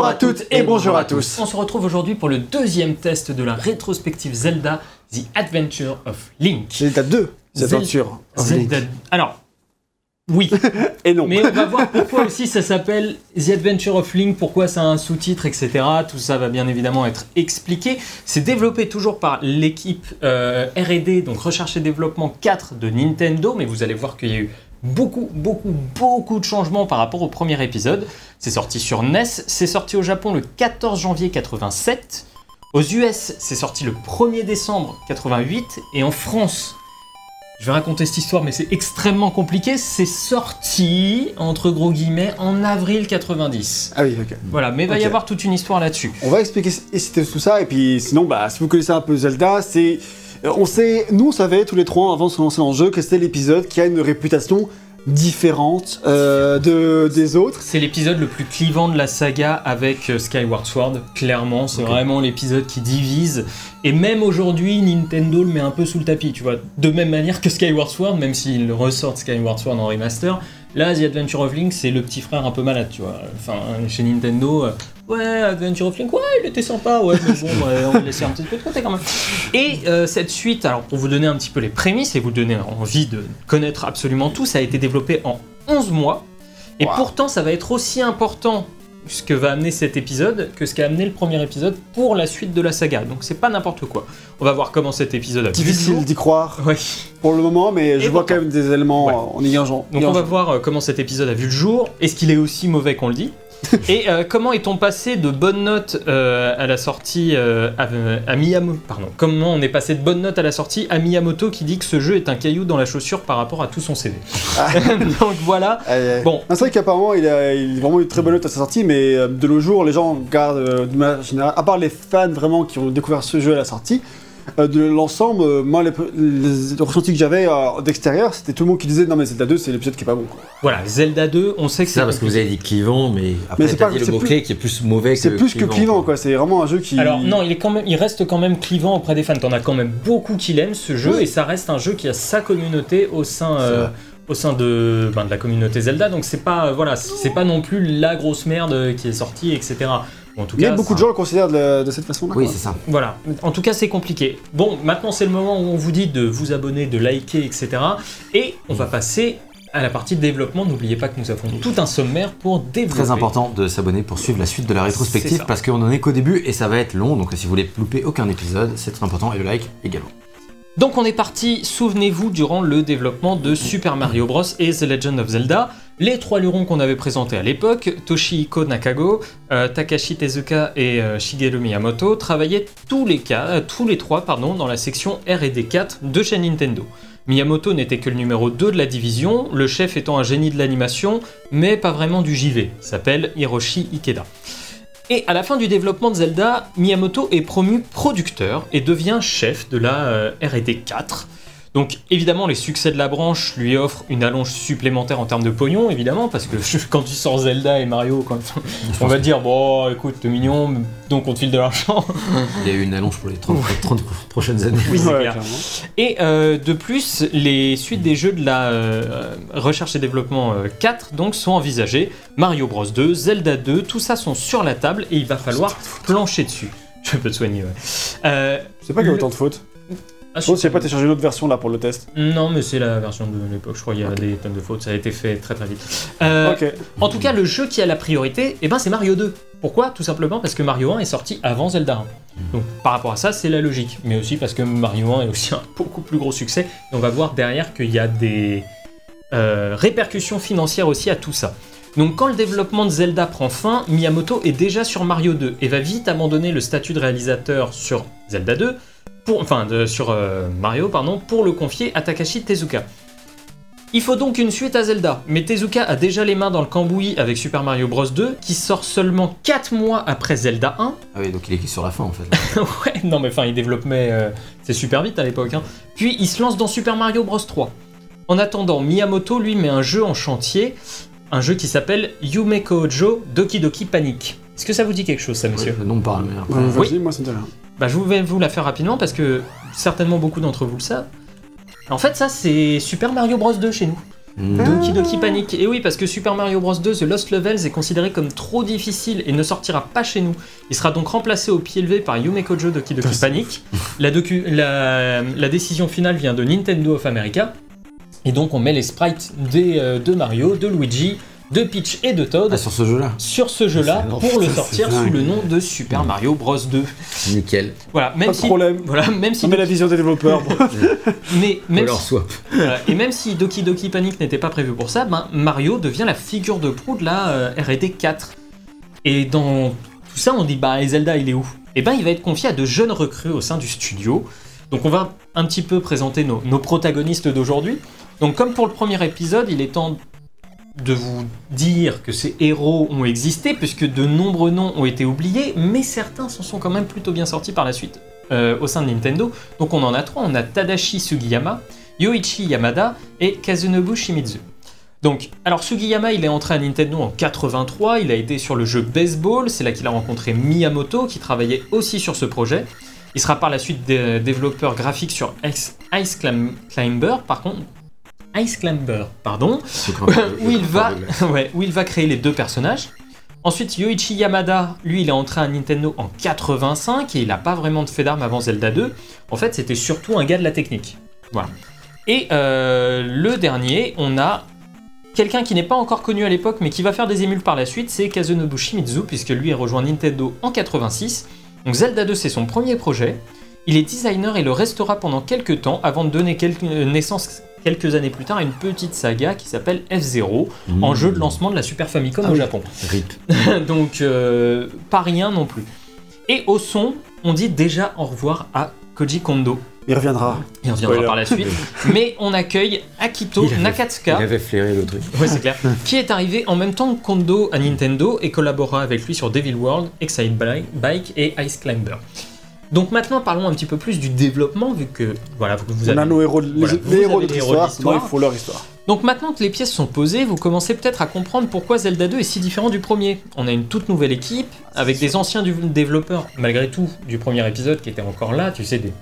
Bonjour à toutes et bonjour à tous. On se retrouve aujourd'hui pour le deuxième test de la rétrospective Zelda The Adventure of Link. Zelda 2, Zel- cette aventure. Zelda... Alors, oui, Et non. mais on va voir pourquoi aussi ça s'appelle The Adventure of Link, pourquoi ça a un sous-titre, etc. Tout ça va bien évidemment être expliqué. C'est développé toujours par l'équipe euh, R&D, donc Recherche et Développement 4 de Nintendo, mais vous allez voir qu'il y a eu beaucoup, beaucoup, beaucoup de changements par rapport au premier épisode. C'est sorti sur NES, c'est sorti au Japon le 14 janvier 87. Aux US, c'est sorti le 1er décembre 88 et en France, je vais raconter cette histoire mais c'est extrêmement compliqué, c'est sorti entre gros guillemets en avril 90. Ah oui, ok. Voilà, mais il va y Ok. avoir toute une histoire là-dessus. On va expliquer et tout ça, et puis sinon, bah, si vous connaissez un peu Zelda, c'est. Euh, On sait, nous on savait tous les trois avant de se lancer dans le jeu que c'était l'épisode qui a une réputation différente euh, de, des autres. C'est l'épisode le plus clivant de la saga avec euh, Skyward Sword, clairement, c'est vraiment l'épisode qui divise. Et même aujourd'hui, Nintendo le met un peu sous le tapis, tu vois. De même manière que Skyward Sword, même s'ils ressortent Skyward Sword en remaster, là, The Adventure of Link, c'est le petit frère un peu malade, tu vois. Enfin, chez Nintendo, euh, ouais, Adventure of Link, ouais, il était sympa, ouais, mais bon, ouais, on va le laisser un petit peu de côté quand même. Et euh, cette suite, alors pour vous donner un petit peu les prémices et vous donner envie de connaître absolument tout, ça a été développé en 11 mois. Et Wow. pourtant, ça va être aussi important ce que va amener cet épisode que ce qu'a amené le premier épisode pour la suite de la saga. Donc c'est pas n'importe quoi. On va voir comment cet épisode a vu le Difficile jour. d'y croire Ouais. pour le moment, mais je Et vois pourtant. quand même des éléments Ouais. en y. Donc on va voir euh, comment cet épisode a vu le jour. Est-ce qu'il est aussi mauvais qu'on le dit? Et euh, comment est-on passé de bonnes notes euh, à la sortie euh, à, à Miyamoto Pardon. Comment on est passé de bonnes notes à la sortie à Miyamoto qui dit que ce jeu est un caillou dans la chaussure par rapport à tout son CV. Ah. Donc voilà. Bon, C'est vrai qu'apparemment il a, il a vraiment eu de très bonne note à sa sortie, mais de nos jours, les gens regardent euh, de manière générale, à part les fans vraiment qui ont découvert ce jeu à la sortie, de l'ensemble, euh, moi les, les ressentis que j'avais euh, d'extérieur, c'était tout le monde qui disait non mais Zelda 2 c'est l'épisode qui est pas bon. quoi. voilà, Zelda 2, on sait que C'est c'est ça, parce que vous avez dit clivant, mais après, c'est t'as pas- dit le mot-clé qui est plus mauvais que C'est plus que clivant quoi, c'est vraiment un jeu qui. Alors non, il est quand même, il reste quand même clivant auprès des fans. T'en as quand même beaucoup qui l'aiment ce jeu Oui. et ça reste un jeu qui a sa communauté au sein, euh, au sein de, ben, de la communauté Zelda. Donc c'est pas, euh, voilà, c'est pas non plus la grosse merde qui est sortie, etc. En tout Mais cas, beaucoup de gens le considèrent de, de cette façon-là. Oui, c'est ça. Voilà. En tout cas, c'est compliqué. Bon, maintenant c'est le moment où on vous dit de vous abonner, de liker, etc. Et on va passer à la partie de développement. N'oubliez pas que nous avons tout un sommaire pour développer. Très important de s'abonner pour suivre la suite de la rétrospective parce qu'on en est qu'au début et ça va être long. Donc si vous voulez louper aucun épisode, c'est très important et le like également. Donc on est parti, souvenez-vous, durant le développement de Super Mario Bros. et The Legend of Zelda. Les trois lurons qu'on avait présentés à l'époque, Toshihiko Nakago, euh, Takashi Tezuka et euh, Shigeru Miyamoto, travaillaient tous les, euh, trois dans la section R&D 4 de chez Nintendo. Miyamoto n'était que le numéro 2 de la division, le chef étant un génie de l'animation, mais pas vraiment du JV. S'appelle Hiroshi Ikeda. Et à la fin du développement de Zelda, Miyamoto est promu producteur et devient chef de la R&D 4. Donc évidemment, les succès de la branche lui offrent une allonge supplémentaire en termes de pognon, évidemment, parce que quand tu sors Zelda et Mario, quand on va te dire bon, écoute, t'es mignon, donc on te file de l'argent. Il y a eu une allonge pour les 30, 30 prochaines années. Oui, c'est Ouais, clair. clairement. Et euh, de plus, les suites des jeux de la euh, recherche et développement euh, 4 donc sont envisagées. Mario Bros 2, Zelda 2, tout ça sont sur la table et il va falloir plancher dessus. Je peux te soigner, ouais. Euh, sais pas qu'il y a autant de fautes. Ah, Je pense qu'il n'y a pas téléchargé une autre version là pour le test. Non, mais c'est la version de l'époque, je crois qu'il y a des tonnes de fautes, ça a été fait très très vite. Euh, ok. En tout cas, le jeu qui a la priorité, eh ben, c'est Mario 2. Pourquoi? Tout simplement parce que Mario 1 est sorti avant Zelda 1. Donc par rapport à ça, c'est la logique. Mais aussi parce que Mario 1 est aussi un beaucoup plus gros succès. Et on va voir derrière qu'il y a des euh, répercussions financières aussi à tout ça. Donc quand le développement de Zelda prend fin, Miyamoto est déjà sur Mario 2 et va vite abandonner le statut de réalisateur sur Zelda 2, pour, enfin de- sur euh, Mario pardon, pour le confier à Takashi Tezuka. Il faut donc une suite à Zelda, mais Tezuka a déjà les mains dans le cambouis avec Super Mario Bros 2, qui sort seulement 4 mois après Zelda 1. Ah oui, donc il est sur la fin en fait. ouais, non mais enfin, il développait... euh, c'est super vite à l'époque. hein. Puis il se lance dans Super Mario Bros 3. En attendant, Miyamoto lui met un jeu en chantier, un jeu qui s'appelle Yumeko Ojo Doki Doki Panic. Est-ce que ça vous dit quelque chose ça, monsieur? me parle, mais après. Ouais, Oui. Vas-y, moi ça me dit rien. Bah, je vais vous la faire rapidement parce que certainement beaucoup d'entre vous le savent. En fait, ça, c'est Super Mario Bros 2 chez nous. Doki Doki Panic. Et oui, parce que Super Mario Bros 2 The Lost Levels est considéré comme trop difficile et ne sortira pas chez nous. Il sera donc remplacé au pied levé par Yume Kojo Doki Doki Panic. La, docu- la, la décision finale vient de Nintendo of America. Et donc on met les sprites des, euh, de Mario, de Luigi, de Peach et de Toad Ah, sur ce jeu-là sur ce jeu-là C'est pour le sortir sous le nom de Super Mario Bros 2. Nickel. Voilà, même Pas de si, problème. voilà, même si On met la vision des développeurs. mais même Alors, si-. Voilà, et même si Doki Doki Panic n'était pas prévu pour ça, ben, Mario devient la figure de proue de la euh, R&D 4. Et dans tout ça, on dit bah et Zelda, il est où? Et ben, il va être confié à de jeunes recrues au sein du studio. Donc, on va un petit peu présenter nos, nos protagonistes d'aujourd'hui. Donc, comme pour le premier épisode, il est temps de vous dire que ces héros ont existé, puisque de nombreux noms ont été oubliés, mais certains s'en sont quand même plutôt bien sortis par la suite euh, au sein de Nintendo. Donc on en a trois, on a Tadashi Sugiyama, Yoichi Yamada et Kazunobu Shimizu. Donc, alors Sugiyama, il est entré à Nintendo en 83, il a été sur le jeu Baseball, c'est là qu'il a rencontré Miyamoto, qui travaillait aussi sur ce projet. Il sera par la suite dé- développeur graphique sur Ice, Ice Clim- Climber, par contre... Ice Climber, pardon, où, il va, ouais, où il va créer les deux personnages. Ensuite, Yoichi Yamada, lui, il est entré à Nintendo en 85 et il n'a pas vraiment de fait d'armes avant Zelda 2. En fait, c'était surtout un gars de la technique. Voilà. Et euh, le dernier, on a quelqu'un qui n'est pas encore connu à l'époque, mais qui va faire des émules par la suite, c'est Kazunobu Shimizu, puisque lui a rejoint Nintendo en 86. Donc Zelda 2, c'est son premier projet. Il est designer et le restera pendant quelques temps avant de donner quelques- euh, naissance quelques années plus tard à une petite saga qui s'appelle F-Zero, en Mmh. jeu de lancement de la Super Famicom Ah au. Japon. Rip. Donc, euh, pas rien non plus. Et au son, on dit déjà au revoir à Koji Kondo. Il reviendra. Il reviendra Spoiler. par la suite. Mais on accueille Akito Il avait- Nakatsuka, Il avait flairé le truc. ouais, c'est clair, qui est arrivé en même temps que Kondo à Nintendo et collabora avec lui sur Devil World, Excite Bike- Bike et Ice Climber. Donc maintenant, parlons un petit peu plus du développement, vu que voilà, vous vous On a avez nos héros, Voilà, les, héros avez de l'histoire. il faut leur histoire. Donc maintenant que les pièces sont posées, vous commencez peut-être à comprendre pourquoi Zelda 2 est si différent du premier. On a une toute nouvelle équipe, avec des anciens du- développeurs, malgré tout, du premier épisode qui étaient encore là, tu sais, des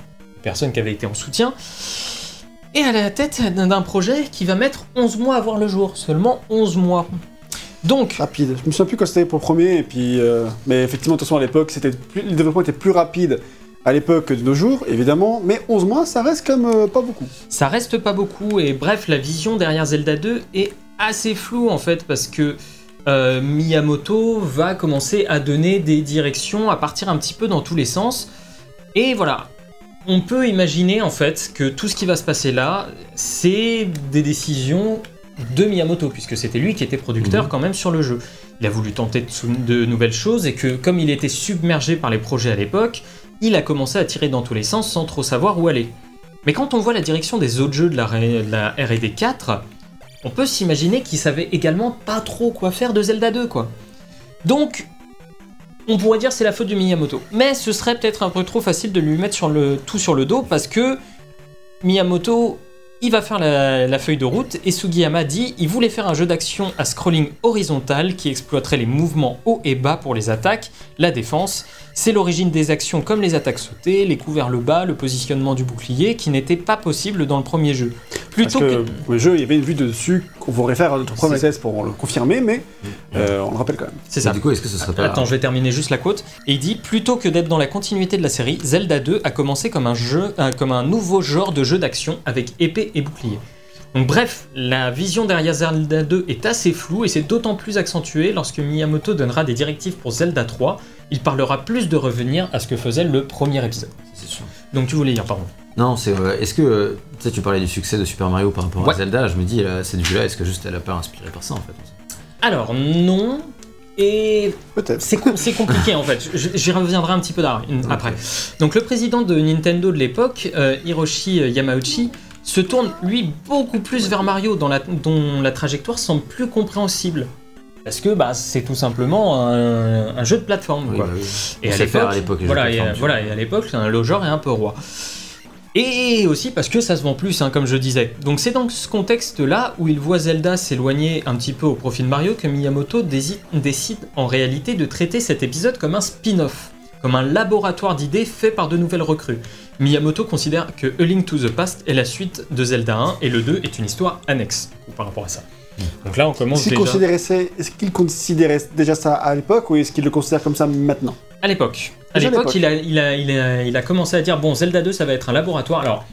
personnes qui avaient été en soutien. Et à la tête d'un projet qui va mettre 11 mois à voir le jour, seulement 11 mois. Donc, Rapide. Je me souviens plus quand c'était pour le premier, et puis, euh, mais effectivement, de toute façon, à l'époque, c'était le développement était plus rapide à l'époque que de nos jours, évidemment, mais 11 mois, ça reste même euh, pas beaucoup. Ça reste pas beaucoup et bref, la vision derrière Zelda 2 est assez floue en fait parce que euh, Miyamoto va commencer à donner des directions, à partir un petit peu dans tous les sens. Et voilà, on peut imaginer en fait que tout ce qui va se passer là, c'est des décisions de Miyamoto puisque c'était lui qui était producteur Mhm. quand même sur le jeu. Il a voulu tenter de nouvelles choses et que comme il était submergé par les projets à l'époque, il a commencé à tirer dans tous les sens sans trop savoir où aller. Mais quand on voit la direction des autres jeux de la, R&D 4, on peut s'imaginer qu'il savait également pas trop quoi faire de Zelda 2, quoi. Donc, on pourrait dire c'est la faute de Miyamoto. Mais ce serait peut-être un peu trop facile de lui mettre tout sur le dos parce que Miyamoto, il va faire la, la feuille de route et Sugiyama dit il voulait faire un jeu d'action à scrolling horizontal qui exploiterait les mouvements haut et bas pour les attaques, la défense. C'est l'origine des actions comme les attaques sautées, les coups vers le bas, le positionnement du bouclier qui n'était pas possible dans le premier jeu. Parce Plutôt que le jeu, il y avait une vue de dessus qu'on pourrait faire à notre premier test pour le confirmer, mais euh, on le rappelle quand même. C'est ça. Du coup, est-ce que ce serait pas. Attends, je vais terminer juste la quote. Et il dit plutôt que d'être dans la continuité de la série, Zelda 2 a commencé comme un jeu, euh, comme un nouveau genre de jeu d'action avec épée et bouclier. Donc bref, la vision derrière Zelda 2 est assez floue et c'est d'autant plus accentué lorsque Miyamoto donnera des directives pour Zelda 3. Il parlera plus de revenir à ce que faisait le premier épisode. C'est sûr. Donc tu voulais dire, pardon. Non, c'est. euh, est-ce que. euh, Tu sais, tu parlais du succès de Super Mario par rapport Ouais. à Zelda, je me dis, là, cette vue-là, est-ce que juste elle a pas inspiré par ça en fait? Alors non, et Peut-être. C'est com- c'est compliqué en fait, Je- j'y reviendrai un petit peu d'ar- une- après. Donc le président de Nintendo de l'époque, euh, Hiroshi Yamauchi, se tourne lui beaucoup plus vers Mario la, dont la trajectoire semble plus compréhensible. Parce que bah, c'est tout simplement un, un jeu de plateforme. Bah. Et à à voilà, et, voilà, et à l'époque, le genre est un peu roi. Et aussi parce que ça se vend plus, hein, comme je disais. Donc c'est dans ce contexte-là où il voit Zelda s'éloigner un petit peu au profit de Mario que Miyamoto décide en réalité de traiter cet épisode comme un spin-off. comme un laboratoire d'idées fait par de nouvelles recrues. Miyamoto considère que A Link to the Past est la suite de Zelda 1 et le 2 est une histoire annexe par rapport à ça. Donc là, on commence Est-ce déjà... considérait, est-ce qu'il considérait déjà ça à l'époque ou est-ce qu'il le considère comme ça maintenant? À l'époque. À l'époque, l'époque. il a, il, a, il, a, il a commencé à dire bon, Zelda 2, ça va être un laboratoire. Alors,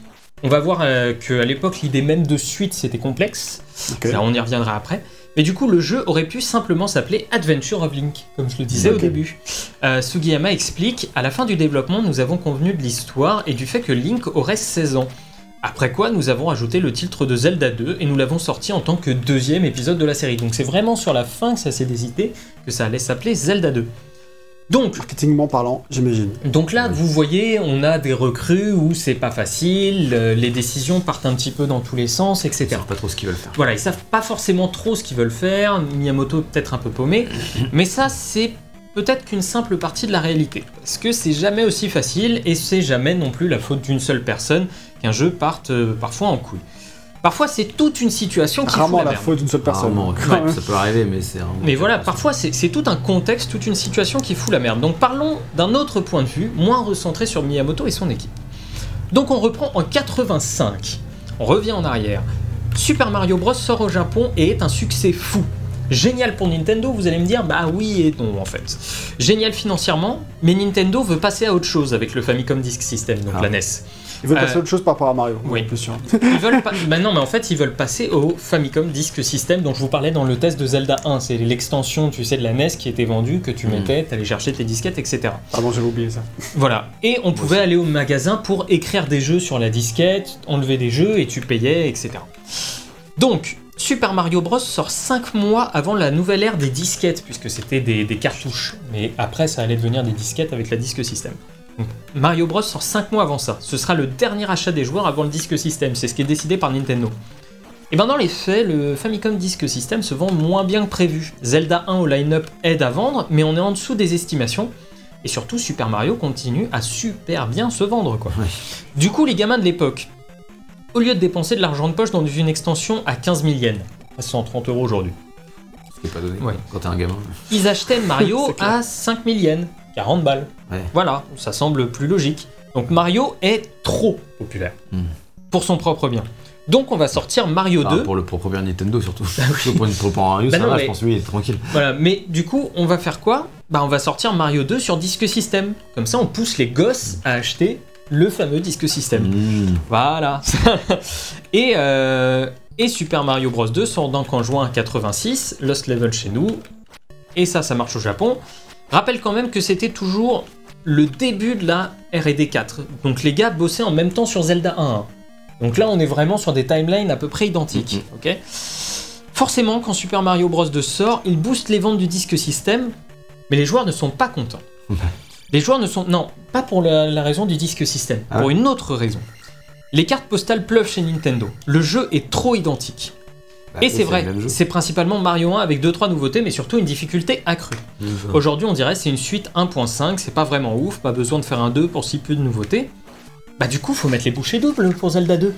on va voir euh, qu'à l'époque, l'idée même de suite, c'était complexe. Ça, on y reviendra après. Mais du coup, le jeu aurait pu simplement s'appeler Adventure of Link, comme je le disais au début. Euh, Sugiyama explique à la fin du développement, nous avons convenu de l'histoire et du fait que Link aurait 16 ans. Après quoi, nous avons ajouté le titre de Zelda 2 et nous l'avons sorti en tant que deuxième épisode de la série. Donc c'est vraiment sur la fin que ça s'est décidé que ça allait s'appeler Zelda 2. Donc, Marketingment parlant, j'imagine. donc là, vous voyez, on a des recrues où c'est pas facile, euh, les décisions partent un petit peu dans tous les sens, Ils etc. savent pas trop ce qu'ils veulent faire. Voilà, ils savent pas forcément trop ce qu'ils veulent faire, Miyamoto peut-être un peu paumé, mais ça c'est peut-être qu'une simple partie de la réalité. Parce que c'est jamais aussi facile et c'est jamais non plus la faute d'une seule personne qu'un jeu parte euh, parfois en couille. Parfois c'est toute une situation qui fout Rarement la la merde. faute d'une seule personne. Rarement, Quand même. ça peut arriver, mais c'est rarement. Mais voilà, parfois c'est c'est tout un contexte, toute une situation qui fout la merde. Donc parlons d'un autre point de vue, moins recentré sur Miyamoto et son équipe. Donc on reprend en 85. On revient en arrière. Super Mario Bros sort au Japon et est un succès fou. Génial pour Nintendo, vous allez me dire, bah oui et non en fait. Génial financièrement, mais Nintendo veut passer à autre chose avec le Famicom Disk System, donc Ah. la NES. Ils veulent passer Euh, à autre chose par rapport à Mario. oui. Plus sûr. Ils veulent pas... bah non, mais en fait, ils veulent passer au Famicom Disk System dont je vous parlais dans le test de Zelda 1. C'est l'extension, tu sais, de la NES qui était vendue, que tu Mm. mettais, t'allais chercher tes disquettes, etc. Pardon, j'avais oublié ça. Voilà. Et on pouvait aller au magasin pour écrire des jeux sur la disquette, enlever des jeux et tu payais, etc. Donc, Super Mario Bros. sort 5 mois avant la nouvelle ère des disquettes, puisque c'était des, des cartouches. Mais après, ça allait devenir des disquettes avec la disque système. Mario Bros. sort 5 mois avant ça. Ce sera le dernier achat des joueurs avant le disque système. C'est ce qui est décidé par Nintendo. Et ben dans les faits, le Famicom Disk System se vend moins bien que prévu. Zelda 1 au line-up aide à vendre, mais on est en dessous des estimations. Et surtout, Super Mario continue à super bien se vendre, quoi. Du coup, les gamins de l'époque, au lieu de dépenser de l'argent de poche dans une extension à 15 000 yens, à 130 euros aujourd'hui, Ce qui est pas donné Ouais. quand t'es un gamin. ils achetaient Mario à 5 000 yens, 40 balles. Ouais. Voilà, ça semble plus logique. Donc Mario est trop populaire Hmm. pour son propre bien. Donc on va sortir Mario Enfin, 2. pour le propre Nintendo surtout. Oui. Surtout pour, une- pour, Mario, Bah ça non, va, mais- je pense lui, il est tranquille. Voilà, mais du coup, on va faire quoi? Bah, on va sortir Mario 2 sur disque système. Comme ça, on pousse les gosses à acheter le fameux disque système. Mmh. Voilà. et, euh, et Super Mario Bros 2 sort donc en juin 86, Lost Level chez nous. Et ça, ça marche au Japon. Rappelle quand même que c'était toujours le début de la R&D 4. Donc les gars bossaient en même temps sur Zelda 1. hein. Donc là, on est vraiment sur des timelines à peu près identiques. ok? Forcément, quand Super Mario Bros 2 sort, il booste les ventes du disque système, mais les joueurs ne sont pas contents. Les joueurs ne sont... Non, pas pour la, la raison du disque système, Ah pour une autre raison. Les cartes postales pleuvent chez Nintendo. Le jeu est trop identique. Bah, Et c'est vrai, c'est principalement Mario 1 avec 2-3 nouveautés, mais surtout une difficulté accrue. Mmh. Aujourd'hui, on dirait c'est une suite 1.5, c'est pas vraiment ouf, pas besoin de faire un 2 pour si peu de nouveautés. Bah du coup, faut mettre les bouchées doubles pour Zelda 2.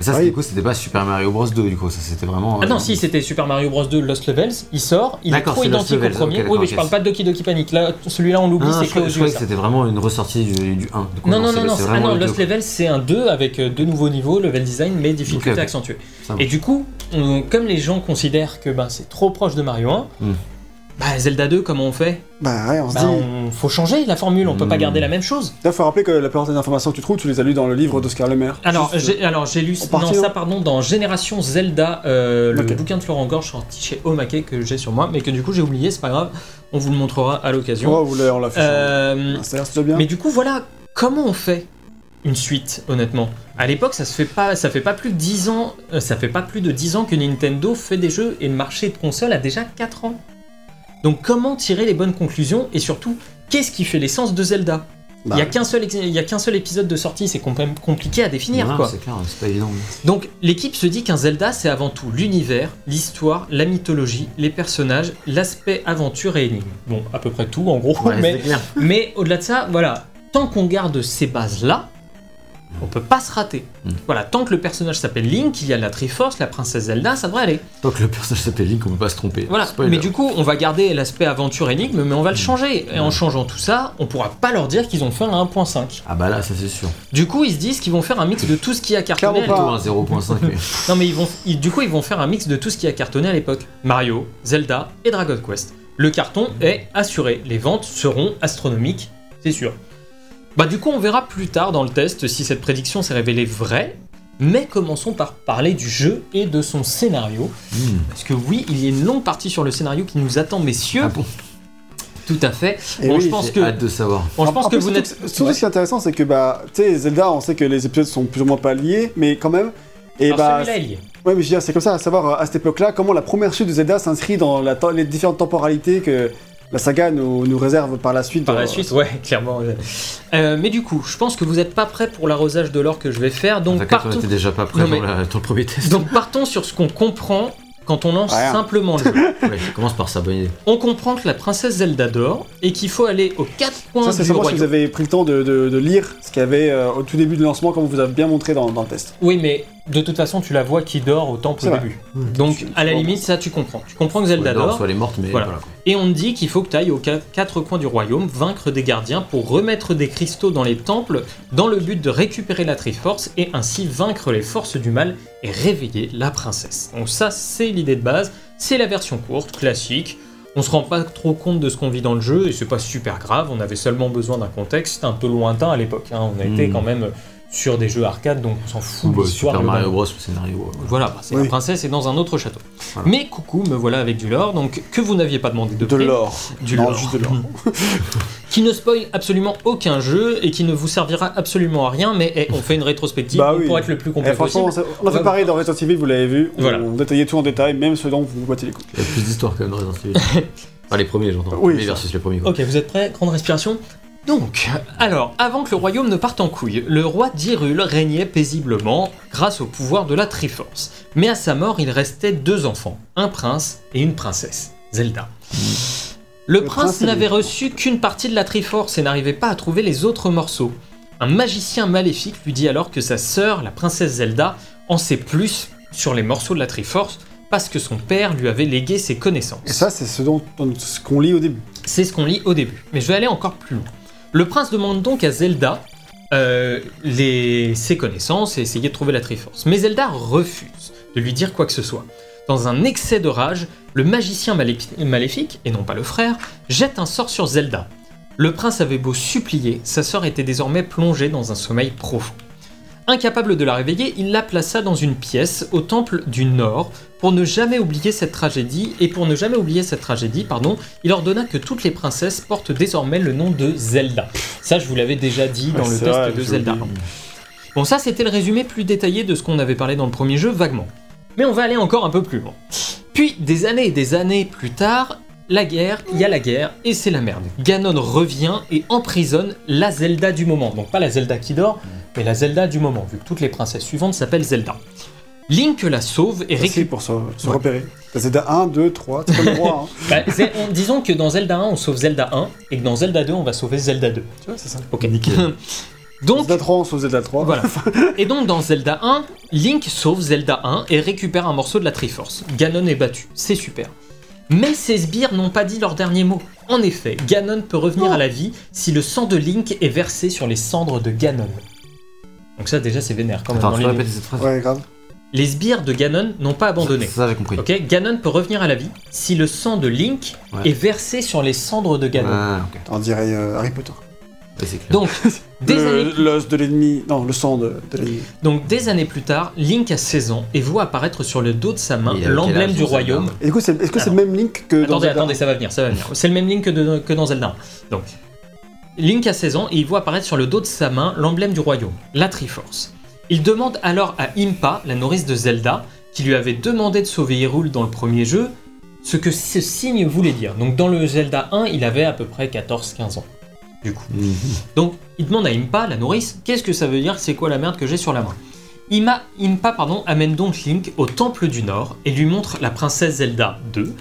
Mais ça, Oui. c'était du coup, c'était pas Super Mario Bros 2 du coup, ça c'était vraiment. Ah non, euh, si, c'était Super Mario Bros 2 Lost Levels, il sort, il est trop identique Levels, au premier. oui, mais je parle pas de Doki Doki Panic. Là, celui-là, on l'oublie, c'est croyais- je croyais ça. que c'était vraiment une ressortie du, du 1. Du coup, Non, non, non, ah non, Lost. Levels c'est un 2 avec euh, deux nouveaux niveaux, level design, mais difficulté accentuée. Et du coup, on- comme les gens considèrent que bah, c'est trop proche de Mario 1, Hmm. Bah Zelda 2, comment on fait? Bah ouais, on se Bah, dit. on... faut changer la formule, on peut pas Hmm. garder la même chose. Il faut rappeler que la plupart des informations que tu trouves, tu les as lues dans le livre d'Oscar Lemaire. Alors, Juste, j'ai alors, j'ai lu non, ça non pardon dans Génération Zelda, euh, le bouquin de Florent Gorge sorti chez Omake que j'ai sur moi, mais que du coup j'ai oublié, c'est pas grave, on vous le montrera à l'occasion. Oh, vous l'avez- on l'a fait. Euh, Ça bien. mais du coup voilà, comment on fait une suite honnêtement? À l'époque, ça se fait pas ça fait pas plus de 10 ans, euh, ça fait pas plus de 10 ans que Nintendo fait des jeux et le marché de console a déjà 4 ans. Donc comment tirer les bonnes conclusions et surtout qu'est-ce qui fait l'essence de Zelda? Bah, Il y a qu'un seul ex- il y a qu'un seul épisode de sortie, c'est quand même compliqué à définir Non, quoi. C'est clair, c'est pas évident. Donc l'équipe se dit qu'un Zelda c'est avant tout l'univers, l'histoire, la mythologie, les personnages, l'aspect aventure et énigme. Bon, à peu près tout en gros, Ouais, mais au-delà de ça, voilà, tant qu'on garde ces bases-là, On peut pas se rater. Mm. Voilà, tant que le personnage s'appelle Link, il y a la Triforce, la princesse Zelda, ça devrait aller. Tant que le personnage s'appelle Link, on peut pas se tromper. Voilà, Spoiler. mais du coup, on va garder l'aspect aventure énigme, mais on va le changer. Et en changeant tout ça, on pourra pas leur dire qu'ils ont fait un 1.5. Ah bah là, ça c'est sûr. Du coup, ils se disent qu'ils vont faire un mix de tout ce qui a cartonné. à l'époque. pas. Plutôt un 0.5. mais- Non, mais ils vont, ils- du coup, ils vont faire un mix de tout ce qui a cartonné à l'époque. Mario, Zelda et Dragon Quest. Le carton est assuré. Les ventes seront astronomiques, c'est sûr. Bah du coup, on verra plus tard dans le test si cette prédiction s'est révélée vraie. Mais commençons par parler du jeu et de son scénario. Hmm. Parce que oui, il y a une longue partie sur le scénario qui nous attend, messieurs. Ah bon Tout à fait. Et bon, oui, je pense J'ai que, hâte de savoir. bon, je En- pense en que plus, vous surtout n'êtes. ce qui est intéressant, c'est que bah, tu sais, Zelda, on sait que les épisodes sont plus ou moins pas liés, mais quand même. Et Alors, bah, celui-là, ouais, mais je veux dire, c'est comme ça, à savoir à cette époque-là, comment la première chute de Zelda s'inscrit dans la les différentes temporalités que la saga nous, nous réserve par la suite. Par la Euh, suite, ouais, clairement. ouais. Euh, mais du coup, je pense que vous n'êtes pas prêts pour l'arrosage de l'or que je vais faire. Donc, partons, déjà pas prêt Non, dans, mais- la- dans le premier test. donc partons sur ce qu'on comprend quand on lance simplement le jeu. Ouais, commence par ça, bonne idée. On comprend que la princesse Zelda dort et qu'il faut aller aux quatre coins Ça, c'est du seulement si royaume. vous avez pris le temps de, de- de lire ce qu'il y avait euh, au tout début du lancement, comme vous avez bien montré dans, dans le test. Oui, mais de toute façon, tu la vois qui dort au temple C'est au vrai. début. Donc, Tu- tu à la limite, ça, tu comprends. Tu comprends que Zelda dort, soit elle est morte, mais Voilà. Et on te dit qu'il faut que tu ailles aux qua- quatre coins du royaume, vaincre des gardiens pour remettre des cristaux dans les temples, dans le but de récupérer la Triforce et ainsi vaincre les forces du mal et réveiller la princesse. Donc ça, c'est l'idée de base. C'est la version courte, classique. On se rend pas trop compte de ce qu'on vit dans le jeu et c'est pas super grave. On avait seulement besoin d'un contexte un peu lointain à l'époque. hein. On a été Hmm. quand même sur des jeux arcade, donc on s'en fout. Ou bah, l'histoire, Super Mario. Bros, le scénario. voilà. Voilà, bah, c'est Oui. la princesse et dans un autre château. Voilà. Mais coucou, me voilà avec du lore, donc que vous n'aviez pas demandé de, De prix, l'or. Du Non, lore. juste de l'or. qui ne spoil absolument aucun jeu et qui ne vous servira absolument à rien, mais on fait une rétrospective Bah oui. pour être le plus complet Eh, franchement, possible. on a fait pareil dans Resident Evil, vous l'avez vu. Voilà. On détaillait tout en détail, même ce dont vous vous boitez les couilles. Il y a plus d'histoire quand même dans Resident Evil. Enfin, les premiers, j'entends. Oui, les versus les premiers. Quoi. Ok, vous êtes prêts? Grande respiration donc, alors, avant que le royaume ne parte en couille, le roi d'Hyrule régnait paisiblement grâce au pouvoir de la Triforce. Mais à sa mort, il restait deux enfants, un prince et une princesse, Zelda. Le, Le prince prince n'avait reçu qu'une partie de la Triforce et n'arrivait pas à trouver les autres morceaux. Un magicien maléfique lui dit alors que sa sœur, la princesse Zelda, en sait plus sur les morceaux de la Triforce parce que son père lui avait légué ses connaissances. Et ça, c'est ce dont ce qu'on lit au début. C'est ce qu'on lit au début. Mais je vais aller encore plus loin. Le prince demande donc à Zelda euh, ses connaissances et essayer de trouver la Triforce. Mais Zelda refuse de lui dire quoi que ce soit. Dans un excès de rage, le magicien malé- maléfique, et non pas le frère, jette un sort sur Zelda. Le prince avait beau supplier, sa sœur était désormais plongée dans un sommeil profond. Incapable de la réveiller, il la plaça dans une pièce au temple du Nord pour ne jamais oublier cette tragédie et pour ne jamais oublier cette tragédie, pardon, il ordonna que toutes les princesses portent désormais le nom de Zelda. Ça, je vous l'avais déjà dit dans Ouais, le test vrai, de Zelda. Bon, ça, c'était le résumé plus détaillé de ce qu'on avait parlé dans le premier jeu, vaguement. Mais on va aller encore un peu plus loin. Puis, des années et des années plus tard, la guerre, il y a la guerre, et c'est la merde. Ganon revient et emprisonne la Zelda du moment. Donc pas la Zelda qui dort, mais la Zelda du moment, vu que toutes les princesses suivantes s'appellent Zelda. Link la sauve et C'est récupère... pour se, se Ouais. repérer. Zelda 1, 2, 3, c'est comme le roi. Hein. Bah, on- disons que dans Zelda 1, on sauve Zelda 1, et que dans Zelda 2, on va sauver Zelda 2. Tu vois, c'est ça. Ok. Nickel. Donc, Zelda 3, on sauve Zelda 3. Voilà. Et donc dans Zelda 1, Link sauve Zelda 1 et récupère un morceau de la Triforce. Ganon est battu, c'est super. Mais ces sbires n'ont pas dit leur dernier mot. En effet, Ganon peut revenir à la vie si le sang de Link est versé sur les cendres de Ganon. Donc ça déjà c'est vénère quand même. Attends, dans tu peux les- répéter cette phrase Ouais, grave. Les sbires de Ganon n'ont pas abandonné. Ça, j'ai compris. Ok, Ganon peut revenir à la vie si le sang de Link Ouais. est versé sur les cendres de Ganon. Ah. On dirait euh, Harry Potter. Ouais, c'est clair. Donc, des années Le- L'os de l'ennemi. Non, le sang de, de l'ennemi. Donc des années plus tard, Link a 16 ans et voit apparaître sur le dos de sa main quel l'emblème du dans royaume. Et du coup, c'est- est-ce que c'est le même Link que dans Attendez, Zelda attendez, ça va venir, ça va venir. C'est le même Link que, de- que dans Zelda 1. Donc, Link a 16 ans et il voit apparaître sur le dos de sa main l'emblème du royaume, la Triforce. Il demande alors à Impa, la nourrice de Zelda, qui lui avait demandé de sauver Hyrule dans le premier jeu, ce que ce signe voulait dire. Donc dans le Zelda 1, il avait à peu près 14-15 ans. Du coup. Mhm. Donc, il demande à Impa, la nourrice, qu'est-ce que ça veut dire, c'est quoi la merde que j'ai sur la main? Ima, Impa pardon, amène donc Link au Temple du Nord et lui montre la princesse Zelda 2,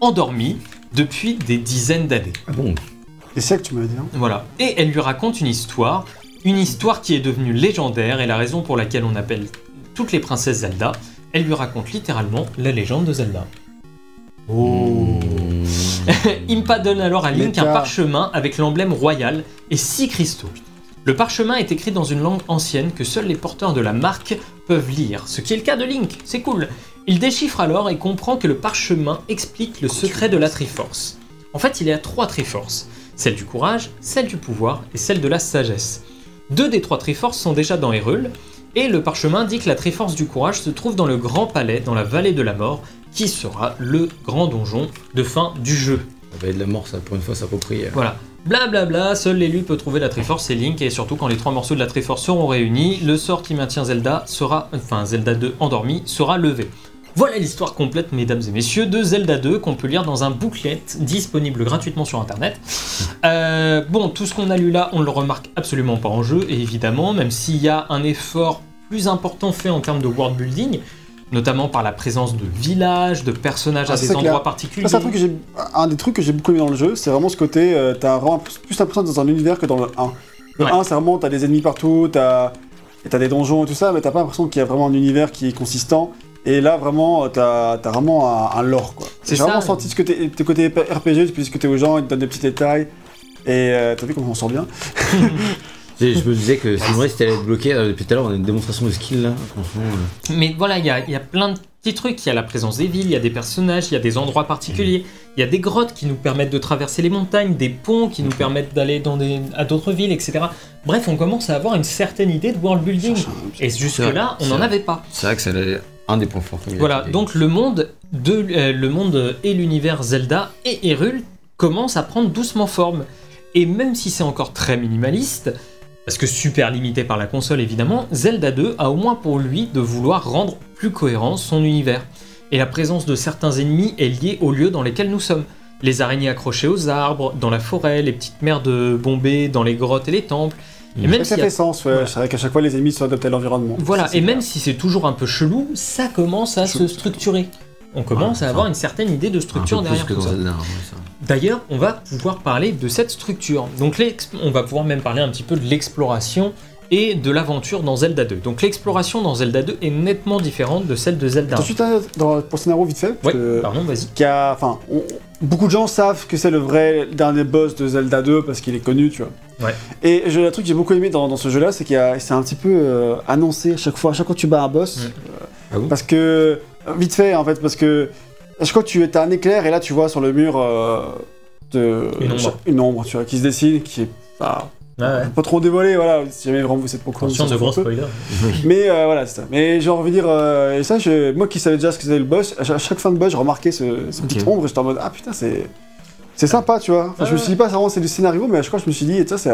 endormie depuis des dizaines d'années. Ah bon? Des siècles, tu m'avais dit, hein Voilà. Et elle lui raconte une histoire Une histoire qui est devenue légendaire et la raison pour laquelle on appelle toutes les princesses Zelda. Elle lui raconte littéralement la légende de Zelda. Oh. Impa donne alors à Link un parchemin avec l'emblème royal et six cristaux. Le parchemin est écrit dans une langue ancienne que seuls les porteurs de la marque peuvent lire, ce qui est le cas de Link, c'est cool. Il déchiffre alors et comprend que le parchemin explique le secret de la Triforce. En fait, il y a trois Triforces, celle du courage, celle du pouvoir et celle de la sagesse. Deux des trois Triforces sont déjà dans Hyrule, et le parchemin dit que la Triforce du courage se trouve dans le Grand Palais, dans la vallée de la mort, qui sera le grand donjon de fin du jeu. La vallée de la mort, ça, pour une fois, s'approprie. Voilà. Blablabla, seul l'élu peut trouver la Triforce et Link, et surtout quand les trois morceaux de la Triforce seront réunis, le sort qui maintient Zelda sera, enfin Zelda 2 endormi, sera levé. Voilà l'histoire complète, mesdames et messieurs, de Zelda 2 qu'on peut lire dans un booklet disponible gratuitement sur internet. Euh, bon, tout ce qu'on a lu là, on le remarque absolument pas en jeu, et évidemment, même s'il y a un effort plus important fait en termes de world building, notamment par la présence de villages, de personnages Ah, à des endroits clair. particuliers. C'est un, truc que j'ai- un des trucs que j'ai beaucoup aimé dans le jeu, c'est vraiment ce côté, euh, t'as vraiment plus l'impression d'être dans un univers que dans le 1. Le Ouais. 1, c'est vraiment, t'as des ennemis partout, t'as t'as des donjons et tout ça, mais t'as pas l'impression qu'il y a vraiment un univers qui est consistant. Et là, vraiment, t'as as vraiment un, un lore, quoi. C'est J'ai vraiment ça. senti ce côté, tes côtés RPG, tu peux discuter aux gens, ils te donnent des petits détails. Et euh, t'as vu comment on sort bien? Je me disais que c'est vrai si t'allais être bloqué. euh, Depuis tout à l'heure, on a une démonstration de skill là. Franchement. euh. Mais voilà, il y a, il y a plein de petits trucs. Il y a la présence des villes, il y a des personnages, il y a des endroits particuliers, il y a des grottes qui nous permettent de traverser les montagnes, des ponts qui nous permettent d'aller dans des, à d'autres villes, etc. Bref, on commence à avoir une certaine idée de world building. Et jusque-là, on n'en vrai. avait pas. C'est vrai que c'est un des points forts. Voilà, donc le monde, de, euh, le monde et l'univers Zelda et Hyrule commencent à prendre doucement forme. Et même si c'est encore très minimaliste, parce que super limité par la console évidemment, Zelda 2 a au moins pour lui de vouloir rendre plus cohérent son univers. Et la présence de certains ennemis est liée aux lieux dans lesquels nous sommes. Les araignées accrochées aux arbres, dans la forêt, les petites mers de bombées dans les grottes et les temples. Et même Ça a fait sens, ouais. Voilà. C'est vrai qu'à chaque fois, les ennemis sont adaptés à l'environnement. voilà, Ça, et même clair. si c'est toujours un peu chelou, ça commence à Chou- se structurer. On commence Ouais, à avoir une certaine idée de structure derrière tout ça. D'ailleurs, on va pouvoir parler de cette structure. Donc, on va pouvoir même parler un petit peu de l'exploration et de l'aventure dans Zelda 2. Donc, l'exploration dans Zelda 2 est nettement différente de celle de Zelda 1. Tout de suite, hein, dans, pour le scénario, vite fait. parce Ouais, que- pardon, vas-y. enfin, beaucoup de gens savent que c'est le vrai dernier boss de Zelda 2 parce qu'il est connu, tu vois. Ouais. Et je, le truc que j'ai beaucoup aimé dans, dans ce jeu-là, c'est qu'il c'est un petit peu euh, annoncé à chaque fois, à chaque fois que tu bats un boss, Mm. euh, Ah parce que vite fait en fait, parce que à chaque fois que tu as un éclair et là tu vois sur le mur euh, de, Une ombre. une ombre, tu vois, qui se dessine, qui est pas, Ouais, pas trop dévoilé, voilà. Si jamais vraiment vous êtes pas ça de gros un spoilers. Mais euh, voilà, c'est ça. Mais j'ai envie de dire, euh, et ça, je- moi qui savais déjà ce que c'était le boss, à chaque, fin de boss, je remarquais ce, ce Ok. petit ombre et j'étais en mode, ah putain, c'est. C'est sympa, tu vois. Enfin, je me suis dit pas, c'est vraiment c'est du scénario, mais à chaque fois, je me suis dit, et ça, c'est.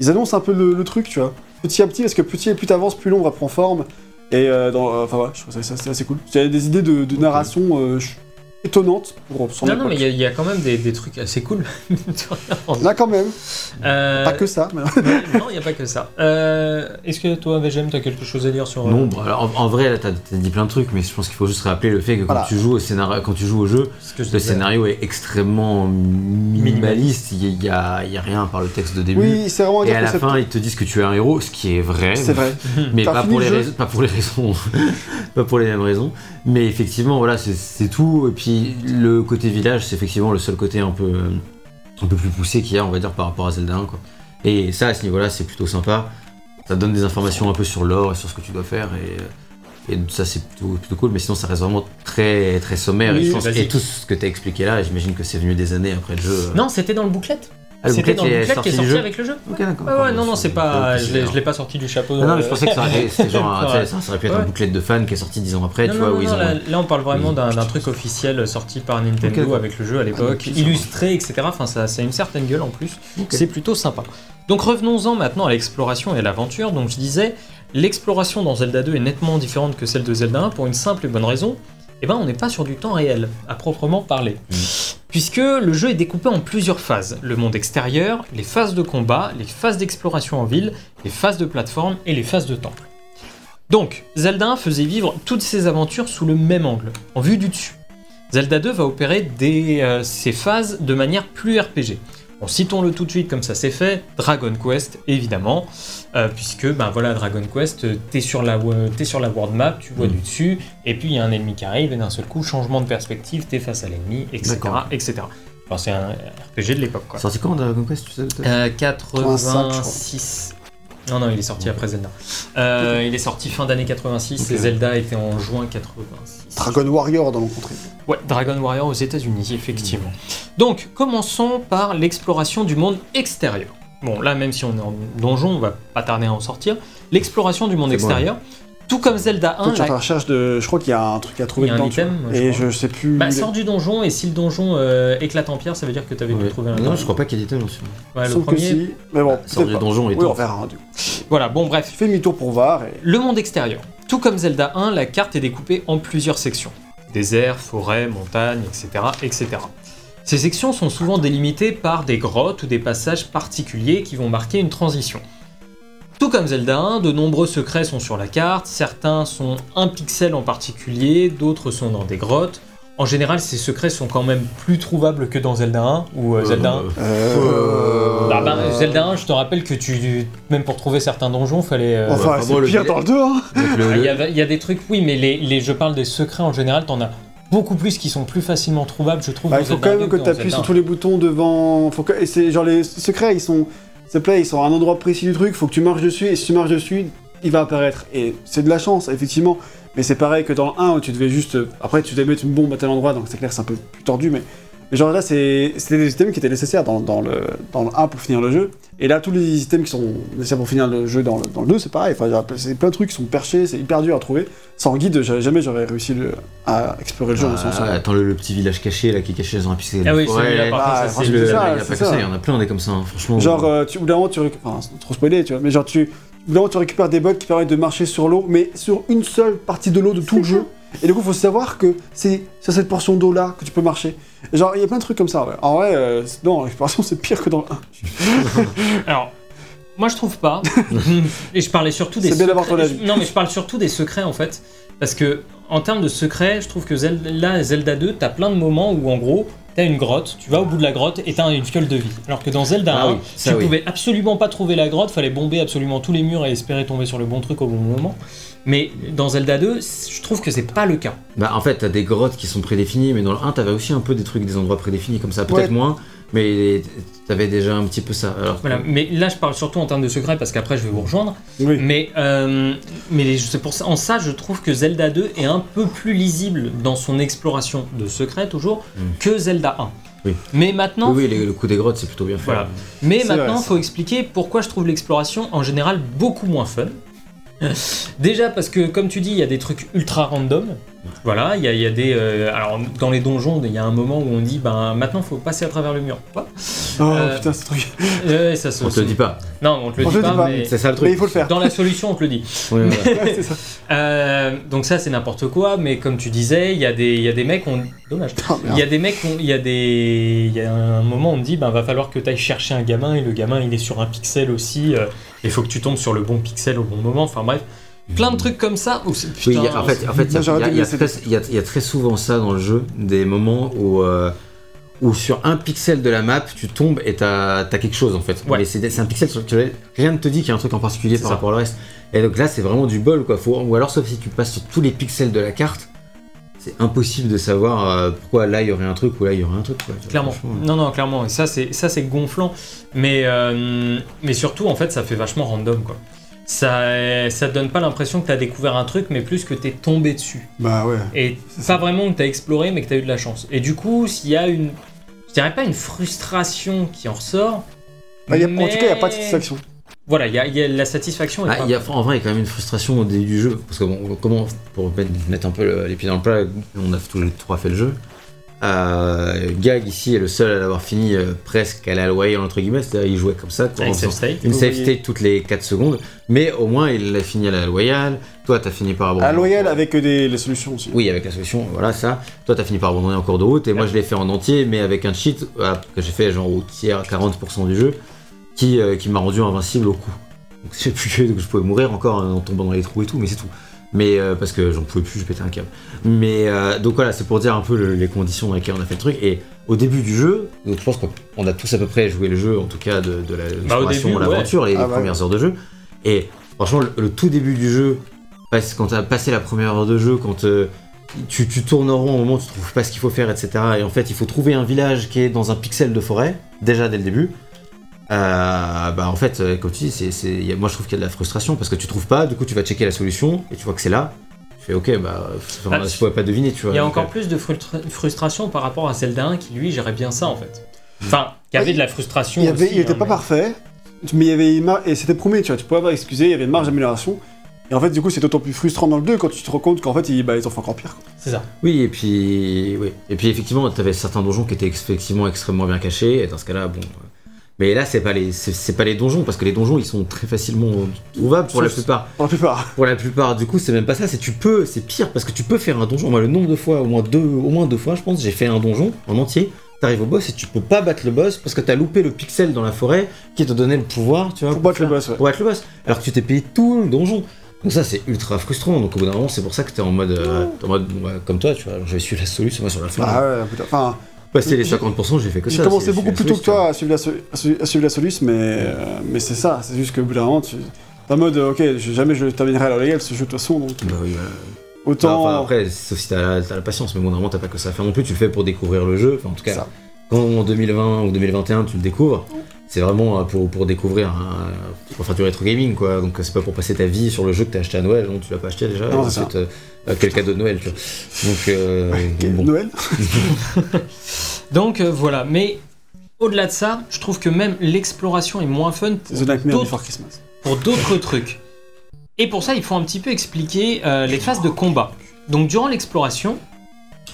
Ils annoncent un peu le, le truc, tu vois. Petit à petit, parce que petit, plus t'avances, plus l'ombre prend forme. Et euh, dans, euh, enfin voilà, je trouve ça, ça, c'est assez cool. A des idées de, de narration euh, étonnantes pour son Non, non, mais il y a- il y, a quand même des, des trucs assez cool. Là, quand même, Euh, pas que ça. mais- non, il n'y a pas que ça. Euh, Est-ce que toi, VGM, tu as quelque chose à dire sur. euh, Non, bah, alors, en, en vrai, là, t'as t'as dit plein de trucs, mais je pense qu'il faut juste rappeler le fait que quand, Voilà. tu, joues au scénario, quand tu joues au jeu, ce que je le scénario est extrêmement minimaliste. Il n'y a, y a rien par le texte de début. Oui, c'est vraiment Et à la concept. fin, ils te disent que tu es un héros, ce qui est vrai. C'est vrai. mais pas pour, le les jeu raisons, pas pour les raisons, pas pour les mêmes raisons. Mais effectivement, voilà, c'est- c'est tout. Et puis le côté village, c'est effectivement le seul côté un peu, un peu plus poussé qu'il y a, on va dire, par rapport à Zelda 1. Quoi. Et ça, à ce niveau-là, c'est plutôt sympa. Ça donne des informations un peu sur l'or et sur ce que tu dois faire. Et, et ça, c'est plutôt, plutôt cool. Mais sinon, ça reste vraiment très, très sommaire. Oui, et, je pense, vas-y. et tout ce que tu as expliqué là, j'imagine que c'est venu des années après le jeu. Non, c'était dans le booklet. Ah, le C'était dans le qui est sorti jeu avec le jeu. Ok, d'accord. Ouais, ouais, non, non, c'est pas. Je Je l'ai je l'ai pas sorti du chapeau. Non, non, mais euh, je pensais que ça aurait, c'était genre, un- Ouais. tu sais, ça, aurait pu être Ouais. un bouclet de fan qui est sorti dix ans après, non, tu non, vois, non, où ils non, ont. là, là, on parle vraiment Oui. d'un d'un truc officiel sorti par Nintendo avec le jeu à l'époque, Ah, ok, ça illustré, etc. Enfin, ça, ça a une certaine gueule en plus. Ok. C'est plutôt sympa. Donc revenons-en maintenant à l'exploration et à l'aventure. Donc je disais, l'exploration dans Zelda 2 est nettement différente que celle de Zelda 1 pour une simple et bonne raison. Eh ben, on n'est pas sur du temps réel, à proprement parler. Mm. Puisque le jeu est découpé en plusieurs phases. Le monde extérieur, les phases de combat, les phases d'exploration en ville, les phases de plateforme et les phases de temple. Donc, Zelda 1 faisait vivre toutes ces aventures sous le même angle, en vue du dessus. Zelda 2 va opérer des, euh, ces phases de manière plus RPG. Bon, citons-le tout de suite comme ça c'est fait, Dragon Quest évidemment, euh, puisque ben voilà Dragon Quest, euh, t'es sur la euh, t'es sur la world map, tu vois Mm. du dessus, et puis il y a un ennemi qui arrive et d'un seul coup changement de perspective, t'es face à l'ennemi, etc., D'accord. etc. Enfin, c'est un RPG de l'époque quoi. Sorti quand Dragon Quest, tu sais peut-être? Euh, 85, 86. Non, non, il est sorti après Zelda. Euh, il est sorti fin d'année 86 Ok. et Zelda était en juin 86. Dragon Warrior dans mon contrée. Ouais, Dragon Warrior aux États-Unis, effectivement. Donc, commençons par l'exploration du monde extérieur. Bon, là, même si on est en donjon, on va pas tarder à en sortir. L'exploration du monde bon. extérieur, tout comme Zelda 1, Toi, tu vas la- recherche de. Je crois qu'il y a un truc à trouver Il y a un dedans. item, je Et crois. je sais plus. bah, sors du donjon et si le donjon euh, éclate en pierre, ça veut dire que tu avais pu Ouais. trouver un Non, je crois pas qu'il y ait d'item dessus. Ouais, le que premier. si. Mais bon, Sort peut-être du pas. donjon et Oui, tout. on verra. hein, du coup. Voilà, bon, bref. Fais demi-tour pour voir. Et... Le monde extérieur. Tout comme Zelda 1, la carte est découpée en plusieurs sections. Désert, forêt, montagne, etc., etc. Ces sections sont souvent délimitées par des grottes ou des passages particuliers qui vont marquer une transition. Tout comme Zelda 1, de nombreux secrets sont sur la carte, certains sont un pixel en particulier, d'autres sont dans des grottes. En général, ces secrets sont quand même plus trouvables que dans Zelda 1 ou euh, Zelda 1. Euh... Ah bah, Zelda 1, je te rappelle que tu, même pour trouver certains donjons, fallait. euh, Enfin, enfin, c'est le pire délai- dans le 2, hein le- Ah, Il y, le- a, il y a des trucs, oui, mais les, les- je parle des secrets en général, t'en as beaucoup plus qui sont plus facilement trouvables, je trouve. Bah, il faut quand 2 même que tu appuies sur 1. tous les boutons devant. Faut que... Et c'est genre les secrets, ils sont. Ils sont à un endroit précis du truc, faut que tu marches dessus, et si tu marches dessus, il va apparaître. Et c'est de la chance, effectivement. Mais c'est pareil que dans le 1 où tu devais juste. Après, tu devais mettre une bombe à tel endroit, donc c'est clair, c'est un peu plus tordu, mais. Mais genre là, c'est c'était des items qui étaient nécessaires dans, dans le, dans le 1 pour finir le jeu. Et là, tous les items qui sont nécessaires pour finir le jeu dans le, dans le 2, c'est pareil. Enfin, c'est plein de trucs qui sont perchés, c'est hyper dur à trouver. Sans guide, jamais j'aurais réussi le- à explorer le jeu Ah, sens attends, le, le petit village caché là qui est caché dans un pixel. Ah oui, Ouais, Ah, franchement, c'est le- il y a pas que ça. il y en a plein des comme ça, hein, franchement. Genre, euh, tu, au bout d'un moment, tu récupères. Enfin, c'est trop spoilé, tu vois. Mais genre, tu, au bout d'un moment, tu récupères des bugs qui permettent de marcher sur l'eau, mais sur une seule partie de l'eau de tout le jeu. Et du coup, faut savoir que c'est sur cette portion d'eau là que tu peux marcher. Et genre, il y a plein de trucs comme ça, ouais. En vrai, euh, non, l'exploration, c'est pire que dans le 1. Alors, moi je trouve pas. Et je parlais surtout des C'est bien d'avoir secrets. ton avis. Non, mais je parle surtout des secrets en fait. Parce que, en termes de secrets, je trouve que Zelda, là, Zelda 2, t'as plein de moments où en gros, t'as une grotte, tu vas au bout de la grotte et t'as une fiole de vie. Alors que dans Zelda Ah 1, oui, ça tu oui. pouvais absolument pas trouver la grotte, fallait bomber absolument tous les murs et espérer tomber sur le bon truc au bon moment. Mais dans Zelda 2, je trouve que c'est pas le cas. Bah en fait, t'as des grottes qui sont prédéfinies, mais dans le 1, t'avais aussi un peu des trucs, des endroits prédéfinis comme ça. Peut-être Ouais. moins, mais t'avais déjà un petit peu ça. Alors, que- Voilà. Mais là, je parle surtout en termes de secrets parce qu'après, je vais vous rejoindre. Oui. Mais, euh, mais c'est pour ça, en ça, je trouve que Zelda 2 est un peu plus lisible dans son exploration de secrets, toujours, Mm. que Zelda 1. Oui. Mais maintenant, oui, oui, le, coup des grottes, c'est plutôt bien fait. Voilà. mais maintenant, il faut expliquer pourquoi je trouve l'exploration en général beaucoup moins fun. Déjà parce que, comme tu dis, il y a des trucs ultra random. Voilà, il y a, il y a des. euh, alors, dans les donjons, il y a un moment où on dit, ben maintenant, faut passer à travers le mur. Quoi Oh Euh, putain, ce truc. Ça se- On te le dit pas. Non, on te le On dit te le pas, dit pas. mais C'est ça le truc. Mais il faut le faire. dans la solution, on te le dit. Ouais, voilà. Ouais, c'est ça. Euh, donc ça c'est n'importe quoi, mais comme tu disais, il y a des, il y a des mecs, on... dommage. Il y a des mecs, on- il y a des, il y a un moment on te dit, ben va falloir que tu ailles chercher un gamin et le gamin il est sur un pixel aussi. euh, Il faut que tu tombes sur le bon pixel au bon moment. Enfin bref, plein de trucs comme ça. où Oui, putain, il y a- en fait, en fait, il y a- y, y très- il y a- il y a très souvent ça dans le jeu, des moments où, euh, où sur un pixel de la map, tu tombes et t'as as quelque chose en fait. Ouais. C'est un pixel sur lequel rien ne te dit qu'il y a un truc en particulier par ça. rapport au reste. Et donc là, c'est vraiment du bol quoi. Faut, ou alors, sauf si tu passes sur tous les pixels de la carte, c'est impossible de savoir euh, pourquoi là il y aurait un truc ou là il y aurait un truc. Quoi. Clairement. Non, non, clairement. Et ça, c'est ça, c'est gonflant. Mais, euh, mais surtout, en fait, ça fait vachement random, quoi. Ça, ça te donne pas l'impression que tu as découvert un truc, mais plus que tu es tombé dessus. Bah ouais. Et pas vraiment que tu as exploré, mais que tu as eu de la chance. Et du coup, s'il y a une. Je dirais pas une frustration qui en ressort. Bah, y a- En mais- tout cas, il n'y a pas de satisfaction. Voilà, il y a, il y a la satisfaction. est Ah, y a, en vrai, il y a quand même une frustration au début du jeu. Parce que, bon, comment, pour mettre- mettre un peu le- les pieds dans le plat, on a tous les trois fait le jeu. Euh, Gag ici est le seul à l'avoir fini euh, presque à la loyale, entre guillemets. C'est-à-dire, il jouait comme ça, quoi, en Avec faisant save state. une save state toutes les 4 secondes. Mais au moins, il l'a fini à la loyale. Toi, t'as fini par abandonner. À loyal avec euh, des, les solutions aussi. Oui, avec la solution, voilà ça. Toi, t'as fini par abandonner en cours de route, et moi, je l'ai fait en entier, mais avec un cheat euh, que j'ai fait genre au tiers, 40% du jeu, qui, euh, qui m'a rendu invincible au coup. Donc, je sais plus que je pouvais mourir encore en tombant dans les trous et tout, mais c'est tout. Mais euh, parce que j'en pouvais plus, je pétais un câble. Mais euh, donc voilà, c'est pour dire un peu le- les conditions dans lesquelles on a fait le truc. Et au début du jeu, donc je pense qu'on a tous à peu près joué le jeu, en tout cas de, de Bah, l'exploration, début, l'aventure, les, Ah les ouais. premières heures de jeu. Et franchement, le, le tout début du jeu, parce- quand t'as passé la première heure de jeu, quand euh, tu, tu tournes en rond au moment où tu trouves pas ce qu'il faut faire, etc. Et en fait, il faut trouver un village qui est dans un pixel de forêt, déjà dès le début. Euh, bah en fait, euh, comme tu dis, c'est, c'est- il y a- moi je trouve qu'il y a de la frustration parce que tu trouves pas, du coup tu vas checker la solution et tu vois que c'est là. Tu fais ok, bah enfin, Ah, je pouvais pas deviner, tu vois. Il y a encore euh, plus de frustra- frustration par rapport à Zelda 1 qui lui gérait bien ça en fait. Enfin, qui avait de la frustration. Il, y avait, aussi, il était hein, pas mais- parfait, mais il y avait mar- et c'était promis, tu vois, tu pouvais pas excuser, il y avait une marge d'amélioration. Et en fait, du coup, c'est d'autant plus frustrant dans le 2 quand tu te rends compte qu'en fait, ils, bah, ils ont fait encore pire. C'est ça. Oui, et puis, oui. et puis effectivement, tu avais certains donjons qui étaient effectivement extrêmement bien cachés, et dans ce cas-là, bon. Mais là, c'est pas les, c'est, pas les donjons, parce que les donjons, ils sont très facilement trouvables pour la plupart. Pour la plupart. Pour la plupart, du coup, c'est même pas ça, c'est tu peux, c'est pire, parce que tu peux faire un donjon. Moi, le nombre de fois, au moins deux, au moins deux fois, je pense, j'ai fait un donjon en entier. T'arrives au boss et tu peux pas battre le boss parce que t'as loupé le pixel dans la forêt qui te donnait le pouvoir, tu vois. Pour battre le boss, ouais. pour battre le boss. Alors que tu t'es payé tout le donjon. Donc ça, c'est ultra frustrant. Donc au bout d'un moment, c'est pour ça que t'es en mode, euh, en mode ouais, comme toi, tu vois. J'avais su la solution, moi, sur la fin. Ah ouais, putain. Enfin, Passer les j'ai- 50%, j'ai fait que ça. j'ai commencé beaucoup plus tôt que toi à suivre la, so- à su- à suivre la soluce, mais, euh, mais c'est ça. C'est juste que au bout d'un moment, tu. T'es en mode, euh, ok, jamais je terminerai à la légal ce jeu de toute façon, donc Bah oui, voilà. autant. Enfin, après, sauf si t'as la, la patience, mais bon, normalement, t'as pas que ça à faire non plus. Tu le fais pour découvrir le jeu. Enfin, en tout cas, Ça. quand en 2020 ou 2021 tu le découvres, c'est vraiment euh, pour, pour découvrir, un- pour faire du rétro gaming quoi. Donc c'est pas pour passer ta vie sur le jeu que t'as acheté à Noël, donc tu l'as pas acheté déjà. Non, ensuite, euh, euh, quel cadeau de Noël, tu vois. Donc, euh, bon. Noël Donc euh, voilà, mais au-delà de ça, je trouve que même l'exploration est moins fun pour d'autres- Before Christmas. pour d'autres trucs. Et pour ça, il faut un petit peu expliquer euh, les phases de combat. Donc durant l'exploration,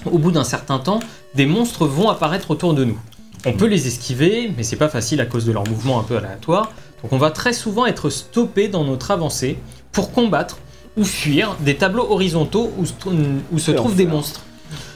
au bout d'un certain temps, des monstres vont apparaître autour de nous. On peut les esquiver, mais c'est pas facile à cause de leur mouvement un peu aléatoire. Donc on va très souvent être stoppé dans notre avancée pour combattre ou fuir des tableaux horizontaux où, se- où se Et trouvent en des monstres.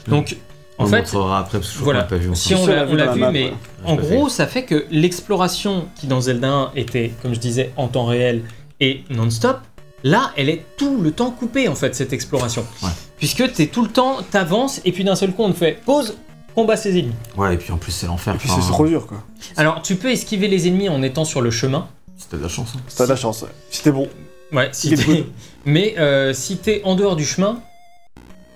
Donc on en le fait, montrera après parce que je voilà, pas vu si on on l'a vu on l'a dans la vu, map, mais ouais. en gros, ça fait que l'exploration qui dans Zelda 1 était, comme je disais, en temps réel et non-stop, là, elle est tout le temps coupée en fait cette exploration, Ouais. puisque t'es tout le temps, t'avances et puis d'un seul coup on te fait pause, combat ces ennemis. Ouais, et puis en plus c'est l'enfer. Et puis Enfin, c'est trop dur, quoi. Alors tu peux esquiver les ennemis en étant sur le chemin. si t'as de la chance. hein. T'as de la chance, ouais. Si t'es bon. Ouais, si t'es- good. mais euh, si t'es en dehors du chemin,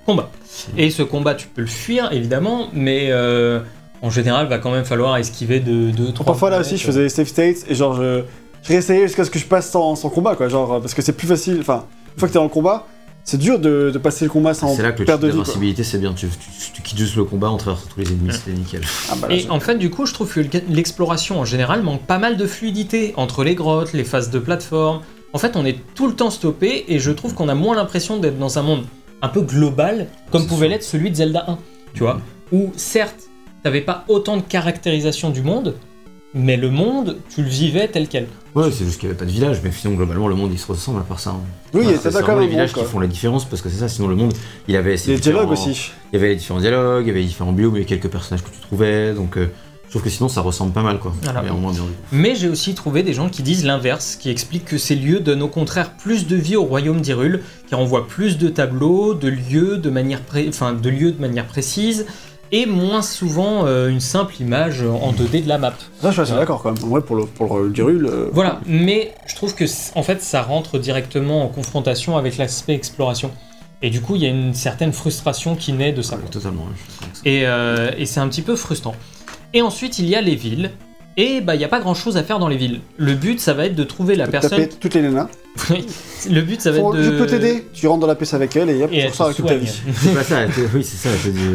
combat. Et ce combat, tu peux le fuir évidemment, mais euh, en général, va quand même falloir esquiver de 2 3 Parfois là aussi, je faisais des save states et genre je, je réessayais jusqu'à ce que je passe sans, sans combat, quoi. Genre, parce que c'est plus facile. Enfin, une fois que t'es dans le combat, c'est dur de, de passer le combat sans C'est là que le perdre de vie. quoi. d'invincibilité c'est bien. Tu, tu, tu quittes juste le combat en traversant tous les ennemis, c'était nickel. Ah bah là, Et c'est- en fait, du coup, je trouve que l'exploration en général manque pas mal de fluidité entre les grottes, les phases de plateforme. En fait, on est tout le temps stoppé et je trouve qu'on a moins l'impression d'être dans un monde un peu global comme C'est pouvait l'être celui de Zelda 1. Tu vois, où certes, t'avais pas autant de caractérisation du monde, mais le monde, tu le vivais tel quel. Ouais, c'est juste qu'il n'y avait pas de village, mais sinon globalement le monde il se ressemble à part ça. hein. Oui, Voilà, c'est c'est d'accord vraiment les le villages qui font la différence parce que c'est ça, sinon le monde il avait Les dialogues aussi. Il y avait les différents dialogues, il y avait les différents biomes, il y avait quelques personnages que tu trouvais, donc euh, je trouve que sinon ça ressemble pas mal quoi. Voilà. Mais moins bien. Mais j'ai aussi trouvé des gens qui disent l'inverse, qui expliquent que ces lieux donnent au contraire plus de vie au royaume d'Hyrule, car on voit plus de tableaux, de lieux de manière, pré- enfin, de lieux de manière précise, et moins souvent euh, une simple image en 2D de la map. Ça, je suis assez d'accord quand même. En vrai, pour le, pour le Dirul, euh, Voilà, mais je trouve que en fait ça rentre directement en confrontation avec l'aspect exploration. Et du coup, il y a une certaine frustration qui naît de ça. Ouais, totalement. je ça. Et, euh, et c'est un petit peu frustrant. Et ensuite, il y a les villes. Et bah, il n'y a pas grand chose à faire dans les villes. Le but, ça va être de trouver la tu peux personne. taper toutes les nanas. Le but, ça va Faut- être de. Je peux t'aider. Tu rentres dans la pièce avec elle et hop, Et tu ressors avec toute ta vie. C'est pas ça, oui c'est ça,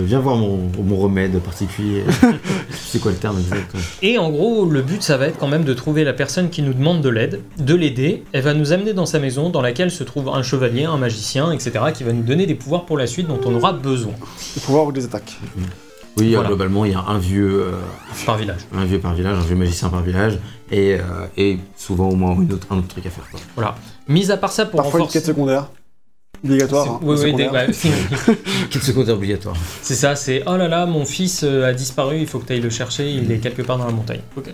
viens voir mon, mon remède particulier. c'est quoi le terme exact. Et en gros, le but, ça va être quand même de trouver la personne qui nous demande de l'aide, de l'aider. Elle va nous amener dans sa maison, dans laquelle se trouve un chevalier, un magicien, etc., qui va nous donner des pouvoirs pour la suite dont on aura besoin Des pouvoirs ou des attaques. Oui, euh, Voilà. globalement il y a un vieux, euh, par village. un vieux par village, un vieux magicien par village, et, euh, et souvent au moins une autre- un autre truc à faire. Quoi. Voilà. Mis à part ça, pour Parfois une renforcer. quête secondaire. Obligatoire. hein, Oui, oui, des- secondaire. bah, obligatoire. c'est ça, c'est oh là là, mon fils a disparu, il faut que tu ailles le chercher, il est quelque part dans la montagne. Ok.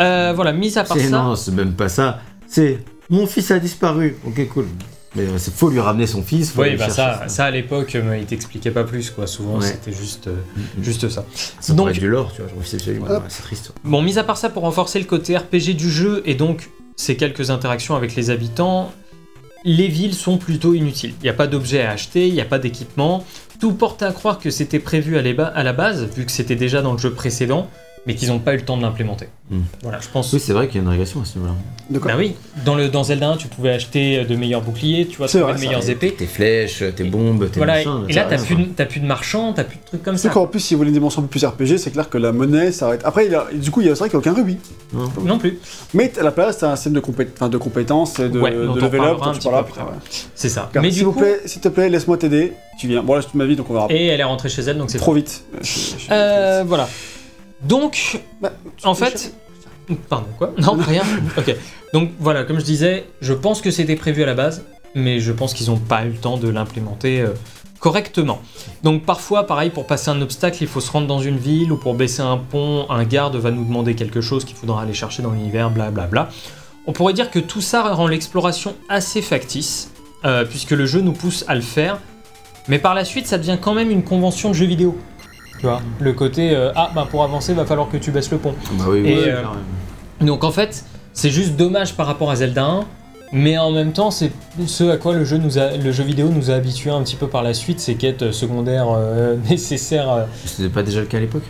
Euh, voilà, mis à part C'est ça. non, c'est même pas ça. C'est mon fils a disparu. Ok, cool. Mais euh, c'est faut lui ramener son fils. faut Oui, bah ça, ça à l'époque, euh, il t'expliquait pas plus, quoi. Souvent, Ouais. c'était juste, euh, Mhm. juste ça. Ça Donc- du lore, tu vois. c'est- triste. Bon, mis à part ça, pour renforcer le côté RPG du jeu et donc ces quelques interactions avec les habitants, les villes sont plutôt inutiles. Il n'y a pas d'objets à acheter, il n'y a pas d'équipement. Tout porte à croire que c'était prévu à la base, vu que c'était déjà dans le jeu précédent, mais qu'ils n'ont pas eu le temps de l'implémenter. Hmm. Voilà, je pense. Oui, c'est vrai qu'il y a une régression à ce niveau-là. Bah oui, dans, le, dans Zelda 1, tu pouvais acheter de meilleurs boucliers, tu vois, vrai, de meilleures épées. Tes flèches, tes bombes, tes Voilà, machins. et là, t'as plus, de- t'as plus de marchands, t'as plus de trucs comme C'est ça. qu'en plus, si vous voulez une dimension plus RPG, c'est clair que la monnaie s'arrête. Après, il y a- du coup, il y a- c'est vrai qu'il n'y a aucun rubis. Non. Non plus, Mais à la place, t'as un système de, compé- enfin, de compétences et de, Ouais, de level up tu après. ouais. c'est ça. Car, mais s'il du vous coup, plaît, s'il te plaît, laisse-moi t'aider. Tu viens. Bon, là, c'est toute ma vie, donc on verra. et elle est rentrée chez elle, donc c'est Trop vite. Euh, voilà. Donc, Bah, en fait. Pardon, quoi Non, rien. ok. Donc voilà, comme je disais, je pense que c'était prévu à la base, mais je pense qu'ils n'ont pas eu le temps de l'implémenter euh, correctement. Donc parfois, pareil, pour passer un obstacle, il faut se rendre dans une ville, ou pour baisser un pont, un garde va nous demander quelque chose qu'il faudra aller chercher dans l'univers, blablabla. On pourrait dire que tout ça rend l'exploration assez factice, euh, puisque le jeu nous pousse à le faire, mais par la suite, ça devient quand même une convention de jeu vidéo. Tu vois, le côté euh, ah bah pour avancer va falloir que tu baisses le pont. Bah oui, Et, oui, euh. Donc en fait, c'est juste dommage par rapport à Zelda 1, mais en même temps, c'est ce à quoi le jeu, nous a, le jeu vidéo nous a habitués un petit peu par la suite, ces quêtes secondaires euh, nécessaires. C'était pas déjà le cas à l'époque?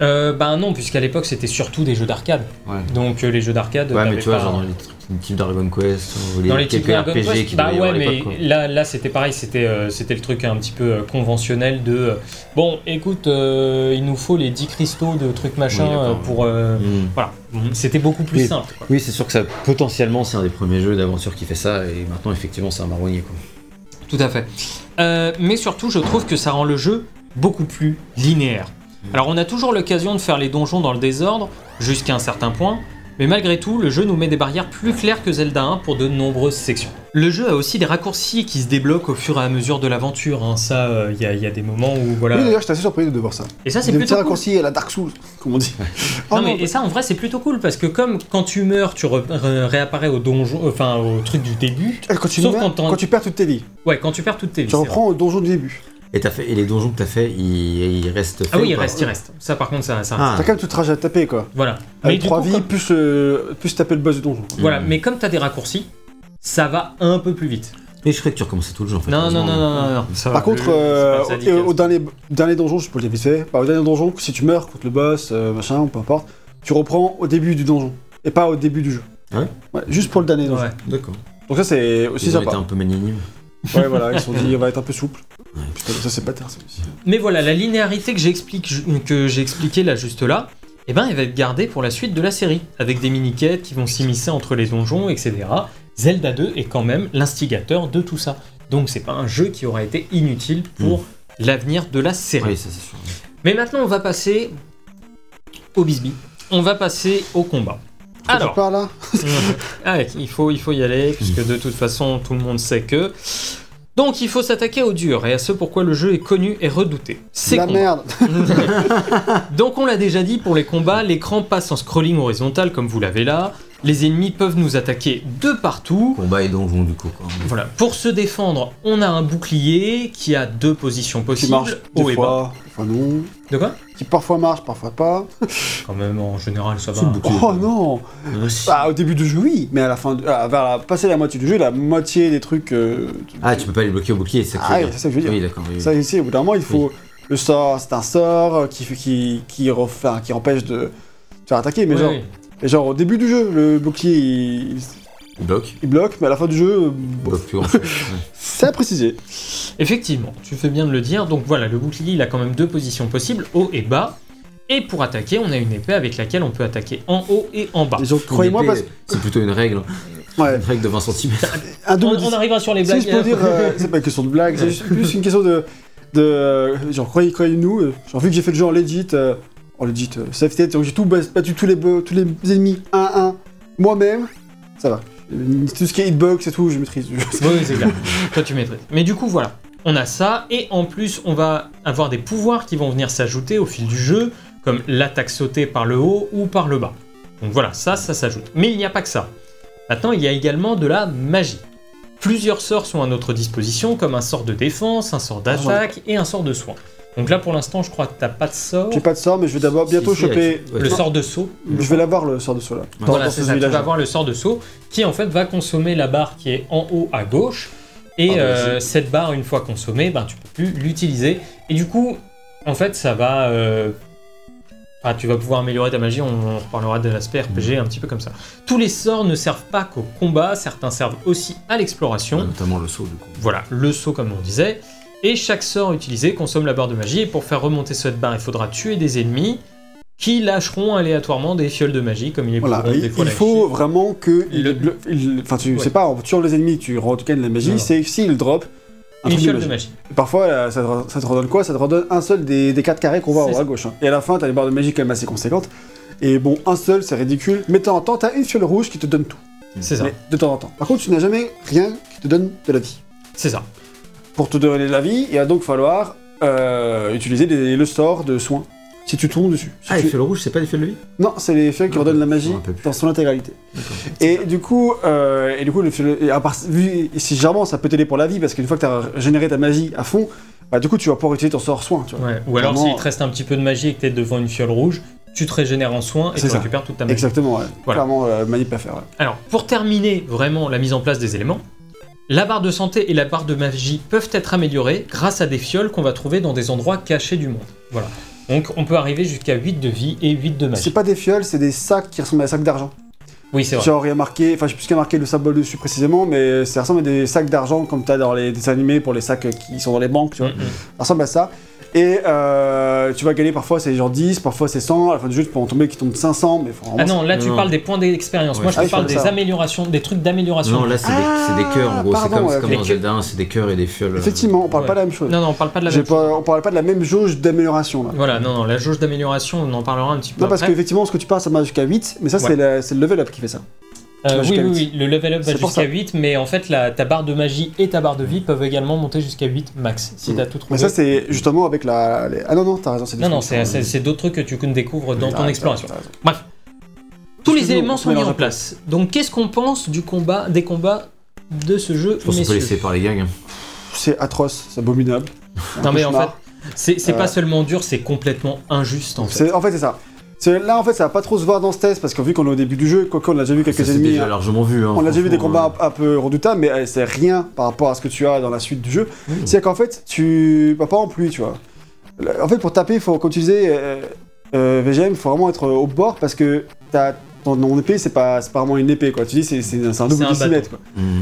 Euh, bah non, puisqu'à l'époque c'était surtout des jeux d'arcade. Ouais. Donc euh, les jeux d'arcade. Ouais, mais tu vois, pas- genre dans les trucs- Dragon Quest, ou les, dans les types quelques Dragon RPG Quest, qui bah ouais, mais quoi. là, là c'était pareil, c'était euh, c'était le truc un petit peu euh, conventionnel de euh, bon, écoute, euh, il nous faut les 10 cristaux de trucs machin Oui, pour euh, Hmm. voilà, c'était beaucoup plus Oui. simple. quoi. Oui, c'est sûr que ça, potentiellement, c'est un des premiers jeux d'aventure qui fait ça, et maintenant, effectivement, c'est un marronnier, quoi. Tout à fait. Euh, mais surtout, je trouve que ça rend le jeu beaucoup plus linéaire. Alors, on a toujours l'occasion de faire les donjons dans le désordre, jusqu'à un certain point, mais malgré tout, le jeu nous met des barrières plus claires que Zelda 1 pour de nombreuses sections. Le jeu a aussi des raccourcis qui se débloquent au fur et à mesure de l'aventure. hein. Ça, euh, il y, a- il y a des moments où voilà. Oui, d'ailleurs, j'étais assez surpris de voir ça. et ça, c'est plutôt cool. raccourcis à la Dark Souls, comme on dit. Oh non, mais et ça en vrai c'est plutôt cool parce que comme quand tu meurs tu réapparais au donjon enfin au truc du début Eh, Quand tu, Sauf meurs- quand quand tu perds toutes tes vies, ouais quand tu perds toutes tes vies tu reprends au donjon du début. Et, t'as fait, et les donjons que t'as fait, ils, ils restent faits ah oui ou il pas reste il reste ça par contre ça, ça Ah. T'as quand même tout le trajet à taper, quoi. voilà Avec du 3 coup, vies, comme- plus, euh, plus taper le boss du donjon. Voilà, Mhm. mais comme t'as des raccourcis, ça va un peu plus vite. Mais je croyais que tu recommençais tout le jeu, en fait. Non, non, non, non, non, non. ça Par contre, euh, au, dernier, dernier donjon, je peux le dire vite fait, bah, au dernier donjon, si tu meurs contre le boss, euh, machin, peu importe, tu reprends au début du donjon, et pas au début du jeu. Ah ouais Juste pour le dernier donjon. Ouais. D'accord. Donc ça, c'est aussi Ils ont été sympa. un peu magnanimes. Ouais, voilà, ils se sont dit, on va être un peu souple. Putain, ça, c'est pas terre, ça aussi. Mais voilà, la linéarité que j'explique, que j'ai expliqué là juste là, eh ben, elle va être gardée pour la suite de la série, avec des mini-quêtes qui vont s'immiscer entre les donjons, etc. Zelda 2 est quand même l'instigateur de tout ça. Donc c'est pas un jeu qui aura été inutile pour l'avenir de la série. Oui, ça c'est sûr. Mais maintenant, on va passer au bisbee. On va passer au combat. Alors. Par là? Ah ouais, il, faut, il faut y aller, puisque de toute façon, tout le monde sait que. Donc, il faut s'attaquer au dur et à ce pourquoi le jeu est connu et redouté. C'est La merde Donc, on l'a déjà dit, pour les combats, l'écran passe en scrolling horizontal, comme vous l'avez là. Les ennemis peuvent nous attaquer de partout. Combat et donjon, du coup, quoi. Voilà. Pour se défendre, on a un bouclier qui a deux positions Qui possibles, marche haut des et bas. fois, des fois non. De quoi? Qui parfois marche, parfois pas. Quand même, en général, ça va. Bouclier. Oh non Ah, si. Bah, au début du jeu, oui, mais à la fin, de- ah, vers la, passer la moitié du jeu, la moitié des trucs. euh, Ah, tu peux pas les bloquer au bouclier, c'est ça que Ah tu ça que je veux dire. Oui, d'accord. oui, oui. Ça ici, au bout d'un moment, il faut. Le sort, c'est un sort euh, qui, qui, qui, qui empêche de te faire attaquer, mais Oui, genre, mais genre au début du jeu, le bouclier il, Il bloque. il bloque, mais à la fin du jeu, euh, plus c'est à préciser. Effectivement, tu fais bien de le dire. Donc voilà, le bouclier, il a quand même deux positions possibles, haut et bas. Et pour attaquer, on a une épée avec laquelle on peut attaquer en haut et en bas. Et donc, croyez-moi, parce C'est plutôt une règle. ouais, Une règle de 20 cm. On, on arrivera sur les blagues. Si je peux dire, euh, c'est pas une question de blague, c'est juste plus une question de. de genre, croyez- croyez-nous, euh, genre, vu que j'ai fait le jeu en legit, euh, en legit, euh, safe state, donc j'ai tout battu tous les, tous les ennemis 1-1 moi-même, ça va. Euh, Tout ce qui est hitbox et tout, je maîtrise. Oui, c'est clair. Toi, tu maîtrises. Mais du coup, voilà. On a ça, et en plus, on va avoir des pouvoirs qui vont venir s'ajouter au fil du jeu, comme l'attaque sautée par le haut ou par le bas. Donc voilà, ça, ça s'ajoute. Mais il n'y a pas que ça. Maintenant, il y a également de la magie. Plusieurs sorts sont à notre disposition, comme un sort de défense, un sort d'attaque et un sort de soin. Donc là, pour l'instant, je crois que t'as pas de sort. J'ai pas de sort, mais je vais d'abord bientôt Si, si, choper. avec- ouais, Le sort de saut. Je vais l'avoir le sort de saut là. Dans- Voilà, dans c'est ce ça. Tu vas avoir le sort de saut qui en fait va consommer la barre qui est en haut à gauche. Et Ah, bah, euh, cette barre, une fois consommée, ben, tu peux plus l'utiliser. Et du coup, en fait, ça va. euh, ah, tu vas pouvoir améliorer ta magie, on, on reparlera de l'aspect RPG un petit peu comme ça. Tous les sorts ne servent pas qu'au combat, certains servent aussi à l'exploration. Notamment le saut du coup. Voilà, le saut comme on disait. Et chaque sort utilisé consomme la barre de magie. Et pour faire remonter cette barre, il faudra tuer des ennemis qui lâcheront aléatoirement des fioles de magie, comme il est Voilà, pour il, des fois il la faut vraiment que. Enfin, tu Ouais. sais pas, en tuant les ennemis, tu gagnes la magie, c'est s'il drop. un Une fiole de magie. Parfois, euh, ça te, ça te redonne quoi? Ça te redonne un seul des, des 4 carrés qu'on voit en C'est haut à gauche. hein. Et à la fin, t'as des barres de magie quand même assez conséquentes. Et bon, un seul, c'est ridicule. Mais de temps en temps, t'as une fiole rouge qui te donne tout. C'est ça. Mais de temps en temps. Par contre, tu n'as jamais rien qui te donne de la vie. C'est ça. Pour te donner de la vie, il va donc falloir euh, utiliser des- le sort de soin. Si tu tombes dessus. Si Ah, tu- les fioles rouges, c'est pas des fioles de vie Non, c'est les fioles qui Ah, redonnent la je magie me rappelle plus. dans son intégralité. Et du coup, euh, et du coup, le, le- et à part, vu, et si généralement ça peut t'aider pour la vie, parce qu'une fois que tu as généré ta magie à fond, bah du coup tu vas pouvoir utiliser ton sort soin, tu vois. Ouais. Ou alors, Vraiment- s'il te reste un petit peu de magie et que t'es devant une fiole rouge, tu te régénères en soin et C'est tu ça. récupères toute ta magie. Exactement, ouais. Voilà. Clairement, euh, manip à faire. ouais. Alors, pour terminer vraiment la mise en place des éléments, la barre de santé et la barre de magie peuvent être améliorées grâce à des fioles qu'on va trouver dans des endroits cachés du monde. Voilà. Donc, on peut arriver jusqu'à 8 de vie et 8 de C'est magie. pas des fioles, c'est des sacs qui ressemblent à des sacs d'argent. Oui, c'est vrai. Genre, il y a marqué, enfin, je sais plus ce qu'il y a marqué le symbole dessus précisément, mais ça ressemble à des sacs d'argent comme tu as dans les dessins animés pour les sacs qui sont dans les banques, tu vois. Mm, mm. Ça ressemble à ça. Et euh, tu vas gagner parfois c'est genre 10, parfois c'est 100, à la fin du jeu tu peux en tomber qui tombe 500, mais vraiment Ah non, là tu Non. parles des points d'expérience. Ouais, Moi je ah te oui, parle des ça. améliorations, des trucs d'amélioration. Non, là, c'est des, c'est des cœurs en gros. C'est pardon, comme, ouais, c'est comme ok. dans Zelda 1, c'est des cœurs et des fioles. euh, Effectivement, on parle Ouais. pas de la même chose. non, non, on parle pas de la J'ai même chose. pas, on parle pas de la même jauge d'amélioration là. Voilà, non, non, la jauge d'amélioration, on en parlera un petit peu Non, parce après. qu'effectivement, ce que tu parles, ça marche jusqu'à 8, mais ça, c'est Ouais. la- c'est le level up qui fait ça. Euh, oui, oui, 8. oui, le level up va jusqu'à ça. 8, mais en fait la, ta barre de magie et ta barre de vie peuvent également monter jusqu'à 8 max, si Mm. t'as tout trouvé. Mais ça, c'est justement avec la. les- Ah non, non, t'as raison, c'est non, non, c'est d'autres trucs que tu découvres dans ton exploration. Bref. Tous les éléments sont mis en place. Donc qu'est-ce qu'on pense du combat, des combats de ce jeu, Je pense qu'on peut laisser par les gags. hein. C'est atroce, c'est abominable. Non mais en fait, c'est c'est Euh, pas seulement dur, c'est complètement injuste en fait. En fait, c'est ça. Là, en fait, ça va pas trop se voir dans ce test parce que vu qu'on est au début du jeu, quoique on a déjà vu quelques Ça, ennemis. déjà hein, largement vu. hein, On a déjà vu des combats un, un peu redoutables, mais euh, c'est rien par rapport à ce que tu as dans la suite du jeu. euh, oui. C'est qu'en fait, tu. Bah, pas en pluie, tu vois. En fait, pour taper, il faut, comme tu disais, euh, euh, VGM, il faut vraiment être au bord parce que t'as- ton épée, c'est pas, c'est pas vraiment une épée, quoi. Tu dis, c'est un double un décimètre, quoi.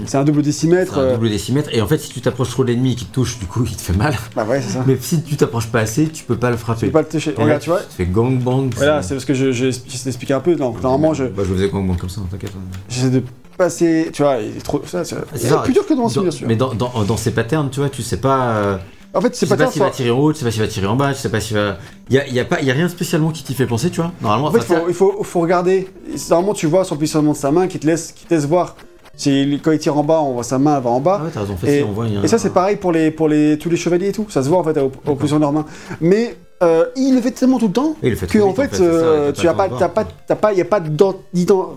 C'est un double décimètre. Un euh, double décimètre. Et en fait, si tu t'approches trop de l'ennemi qui te touche, du coup, il te fait mal. Bah ouais, c'est ça. Mais si tu t'approches pas assez, tu peux pas le Tu frapper. peux pas le toucher. Et là, Regarde, tu vois. Tu fais gang bang. Voilà, c'est parce que je- je- j'essaie d'expliquer un peu. Non, normalement, je, Bah, je faisais gang bang comme ça, t'inquiète. hein. j'essaie de passer. Tu vois, il est trop. Ça, c'est plus dur que dans ce, Dans- bien sûr. Mais dans, dans, dans ces patterns, tu vois, tu sais pas. En fait, c'est sais pas pas s'il va tirer haut, tu sais pas s'il va tirer en bas, tu sais pas s'il va. Y a, y a pas, y a rien spécialement qui t'y fait penser, tu vois. Normalement, En fait, faut- il faut, faut regarder. Normalement, tu vois le positionnement de sa main qui te laisse, qui te laisse voir. Si- Quand il tire en bas, on voit sa main, elle va en Ah bas. ouais, t'as raison, en fait, Et- si on voit, y a Et ça, c'est pareil pour, les, pour les, tous les chevaliers et tout. Ça se voit en fait au, au position de leurs mains. Mais euh, il le fait tellement tout le temps que en fait, euh, tu as le pas, pas, t'as pas, y a pas d'an- d'ident-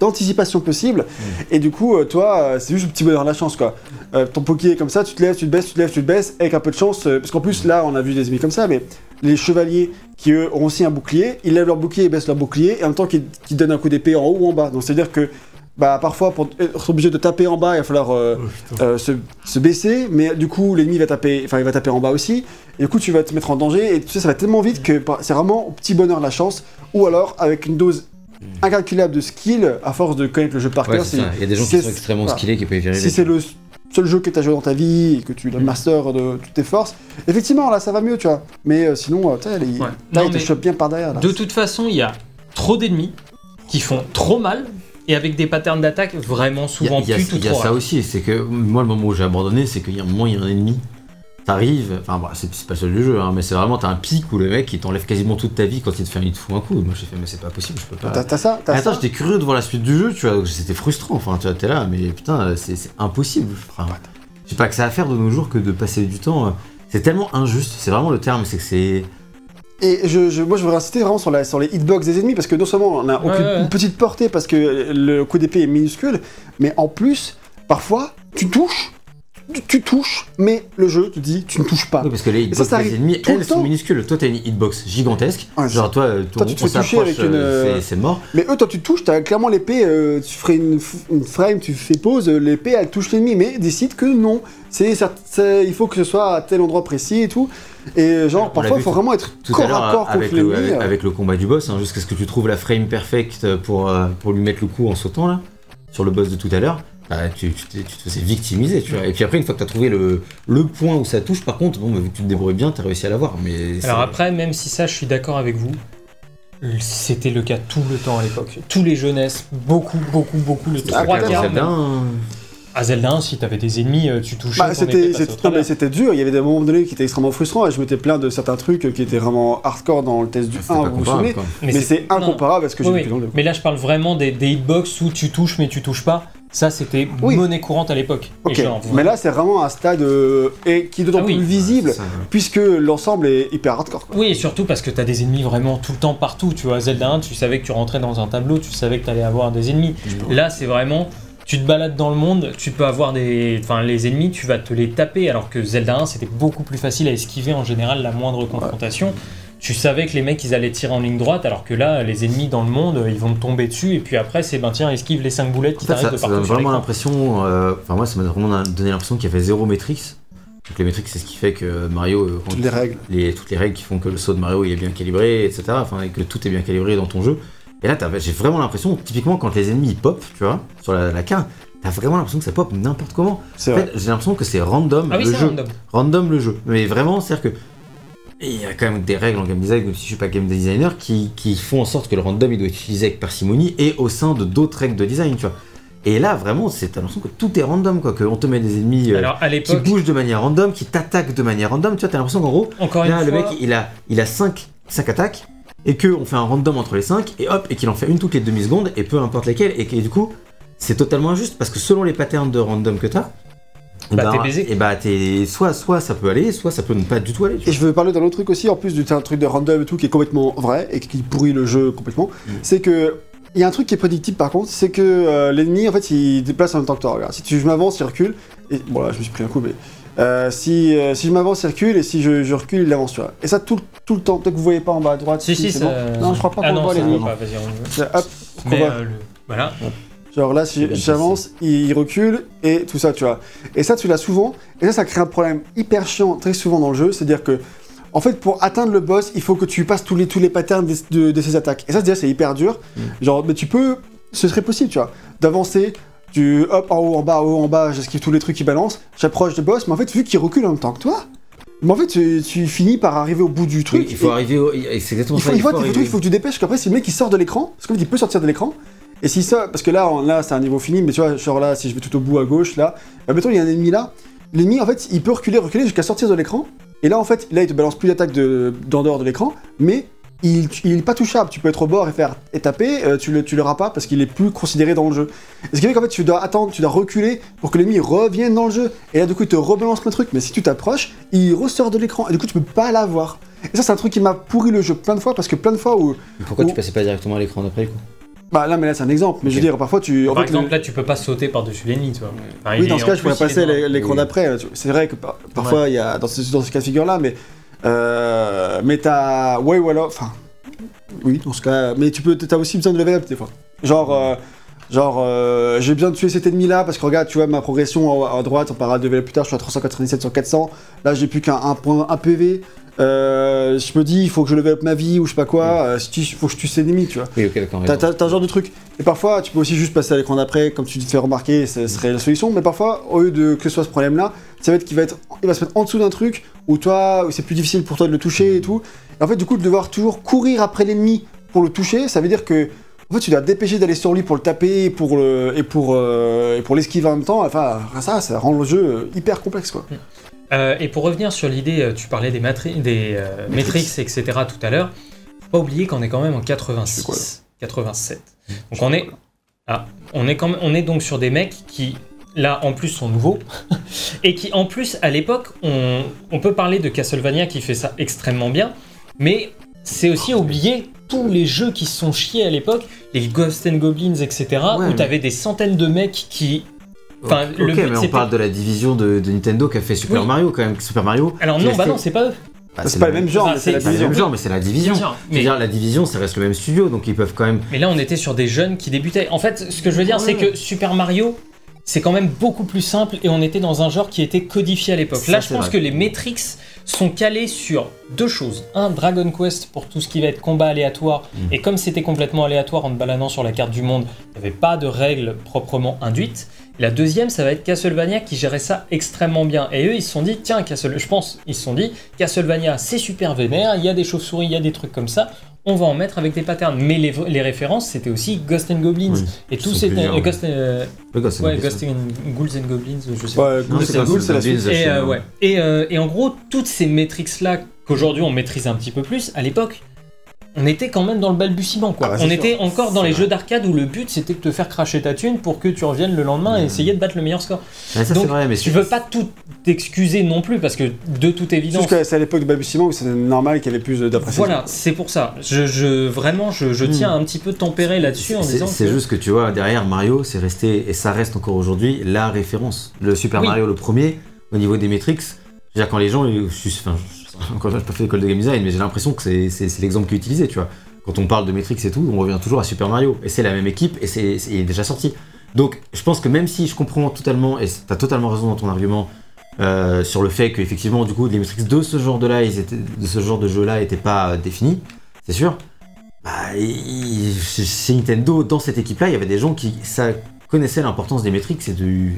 d'anticipation possible. Mm. Et du coup, euh, toi, euh, c'est juste le petit bonheur de la chance, quoi. Euh, ton poké est comme ça, tu te lèves, tu te baisses, tu te lèves, tu te baisses, avec un peu de chance. euh, parce qu'en plus, là, on a vu des ennemis comme ça, mais les chevaliers qui eux ont aussi un bouclier, ils lèvent leur bouclier, ils baissent leur bouclier, et en même temps qu'ils qu'ils donnent un coup d'épée en haut ou en bas. Donc c'est-à-dire que bah, parfois, pour être obligé de taper en bas, il va falloir euh, Oh, euh, se, se baisser, mais du coup, l'ennemi va taper, enfin, il va taper en bas aussi, et du coup, tu vas te mettre en danger, et tu sais, ça va tellement vite que bah, c'est vraiment au petit bonheur de la chance, ou alors avec une dose incalculable de skill, à force de connaître le jeu par cœur. Il y a des gens qui c'est- sont extrêmement voilà. skillés qui peuvent y arriver. Si c'est le seul jeu que tu as joué dans ta vie et que tu es le master de toutes tes forces, effectivement, là, ça va mieux, tu vois. Mais euh, sinon, euh, tu sais, Ouais. te mais chope bien par derrière. Là. De toute façon, il y a trop d'ennemis qui font trop mal et avec des patterns d'attaque vraiment Il y a, souvent il y a- plus tout il y a ça aussi, c'est que moi, le moment où j'ai abandonné, c'est qu'il y a un moment, il y a un ennemi. T'arrives, enfin, bah, c'est pas le seul du jeu, hein, mais c'est vraiment, t'as un pic où le mec il t'enlève quasiment toute ta vie quand il te fait un, il te fout un coup. Moi j'ai fait, mais c'est pas possible, je peux pas. T'as ça, t'as Mais attends, ça. j'étais curieux de voir la suite du jeu, tu vois, c'était frustrant. Enfin, tu vois, t'es là, mais putain, c'est impossible. Enfin, je sais pas que ça à faire de nos jours que de passer du temps. euh, C'est tellement injuste, c'est vraiment le terme, c'est que c'est. Et je, je- moi, je voudrais insister vraiment sur, la, sur les hitbox des ennemis, parce que non seulement on a Ouais, aucune- ouais. une petite portée parce que le coup d'épée est minuscule, mais en plus, parfois, tu touches, tu, tu touches, mais le jeu te dit tu ne touches pas. Oui, parce que les hitbox ça des ennemis, elles sont minuscules. Toi, t'as une hitbox gigantesque. Ouais, Genre, toi, Toi, tu te fais avec une, euh, euh, c'est- mort. Mais eux, toi, tu touches, t'as clairement l'épée, euh, tu ferais une, frame, tu fais pause, l'épée, elle touche l'ennemi, mais décide que non. C'est, il faut que ce soit à tel endroit précis et tout. Et genre, parfois, il faut vraiment être Tout corps à corps avec, contre le, l'ennemi. avec, avec le combat du boss, hein, jusqu'à ce que tu trouves la frame perfect pour, euh, pour lui mettre le coup en sautant, là, sur le boss de tout à l'heure. Bah, tu, tu, t'es- tu te faisais victimiser, tu vois. Et puis après, une fois que tu as trouvé le, le point où ça touche, par contre, bon, bah, vu que tu te débrouilles bien, tu as réussi à l'avoir. Mais Alors après, même si ça, je suis d'accord avec vous, c'était le cas tout le temps à l'époque. Tous les jeunesses, beaucoup, beaucoup, beaucoup, les Ah, trois quarts. À Zelda 1, si t'avais des ennemis, euh, tu touchais. Bah, c'était, c'était- non, dur, il y avait des moments donnés qui étaient extrêmement frustrants et je m'étais plaint de certains trucs qui étaient vraiment hardcore dans le test du C'était 1, pas vous vous souvenez quoi. Mais, c'est non. incomparable à ce que Oui, j'ai oui. vécu dans le Mais là, je parle vraiment des, des hitbox où tu touches mais tu touches pas. Ça, c'était Oui. monnaie courante à l'époque. Mais là c'est vraiment un stade euh, et qui est d'autant Ah oui. plus visible Ça, ouais. puisque l'ensemble est hyper hardcore. quoi. Oui, et surtout parce que t'as des ennemis vraiment tout le temps partout. Tu vois, Zelda 1, tu savais que tu rentrais dans un tableau, tu savais que t'allais avoir des ennemis. Là, c'est vraiment. Tu te balades dans le monde, tu peux avoir des. Enfin, les ennemis, tu vas te les taper. Alors que Zelda 1, c'était beaucoup plus facile à esquiver en général la moindre confrontation. Tu savais que les mecs, ils allaient tirer en ligne droite, alors que là, les ennemis dans le monde, ils vont te tomber dessus. Et puis après, c'est ben tiens, esquive les 5 boulettes qui En fait, t'arrivent ça, de ça partout. donne sur vraiment l'impression. euh, Enfin, moi, ça m'a vraiment donné l'impression qu'il y avait zéro Matrix. Donc, les Matrix, c'est ce qui fait que Mario. euh, Toutes les règles. les- toutes les règles qui font que le saut de Mario il est bien calibré, etc. Enfin, et que tout est bien calibré dans ton jeu. Et là, j'ai vraiment l'impression, typiquement, quand les ennemis ils pop, tu vois, sur la, la carte, t'as vraiment l'impression que ça pop n'importe comment. C'est En vrai. fait, j'ai l'impression que c'est random Ah oui, le jeu. random. Random le jeu. Mais vraiment, c'est-à-dire que. Et Il y a quand même des règles en game design, même si je suis pas game designer, qui, qui font en sorte que le random il doit être utilisé avec parcimonie et au sein de d'autres règles de design, tu vois. Et là, vraiment, c'est t'as l'impression que tout est random, quoi. Qu'on te met des ennemis euh, Alors à qui bougent de manière random, qui t'attaquent de manière random, tu vois, t'as l'impression qu'en gros, encore une Là, fois. le mec, il a, il a 5, attaques, et qu'on fait un random entre les 5, et hop, et qu'il en fait une toutes les demi-secondes, et peu importe lesquelles, et que du coup, c'est totalement injuste, parce que selon les patterns de random que t'as, et Bah, t'es baisé. Et bah, t'es, soit, soit ça peut aller, soit ça peut ne pas du tout aller. tu Et je veux parler d'un autre truc aussi, en plus du un truc de random et tout, qui est complètement vrai et qui pourrit le jeu complètement. Mm. C'est que. Il y a un truc qui est prédictible par contre, c'est que euh, l'ennemi en fait il déplace en même temps que toi. Regarde, si tu, je m'avance, il recule. Et bon là, je me suis pris un coup, mais. euh, si, euh, si je m'avance, il recule, et si je, je recule, il avance, tu vois. Et ça tout, tout le temps. Peut-être que vous voyez pas en bas à droite. Si, si, c'est ça... bon. Non, je crois pas Ah qu'on non, voit ça l'ennemi. va pas, vas-y, on- C'est- Hop, Mais euh, le- voilà. Genre là, si j'avance, il recule et tout ça, tu vois. Et ça, tu l'as souvent. Et ça, ça crée un problème hyper chiant très souvent dans le jeu. C'est-à-dire que, en fait, pour atteindre le boss, il faut que tu passes tous les, tous les patterns de, de ses attaques. Et ça, déjà, c'est hyper dur. Genre, mais tu peux. Ce serait possible, tu vois. D'avancer, du hop, en haut, en bas, en haut, en bas, j'esquive tous les trucs qui balancent, j'approche du boss, mais en fait, vu qu'il recule en même temps que toi, mais en fait, tu, tu finis par arriver au bout du truc. Oui, il faut et- arriver au. C'est exactement il faut, ça. il faut, il faut, arriver- il faut que tu dépêches, qu'après, si le mec il sort de l'écran, parce qu'en fait, il peut sortir de l'écran, et si ça, parce que là, on- là c'est un niveau fini, mais tu vois, genre là, si je vais tout au bout à gauche, là, bah, mettons, il y a un ennemi là, l'ennemi, en fait, il peut reculer, reculer jusqu'à sortir de l'écran, et là, en fait, là, il te balance plus d'attaque de, d'en dehors de l'écran, mais il, il est pas touchable, tu peux être au bord et faire et taper, euh, tu, le, tu l'auras pas parce qu'il est plus considéré dans le jeu. Ce qui fait qu'en fait, tu dois attendre, tu dois reculer pour que l'ennemi revienne dans le jeu, et là, du coup, il te rebalance le truc, mais si tu t'approches, il ressort de l'écran, et du coup, tu peux pas l'avoir. Et ça, c'est un truc qui m'a pourri le jeu plein de fois, parce que plein de fois où. Pourquoi tu passais pas directement à l'écran d'après, quoi Bah là, mais là, c'est un exemple. Mais je veux dire, parfois, tu. en Par fait, exemple, le- là, tu peux pas sauter par-dessus l'ennemi, tu vois. Enfin, Oui, dans ce cas, je pourrais passer l'é- l'écran Oui. d'après. tu- C'est vrai que par- parfois, il y a dans ce, dans ce cas de figure-là, mais. Euh, mais t'as. Ouais, ou alors. Enfin. Oui, dans ce cas. Mais tu peux. T'as aussi besoin de level up des fois. Genre. euh, Genre, euh, j'ai besoin de tuer cet ennemi-là parce que regarde, tu vois ma progression à, à droite, on parlera de level up plus tard, je suis à 397 sur 400. Là, j'ai plus qu'un un point, un PV. Euh, je me dis, il faut que je level up ma vie ou je sais pas quoi. euh, il faut que je tue cet ennemi, tu vois. Oui, ok, d'accord. T'as, raison. t'as- t'as ce genre de truc. Et parfois, tu peux aussi juste passer à l'écran d'après, comme tu te fais remarquer, ce serait la solution. Mais parfois, au lieu de que ce soit ce problème-là, ça va être qu'il va être, il va se mettre en dessous d'un truc où toi, où c'est plus difficile pour toi de le toucher et tout. Et en fait, du coup, de devoir toujours courir après l'ennemi pour le toucher, ça veut dire que, en fait, tu dois te dépêcher d'aller sur lui pour le taper et pour le, et pour, euh, et pour l'esquiver en même temps. Enfin, ça, ça rend le jeu hyper complexe, quoi. Euh, et pour revenir sur l'idée, euh, tu parlais des, matri- des euh, etc. tout à l'heure. Faut pas oublier qu'on est quand même en 86, quoi, là? 87. Donc on est, ah, on est quand même, on est donc sur des mecs qui là en plus sont nouveaux et qui en plus à l'époque on, on peut parler de Castlevania qui fait ça extrêmement bien, mais c'est aussi oublier tous les jeux qui se sont chiés à l'époque, les Ghosts and Goblins, etc. Ouais, où mais- t'avais des centaines de mecs qui Enfin, le ok, but, mais on parle de la division de, de Nintendo qui a fait Super Oui. Mario quand même. Super Mario. Alors non, bah fait- non, c'est pas eux. bah, c'est pas le même genre, c'est la le division. même genre, mais c'est la division. C'est-à-dire la division, ça reste le même studio, donc ils peuvent quand même. Mais là, on était sur des jeunes qui débutaient. En fait, ce que je veux dire, c'est que Super Mario, c'est quand même beaucoup plus simple et on était dans un genre qui était codifié à l'époque. Là, je pense vrai. que les Matrix sont calés sur deux choses. Un, Dragon Quest pour tout ce qui va être combat aléatoire. Mm. Et comme c'était complètement aléatoire en te baladant sur la carte du monde, il n'y avait pas de règles proprement induites. La deuxième, ça va être Castlevania qui gérait ça extrêmement bien. Et eux, ils se sont dit, tiens, Castle... je pense, ils se sont dit, Castlevania, c'est super vénère, il y a des chauves-souris, il y a des trucs comme ça. On va en mettre avec des patterns. Mais les, les références, c'était aussi Ghost and Goblins. Oui. Et tout c'était. euh. Ghost, euh, ouais, Ghost and Ghouls and Goblins, je sais pas. Ouais, Ghouls, pas Ghouls, c'est la Goblins, suite. Et, euh, ouais. et, euh, et en gros, toutes ces métriques-là qu'aujourd'hui on maîtrise un petit peu plus, à l'époque, on était quand même dans le balbutiement. Quoi. Ah bah, on sûr. était encore dans les vrai. jeux d'arcade où le but c'était de te faire cracher ta thune pour que tu reviennes le lendemain et Mhm. essayer de battre le meilleur score. Ouais, ça Donc, c'est vrai, mais Tu veux pas tout t'excuser non plus parce que de toute évidence. Que c'est à l'époque du balbutiement où c'était normal qu'il y avait plus d'appréciation. Voilà, c'est pour ça. Je, je- vraiment, je, je tiens à un petit peu tempérer là-dessus en disant C'est que- juste que tu vois, derrière Mario, c'est resté, et ça reste encore aujourd'hui, la référence. Le Super Oui. Mario, le premier, au niveau des métriques, c'est-à-dire quand les gens, enfin, encore une fois, j'ai pas fait l'école de game design, mais j'ai l'impression que c'est l'exemple qui est utilisé, tu vois. Quand on parle de métriques et tout, on revient toujours à Super Mario, et c'est la même équipe, et c'est est déjà sorti. Donc, je pense que même si je comprends totalement, et t'as totalement raison dans ton argument, euh, sur le fait qu'effectivement, du coup, les métriques de ce genre de là, de ce genre de jeu-là, n'étaient pas euh, définis, c'est sûr. Bah, Nintendo, dans cette équipe-là, il y avait des gens qui ça, connaissaient l'importance des métriques et de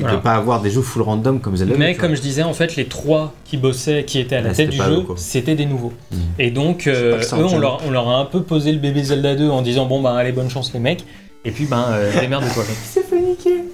Voilà. de pas avoir des jeux full random comme Zelda. Mais comme je disais, en fait, les trois qui bossaient, qui étaient à la tête du jeu, quoi. c'était des nouveaux. Mhm. Et donc, euh, eux, on leur, on leur a un peu posé le bébé Zelda 2 en disant bon, bah, allez, bonne chance les mecs. Et puis, ben, euh, démerde-toi. Il s'est fait niquer.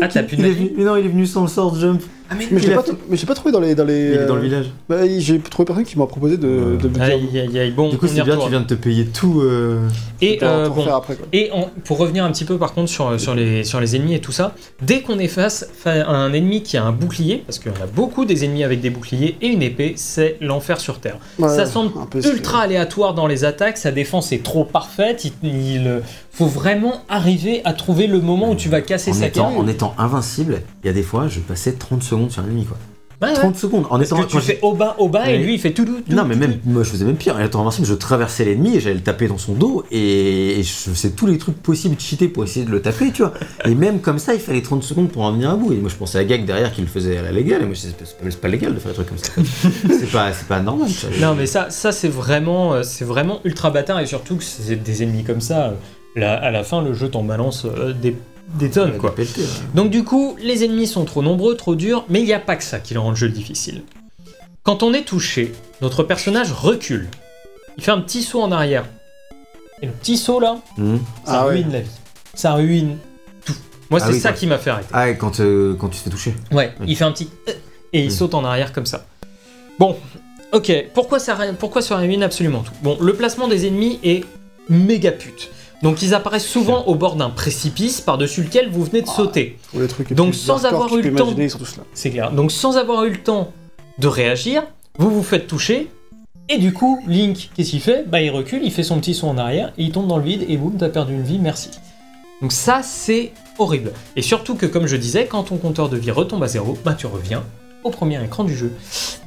Ah, t'as plus de Mais non, il est venu sans le sword jump. Mais je Il l'ai a pas, fait- tr- mais j'ai pas trouvé dans les. Dans les Il est dans le euh, village. bah, j'ai trouvé personne qui m'a proposé de, Ouais. de me dire. Aïe, aïe, aïe. Bon, Du coup, on y c'est bien, tu viens de te payer tout. euh, Et, euh, bon, refaire après, quoi. Et en- pour revenir un petit peu par contre sur, sur, les, sur les ennemis et tout ça, dès qu'on est face fa- à un ennemi qui a un bouclier, parce qu'il y en a beaucoup des ennemis avec des boucliers et une épée, c'est l'enfer sur Terre. Ouais, ça semble ultra aléatoire dans les attaques, sa défense est trop parfaite, il, il faut vraiment arriver à trouver le moment où tu vas casser En sa étant, carte. en étant invincible, il y a des fois, je passais 30 secondes sur un ennemi, quoi. Ouais, ouais. 30 secondes. En Parce étant. que tu fais au bas, au bas, et lui il fait tout doux. Non, mais même, moi je faisais même pire. En étant invincible, je traversais l'ennemi et j'allais le taper dans son dos et, et je faisais tous les trucs possibles de cheater pour essayer de le taper, tu vois. Et même comme ça, il fallait 30 secondes pour en venir à bout. Et moi je pensais à Gag derrière qui le faisait à la légale. Et moi je disais, c'est pas, c'est pas légal de faire des trucs comme ça. c'est pas, pas normal. Non, mais ça, ça c'est vraiment, euh, c'est vraiment ultra bâtard et surtout que c'est des ennemis comme ça. là, à la fin, le jeu t'en balance euh, des, des tonnes, Ouais, quoi. ouais. Donc du coup, les ennemis sont trop nombreux, trop durs, mais il n'y a pas que ça qui rend le jeu difficile. Quand on est touché, notre personnage recule. Il fait un petit saut en arrière. Et le petit saut là, Mhm. ça Ah ouais. ruine la vie. Ça ruine tout. Moi, Ah c'est oui, ça qui m'a fait arrêter. Ah, et quand, euh, quand tu te fais toucher. Ouais, Oui. il fait un petit euh, et il Mm. saute en arrière comme ça. Bon, ok, pourquoi ça, pourquoi ça ruine absolument tout? Bon, le placement des ennemis est méga pute. Donc ils apparaissent souvent au bord d'un précipice par-dessus lequel vous venez de Ah. sauter. Trucs les Donc, plus sans hardcore avoir que tu eu peux le temps- imaginer, ils sont tous là. C'est clair. Donc sans avoir eu le temps de réagir, vous vous faites toucher. Et du coup, Link, qu'est-ce qu'il fait? Bah il recule, il fait son petit saut en arrière, et il tombe dans le vide, et boum, t'as perdu une vie, merci. Donc ça, c'est horrible. Et surtout que, comme je disais, quand ton compteur de vie retombe à zéro, bah tu reviens au premier écran du jeu.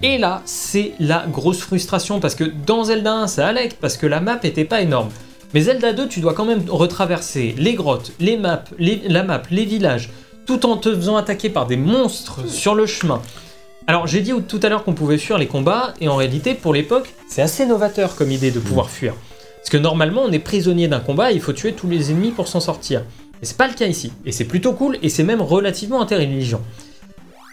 Et là, c'est la grosse frustration, parce que dans Zelda 1, ça allait, parce que la map était pas énorme. Mais Zelda 2, tu dois quand même retraverser les grottes, les maps, les- la map, les villages, tout en te faisant attaquer par des monstres sur le chemin. Alors j'ai dit tout à l'heure qu'on pouvait fuir les combats, et en réalité pour l'époque c'est assez novateur comme idée de pouvoir fuir. Parce que normalement on est prisonnier d'un combat et il faut tuer tous les ennemis pour s'en sortir. Et c'est pas le cas ici. Et c'est plutôt cool et c'est même relativement intelligent.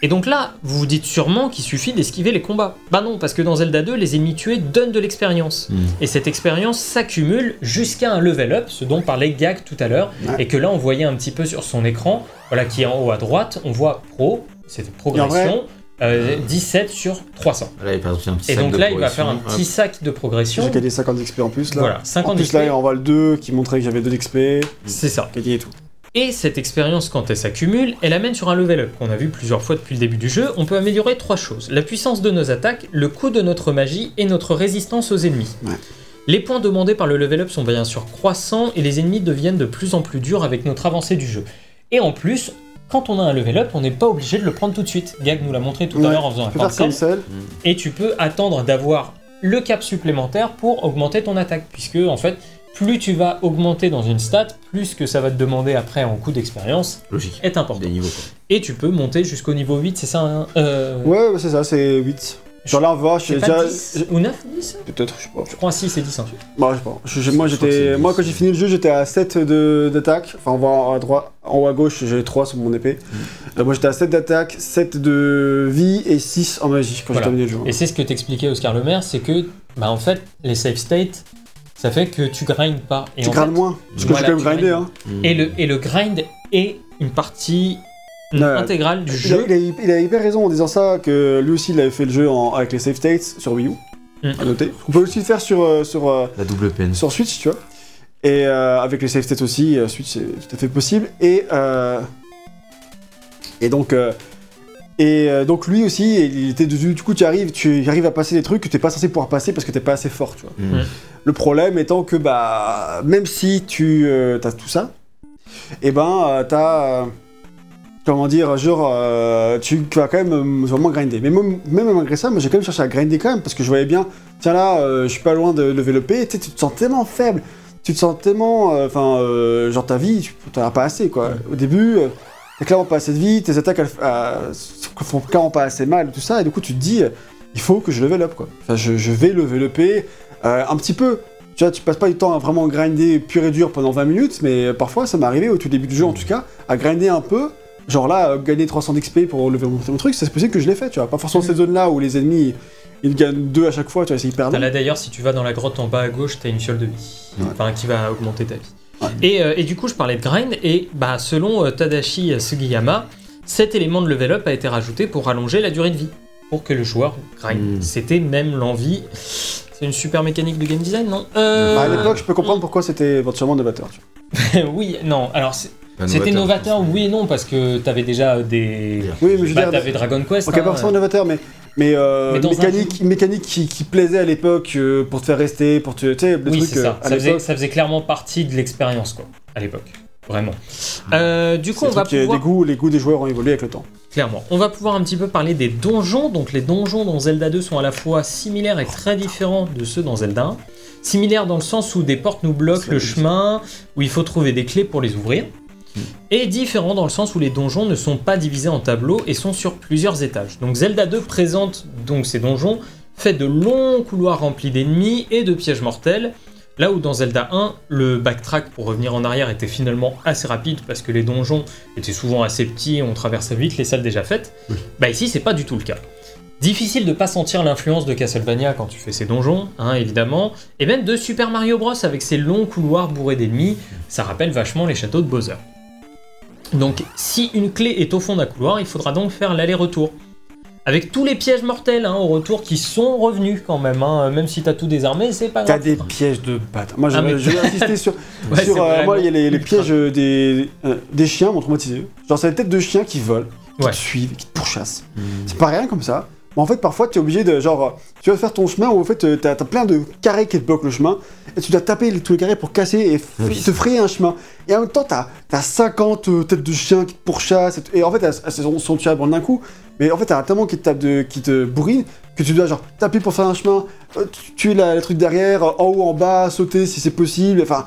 Et donc là, vous vous dites sûrement qu'il suffit d'esquiver les combats. Bah non, parce que dans Zelda 2, les ennemis tués donnent de l'expérience. Mhm. Et cette expérience s'accumule jusqu'à un level up, ce dont parlait Gag tout à l'heure, Ouais. et que là on voyait un petit peu sur son écran, voilà qui est en haut à droite, on voit pro, vrai- progression, euh, 17 sur 300. Là, il y a un petit Et sac donc de là, il va faire un progression. petit sac de progression. J'ai gagné 50 d'XP en plus là. Voilà, 50 en plus XP. là, on voit le 2 qui montrait que j'avais 2 d'XP. C'est ça. Gagné et tout. Et cette expérience, quand elle s'accumule, elle amène sur un level up qu'on a vu plusieurs fois depuis le début du jeu. On peut améliorer trois choses la puissance de nos attaques, le coût de notre magie et notre résistance aux ennemis. Ouais. Les points demandés par le level up sont bien sûr croissants et les ennemis deviennent de plus en plus durs avec notre avancée du jeu. Et en plus, quand on a un level up, on n'est pas obligé de le prendre tout de suite. Gag nous l'a montré tout à l'heure en faisant un cancel. cancel. et tu peux attendre d'avoir le cap supplémentaire pour augmenter ton attaque, puisque en fait, plus tu vas augmenter dans une stat, plus que ça va te demander après en coût d'expérience Logique. est important. Des niveaux quoi. Et tu peux monter jusqu'au niveau 8, c'est ça hein euh, Ouais, ouais, c'est ça, c'est 8. Genre là, on va, je C'est suis pas déjà. 10 ou 9 10 Peut-être, je sais pas. Je crois 6 et 10 ensuite. Bah, je sais pas. Je- je- moi, Je crois que j'étais, c'est moi, 10. quand j'ai fini le jeu, j'étais à 7 de- d'attaque. Enfin, on voit à droite, en haut à gauche, j'ai 3 sur mon épée. Mm. Euh, moi, j'étais à 7 d'attaque, 7 de vie et 6 en magie quand Voilà. j'ai terminé le jeu. Et c'est ce que t'expliquait Oscar Lemaire, c'est que, bah en fait, les save states, ça fait que tu grindes pas. Et tu grindes moins. Parce que Voilà, j'ai quand même grindé, hein. Mm. Et le, et le grind est une partie intégrale du Il a, jeu. il, a, il a hyper raison en disant ça, que lui aussi, il avait fait le jeu en- avec les save states sur Wii U. Mm. À noter. On peut aussi le faire sur, euh, sur, euh, La double peine. sur Switch, tu vois. Et euh, avec les save states aussi, Switch c'est tout à fait possible. Et, euh, et donc, euh, et euh, donc lui aussi, il était du, du coup tu arrives, tu arrives à passer des trucs que t'es pas censé pouvoir passer parce que t'es pas assez fort, tu vois. Mm. Le problème étant que bah même si tu as tout ça, et ben euh, t'as euh, comment dire genre euh, tu, tu vas quand même euh, vraiment grinder. Mais même, même malgré ça, moi j'ai quand même cherché à grinder quand même parce que je voyais bien, tiens là, euh, je suis pas loin de lever le P, tu sais, tu te sens tellement faible, tu te sens tellement, euh, enfin euh, genre ta vie, tu t'en as pas assez quoi. Au début. T'as clairement pas assez de vie, tes attaques elles, euh, font clairement pas assez mal, tout ça, et du coup tu te dis, euh, il faut que je level up quoi. Enfin, je, je vais lever le P euh, un petit peu. Tu vois, tu passes pas du temps à vraiment grinder pur et dur pendant 20 minutes, mais euh, parfois ça m'est arrivé au tout début du jeu en tout cas, à grinder un peu. Genre là, gagner 300 d'XP pour lever mon, truc, c'est possible que je l'ai fait, tu vois. Pas forcément ces zones-là où les ennemis ils gagnent 2 à chaque fois, tu vois, c'est hyper long. là d'ailleurs, si tu vas dans la grotte en bas à gauche, t'as une fiole de vie. Ouais. Enfin, qui va augmenter ta vie. Et, euh, et du coup, je parlais de grind, et bah, selon euh, Tadashi Sugiyama, cet élément de level up a été rajouté pour rallonger la durée de vie, pour que le joueur grind. Mm. C'était même l'envie. C'est une super mécanique de game design, non? Euh, Bah, à l'époque, je peux comprendre pourquoi c'était éventuellement novateur. Tu Oui, non. Alors, c'était novateur, oui et non, parce que t'avais déjà des. Oui, mais je veux Bah, dire, t'avais Dragon Quest. Ok, hein, pas forcément novateur, mais, mais, euh, Mais un mécanique, mécanique qui, qui plaisait à l'époque euh, pour te faire rester, pour te. Oui, trucs c'est euh, ça. Ça faisait, ça clairement partie de l'expérience, quoi, à l'époque. Vraiment. Euh, du coup, on va pouvoir... des goûts, les goûts des joueurs ont évolué avec le temps. Clairement. On va pouvoir un petit peu parler des donjons. Donc, les donjons dans Zelda 2 sont à la fois similaires et très différents de ceux dans Zelda 1. Similaires dans le sens où des portes nous bloquent Ça, le chemin, où il faut trouver des clés pour les ouvrir. Et différents dans le sens où les donjons ne sont pas divisés en tableaux et sont sur plusieurs étages. Donc Zelda 2 présente donc ces donjons faits de longs couloirs remplis d'ennemis et de pièges mortels. Là où dans Zelda 1, le backtrack pour revenir en arrière était finalement assez rapide parce que les donjons étaient souvent assez petits, on traversait vite les salles déjà faites. Bah ici, c'est pas du tout le cas. Difficile de pas sentir l'influence de Castlevania quand tu fais ces donjons, hein, évidemment, et même de Super Mario Bros avec ses longs couloirs bourrés d'ennemis, ça rappelle vachement les châteaux de Bowser. Donc, si une clé est au fond d'un couloir, il faudra donc faire l'aller-retour. Avec tous les pièges mortels hein, au retour qui sont revenus quand même, hein, même si t'as tout désarmé, c'est pas T'as grave. des pièges de bâtard. Moi, je, Ah, mais- je vais insister sur. Ouais, sur c'est euh, moi, il y a les, pièges euh, des, euh, des chiens m'ont traumatisé. Genre, c'est la tête de chiens qui volent, qui Ouais. te suivent, qui te pourchassent. Mm. C'est pas rien comme ça. Mais en fait, parfois, tu es obligé de. Genre, tu vas faire ton chemin où en fait, t'as as plein de carrés qui te bloquent le chemin. Et tu dois taper les- tous les carrés pour casser et f- Oui. te frayer un chemin. Et en même temps, t'as as 50 euh, têtes de chiens qui te pourchassent. Et, en fait, elles, elles sont, sont tuables en un coup. Mais en fait, t'as tellement qui te tapent de, qui te bourrinent que tu dois genre taper pour faire un chemin, euh, tu- tuer la- le truc derrière, en haut, en bas, sauter si c'est possible. Enfin,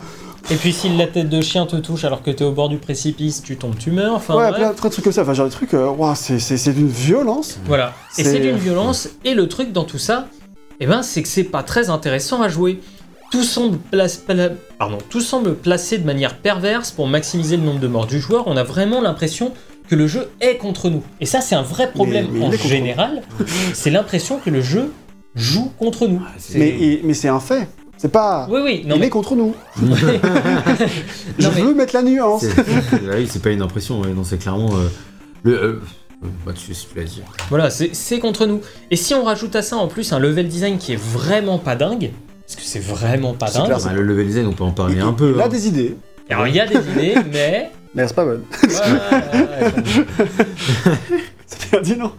Et puis si la tête de chien te touche alors que t'es au bord du précipice, tu tombes, tu meurs. Enfin, ouais, bref. plein, plein de trucs comme ça. Enfin, genre des trucs, euh, ouah, c'est c'est- c'est d'une violence. Voilà. Et C'est- d'une violence. Et le truc dans tout ça, eh ben, c'est que c'est pas très intéressant à jouer. Tout semble, place- pla- pardon, tout semble placé de manière perverse pour maximiser le nombre de morts du joueur. On a vraiment l'impression que le jeu est contre nous. Et ça, c'est un vrai problème mais en général. c'est l'impression que le jeu joue contre nous. c'est- Mais, mais c'est un fait. C'est pas. Oui, oui. Non, il mais... est contre nous. Je Non, mais- veux mettre la nuance. C'est ah oui, c'est pas une impression, ouais, non, c'est clairement. euh, le, euh, euh, bah, tu, tu l'as dit. Voilà, c'est c'est contre nous. Et si on rajoute à ça en plus un level design qui est vraiment pas dingue, parce que c'est vraiment pas dingue. clair, Bah, le level design, on peut en parler un peu. Il a hein. des idées, Alors il y a des idées, mais. mais c'est pas bonne. Ouais, ouais, ouais. C'est dit, non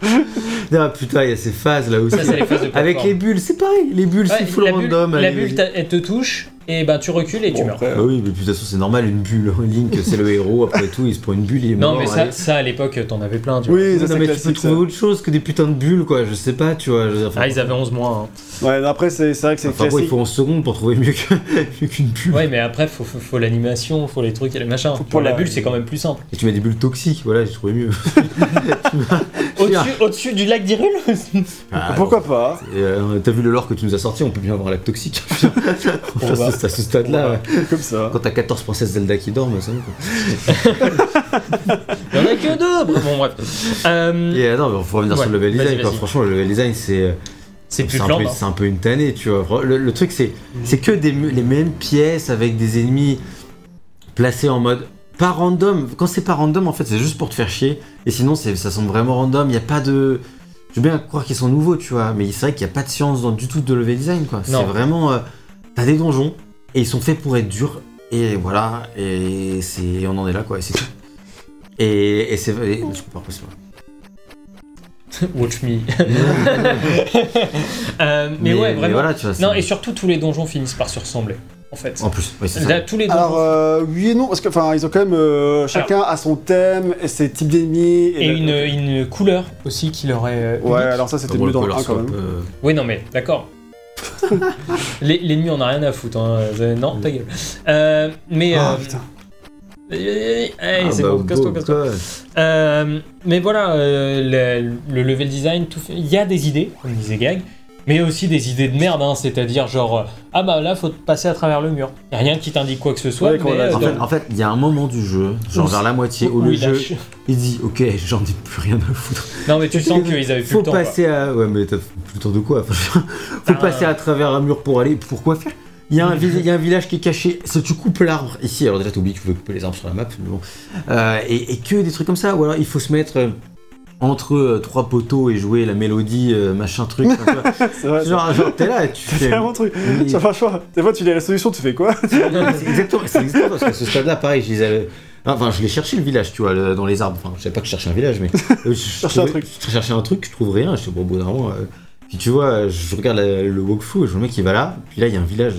Ah putain, il y a ces phases là aussi. Ça, c'est les phases de Avec les bulles, c'est pareil. Les bulles, Ouais, c'est full la bulle, random. la allez, bulle, vas-y. t'a- elle te touche, et ben tu recules et tu Bon, meurs. après, Bah oui, mais de toute façon, c'est normal, une bulle. Link, c'est le héros, après tout, il se prend une bulle, il est Non, mort, mais ça, allez. ça à l'époque, t'en avais plein, tu vois. Oui, ça Non, c'est mais tu peux classique. ça. trouver autre chose que des putains de bulles, quoi. Je sais pas, tu vois. je veux dire, enfin, Ah, ils avaient 11 mois. hein. Ouais, après, c'est c'est vrai que c'est Enfin, bon, il faut 11 secondes pour trouver mieux qu'une bulle. Ouais, mais après, faut, faut, faut l'animation, faut les trucs et les machins. Pour la la- bulle, c'est quand même plus simple. Et tu mets des bulles toxiques, voilà, j'ai trouvé mieux. Au-dessus du lac d'Hyrule Ah, Pourquoi pas euh, T'as vu le lore que tu nous as sorti, on peut bien avoir un lac toxique. On va. C'est à ce stade-là. ouais. Comme ça. Quand t'as 14 princesses Zelda qui dorment, ça. Il y en a que deux Bon, bref. Euh, Et euh, non, mais faut revenir Ouais, sur le level design. quoi. Franchement, le level design, c'est. C'est plus C'est un, peu, c'est un peu une tannée, tu vois. Le, le truc, c'est c'est que des, les mêmes pièces avec des ennemis placés en mode pas random. Quand c'est pas random, en fait, c'est juste pour te faire chier. Et sinon, ça semble vraiment random. Il n'y a pas de. Je veux bien croire qu'ils sont nouveaux, tu vois. Mais c'est vrai qu'il n'y a pas de science dans du tout de level design, quoi. C'est vraiment. euh, T'as des donjons et ils sont faits pour être durs. Et voilà. Et c'est on en est là, quoi. Et c'est tout. Et, et c'est. et- Je peux pas Watch me. Euh, mais, ouais, vraiment. voilà, tu vois. non, et surtout, tous les donjons finissent par se ressembler, en fait. En plus, oui, c'est ça. Tous les donjons. Alors, euh, oui et non, parce que enfin, ils ont quand même euh, chacun a son thème et ses types d'ennemis. et une, une couleur aussi qui leur est. euh, Ouais, alors ça c'était mieux le dans le color 1 quand même. euh, Oui, non, mais d'accord. Les- L'ennemi on a rien à foutre. Hein. Non, ta gueule. Euh, mais. Ah euh, putain. Hey, ah, c'est bah, bon, casse-toi, casse-toi. Euh, mais voilà, euh, le, le level design, tout fait- il y a des idées, comme disait Gag, mais il y a aussi des idées de merde, hein, c'est-à-dire genre, euh, ah bah là, faut passer à travers le mur. Y a rien qui t'indique quoi que ce soit, Ouais, mais euh. En fait, en fait, il y a un moment du jeu, genre vers la moitié, où où le il jeu, lâche. il dit Ok, j'en ai plus rien à foutre. Non, mais tu sens qu'ils avaient plus Faut le temps. quoi. passer à. Ouais, mais t'as plus le temps de quoi? Faut Ah. passer à travers un mur pour aller. Pourquoi faire il y, a un vi- il y a un village qui est caché. Si tu coupes l'arbre ici, alors déjà t'oublies que tu veux couper les arbres sur la map, mais bon. Euh, et, et que des trucs comme ça, ou alors il faut se mettre euh, entre euh, trois poteaux et jouer la mélodie, euh, machin truc. C'est vrai. genre, genre, t'es là et tu C'est fais. vraiment un truc. Mais- Ça franchement, des fois tu lis la solution, tu fais quoi? C'est exactement, c'est exactement parce qu'à ce stade-là, pareil, je disais. Enfin, je l'ai cherché le village, tu vois, le- dans les arbres. Enfin, je savais pas que je cherchais un village, mais. je Cherchais un truc. Je cherchais un truc, je trouve rien. Je suis bon, au Puis tu vois, je regarde la- le walkthrough et je vois le mec qui va là. Puis là, il y a un village.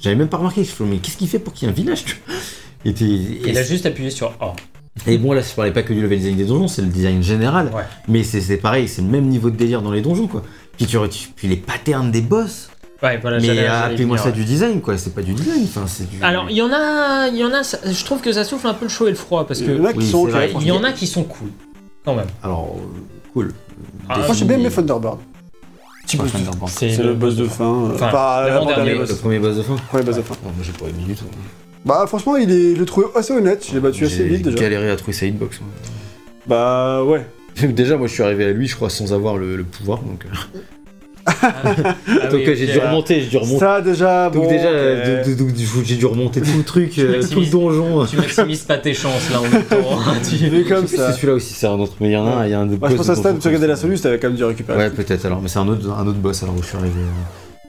J'avais même pas remarqué. Je fais, mais qu'est-ce qu'il fait pour qu'il y ait un village tu vois et, Il a juste appuyé sur A. et bon, là, je parlais pas que du level design des donjons, c'est le design général. Ouais. Mais c'est pareil, c'est le même niveau de délire dans les donjons, quoi. Puis, tu, tu- puis les patterns des boss. Ouais, voilà, mais appelez-moi ça ouais. du design, quoi. C'est pas du design. Enfin, c'est du. Alors, il y en a, il y en a, ça- je trouve que ça souffle un peu le chaud et le froid, parce Il y en que a qui oui, sont c'est ok. vrai. il y en a qui sont cool, quand même. Alors, euh, cool. Ah, Moi j'ai bien aimé Thunderbird. Petit boss Thunderbird. C'est le boss de fin. euh, Enfin, pas l'avant-dernier Le premier boss de fin. Premier boss de fin. Moi, j'ai pas aimé du tout. Bah franchement, il est, je l'ai trouvé assez honnête. Je l'ai battu assez J'ai vite déjà. galéré à trouver sa hitbox. Bah ouais. Déjà, moi, je suis arrivé à lui, je crois, sans avoir le, le pouvoir. Donc, euh, Ah donc oui, euh, j'ai dû remonter, j'ai dû remonter. Ça déjà, Donc bon. déjà, euh, j'ai dû remonter tout le truc, euh, tout le donjon. Tu maximises pas tes chances là en même temps. hein. Tu- comme ça. c'est celui-là aussi, c'est un autre, mais il y en a un, il y a un de Moi je pense à Stan, tu regardais la solution, t'avais quand même dû récupérer. Ouais, peut-être alors, mais c'est un autre, un autre boss alors où je suis arrivé.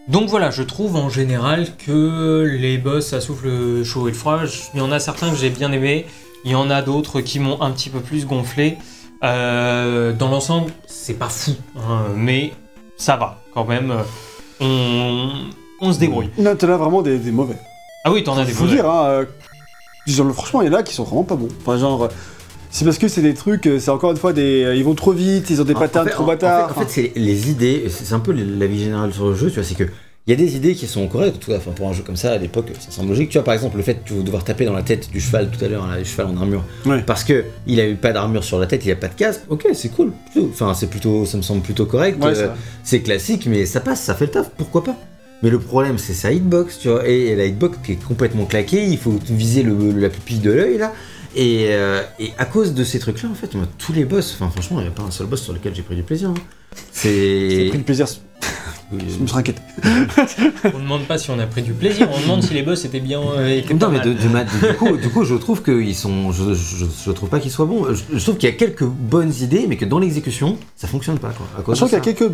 Donc voilà, je trouve en général que les boss ça souffle le chaud et le froid. Il y en a certains que j'ai bien aimés, il y en a d'autres qui m'ont un petit peu plus gonflé. Euh, dans l'ensemble, c'est pas fou, hein, mais ça va quand même. On, on se débrouille. Non, t'en as vraiment des, des mauvais. Ah oui, t'en as des Faut mauvais. dire, hein, euh, franchement, il y en a qui sont vraiment pas bons. Enfin, genre, euh, c'est parce que c'est des trucs, euh, c'est encore une fois des. euh, Ils vont trop vite, ils ont des En- patterns en fait- trop en- en bâtards. fait- En fait, c'est les idées, c'est c'est un peu la vie générale sur le jeu, tu vois, c'est que. Il y a des idées qui sont correctes, tout, enfin, pour un jeu comme ça, à l'époque, ça semble logique. Tu vois, par exemple, le fait de devoir taper dans la tête du cheval tout à l'heure, là, le cheval en armure, Ouais. parce que il a eu pas d'armure sur la tête, il a pas de casque, ok, c'est cool. plutôt. Enfin, c'est plutôt, ça me semble plutôt correct. Ouais, euh, c'est classique, mais ça passe, ça fait le taf, pourquoi pas Mais le problème, c'est sa hitbox, tu vois, et, et la hitbox qui est complètement claquée, il faut viser le- la pupille de l'œil, là. Et, euh, et à cause de ces trucs-là, en fait, moi, tous les boss, enfin, franchement, il n'y a pas un seul boss sur lequel j'ai pris du plaisir. hein. J'ai C'est. pris du plaisir. Oui, Je me suis inquiété. On demande pas si on a pris du plaisir, on demande si les boss étaient bien. euh, étaient Non mais de, de ma- de- du, coup, du coup, je trouve qu'ils sont, je, je, je trouve pas qu'ils soient bons. Je, je trouve qu'il y a quelques bonnes idées, mais que dans l'exécution, ça fonctionne pas quoi. À cause Je trouve qu'il y a quelques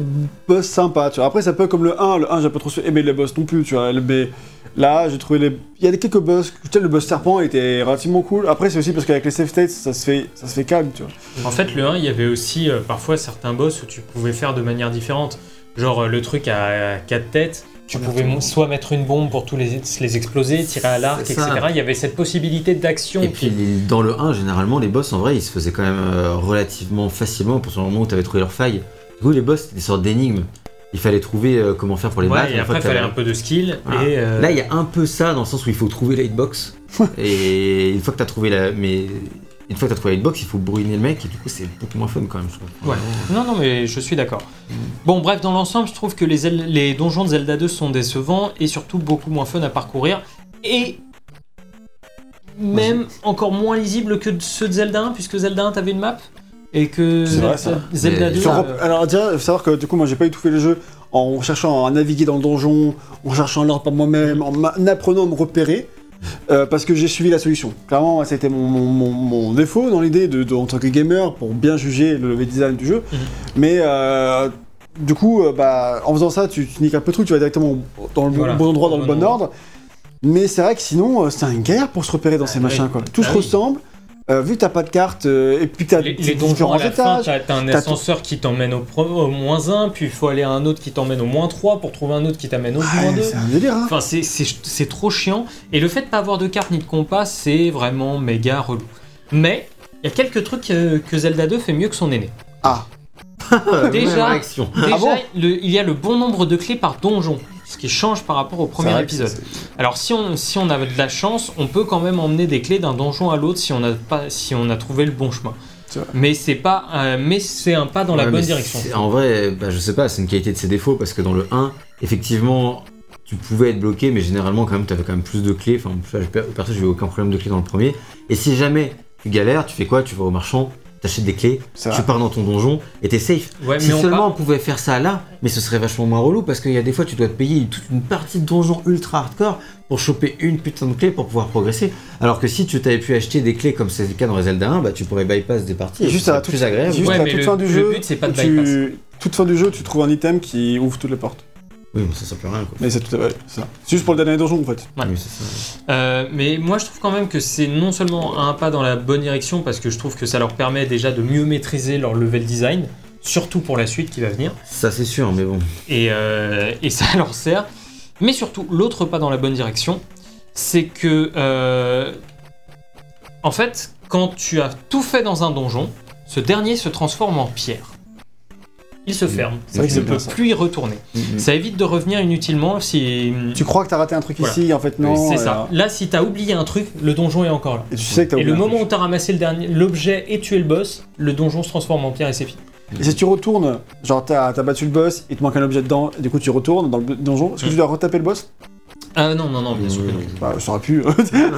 boss sympas, tu vois. Après, ça peut comme le 1, le 1, j'ai pas trop aimé les boss non plus, tu vois. Mais Là, j'ai trouvé les. Il y a des quelques boss. Peut-être le boss serpent était relativement cool. Après, c'est aussi parce qu'avec les save states, ça se fait, ça se fait calme, tu vois. En fait, le 1, il y avait aussi euh, parfois certains boss où tu pouvais faire de manière différente. Genre euh, le truc à 4 têtes, tu pouvais soit mettre une bombe pour tous les, les exploser, tirer à l'arc, etc. Il y avait cette possibilité d'action. Et puis dans le 1, généralement, les boss en vrai, ils se faisaient quand même euh, relativement facilement pour ce moment où tu avais trouvé leur faille. Du coup, les boss, c'était des sortes d'énigmes. Il fallait trouver euh, comment faire pour les Ouais, battre. et après, il fallait un peu de skill. Voilà. Et, euh, Là, il y a un peu ça dans le sens où il faut trouver la hitbox. et une fois que tu as trouvé la. Mais une fois que tu trouvé la hitbox, il faut brûler le mec. Et du coup, c'est beaucoup moins fun quand même, je trouve. Ouais. Non, non, mais je suis d'accord. Bon, bref, dans l'ensemble, je trouve que les, Zel- les donjons de Zelda 2 sont décevants et surtout beaucoup moins fun à parcourir. Et même encore moins lisibles que ceux de Zelda 1, puisque Zelda 1, t'avais une map. Et que C'est vrai, Zelda, ça. Zelda Mais 2. Faut euh, rep- Alors, déjà, faut savoir que du coup, moi, j'ai pas eu tout fait le jeu en cherchant à naviguer dans le donjon, en cherchant l'ordre par moi-même, en m'a- en apprenant à me repérer. Euh, parce que j'ai suivi la solution. Clairement, ça a été mon, mon- mon- défaut dans l'idée de, de- en tant que gamer pour bien juger le level design du jeu. Mhm. Mais euh, du coup, euh, bah, en faisant ça, tu, tu niques un peu le truc, tu vas directement dans le bon- Voilà. bon endroit, dans le bon bon ordre. Mais c'est vrai que sinon, c'est un galère pour se repérer dans ces Ah, machins. oui. Quoi. Tout se Ah oui. ressemble. Euh, vu que t'as pas de carte, euh, et puis que t'as les, des les donjons à la fin, étages. t'as t'as un t'as ascenseur qui t'emmène au, pro- au moins 1, puis il faut aller à un autre qui t'emmène au moins 3 pour trouver un autre qui t'amène au moins Ouais, 2. c'est un délire, hein. Enfin, c'est- c'est c'est trop chiant. Et le fait de pas avoir de carte ni de compas, c'est vraiment méga relou. Mais il y a quelques trucs que Zelda 2 fait mieux que son aîné. Ah, Déjà-. Déjà, bon le- il y a le bon nombre de clés par donjon, ce qui change par rapport au premier épisode. Alors si on, si on avait de la chance, on peut quand même emmener des clés d'un donjon à l'autre si on a pas si on a trouvé le bon chemin. Mais c'est pas euh, mais c'est un pas dans la bonne direction. c'est- En vrai, bah, je sais pas, c'est une qualité de ses défauts parce que dans le 1, effectivement, tu pouvais être bloqué, mais généralement, quand même, t'avais quand même plus de clés. Enfin, je- perso, j'ai eu aucun problème de clés dans le premier. Et si jamais tu galères, tu fais quoi? Tu vas au marchand, t'achètes des clés, tu pars dans ton donjon et t'es safe. Ouais, si mais seulement part- on pouvait faire ça là, mais ce serait vachement moins relou parce qu'il y a des fois, tu dois te payer toute une partie de donjon ultra hardcore pour choper une putain de clé pour pouvoir progresser. Alors que si tu t'avais pu acheter des clés comme c'est le cas dans Zelda 1, bah tu pourrais bypass des parties. et Juste à la toute- plus agréable. Juste Ouais, à la mais toute le- fin du le jeu, but, c'est pas de tu... toute fin du jeu, tu trouves un item qui ouvre toutes les portes. Oui, mais ça sert plus à rien quoi. Mais c'est tout à fait ça. C'est juste pour le dernier donjon en fait. Ouais. Oui, c'est ça. Euh, mais moi je trouve quand même que c'est non seulement un pas dans la bonne direction parce que je trouve que ça leur permet déjà de mieux maîtriser leur level design, surtout pour la suite qui va venir. Ça c'est sûr, mais bon. et, euh, et ça leur sert. Mais surtout, l'autre pas dans la bonne direction, c'est que, euh, en fait, quand tu as tout fait dans un donjon, ce dernier se transforme en pierre. Il se ferme. C'est vrai que Tu c'est ne ça. plus y retourner. Ça évite de revenir inutilement si. Tu crois que t'as raté un truc Voilà. ici, en fait non. c'est ça. Là, si t'as oublié un truc, le donjon est encore là. Et tu sais que t'as Et le moment où t'as ramassé le dernier, l'objet et tué le boss, le donjon se transforme en pierre et c'est fini. Et si tu retournes, genre t'as as battu le boss, il te manque un objet dedans, et du coup tu retournes dans le donjon, est-ce que Mm. tu dois retaper le boss? Ah non, non, non, bien sûr que non. Bah, ça aurait pu.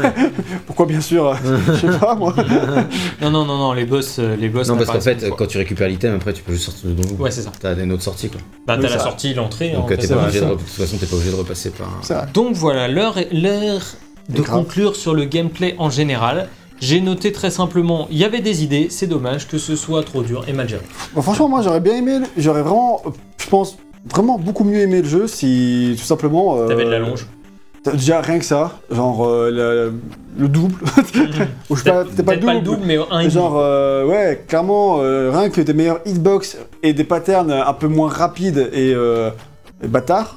Pourquoi bien sûr euh, Je sais pas moi. Non, non, non, non, les boss, euh, les boss Non, parce qu'en fait, quand tu récupères l'item, après tu peux juste sortir de. Ouais, c'est ça. T'as une autre sortie quoi. Bah, Oui, t'as la ça- sortie, l'entrée. Donc en euh, fait, t'es pas obligé de, toute façon, t'es pas obligé de repasser par. un-. Donc voilà, l'heure est- l'heure de conclure sur le gameplay en général. J'ai noté très simplement, il y avait des idées, c'est dommage que ce soit trop dur et mal géré. Bon, franchement, moi j'aurais bien aimé, le- j'aurais vraiment, euh, je pense, vraiment beaucoup mieux aimé le jeu si tout simplement. euh, T'avais de la longe. T'as Déjà rien que ça, genre euh, le, le double. Ou je pas, Peut-être t'es pas le double. mais un. Genre, euh, ouais, clairement, euh, rien que des meilleurs hitbox et des patterns un peu moins rapides et, et bâtards.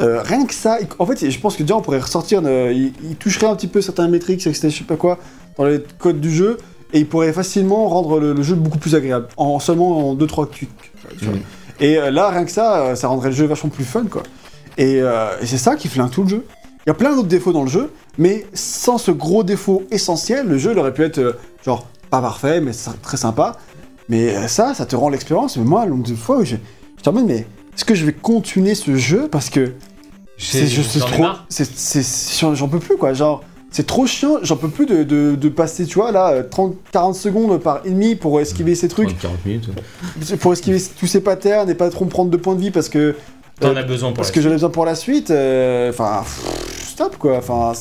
rien que ça, en fait, je pense que déjà on pourrait ressortir, il, il toucherait un petit peu certains métriques, etc., je sais pas quoi, dans les codes du jeu, et il pourrait facilement rendre le, le jeu beaucoup plus agréable, en seulement en 2-3 clics. Mhm. Et là, rien que ça, ça rendrait le jeu vachement plus fun, quoi. Et, et c'est ça qui flingue tout le jeu. Il y a plein d'autres défauts dans le jeu, mais sans ce gros défaut essentiel, le jeu il aurait pu être euh, genre pas parfait, mais très sympa. Mais euh, ça, ça te rend l'expérience. Mais moi, le nombre de fois où je, je te demande, mais est-ce que je vais continuer ce jeu parce que c'est juste trop, marre. c'est, c'est- j'en j'en peux plus quoi. Genre, c'est trop chiant. J'en peux plus de, de, de passer, tu vois, là, 30-40 secondes par ennemi pour esquiver ces trucs, 40 minutes. pour esquiver tous ces patterns et pas trop me prendre de points de vie parce que T'en euh, as besoin pour parce la que j'en ai besoin pour la suite. euh, Enfin, stop quoi. Enfin,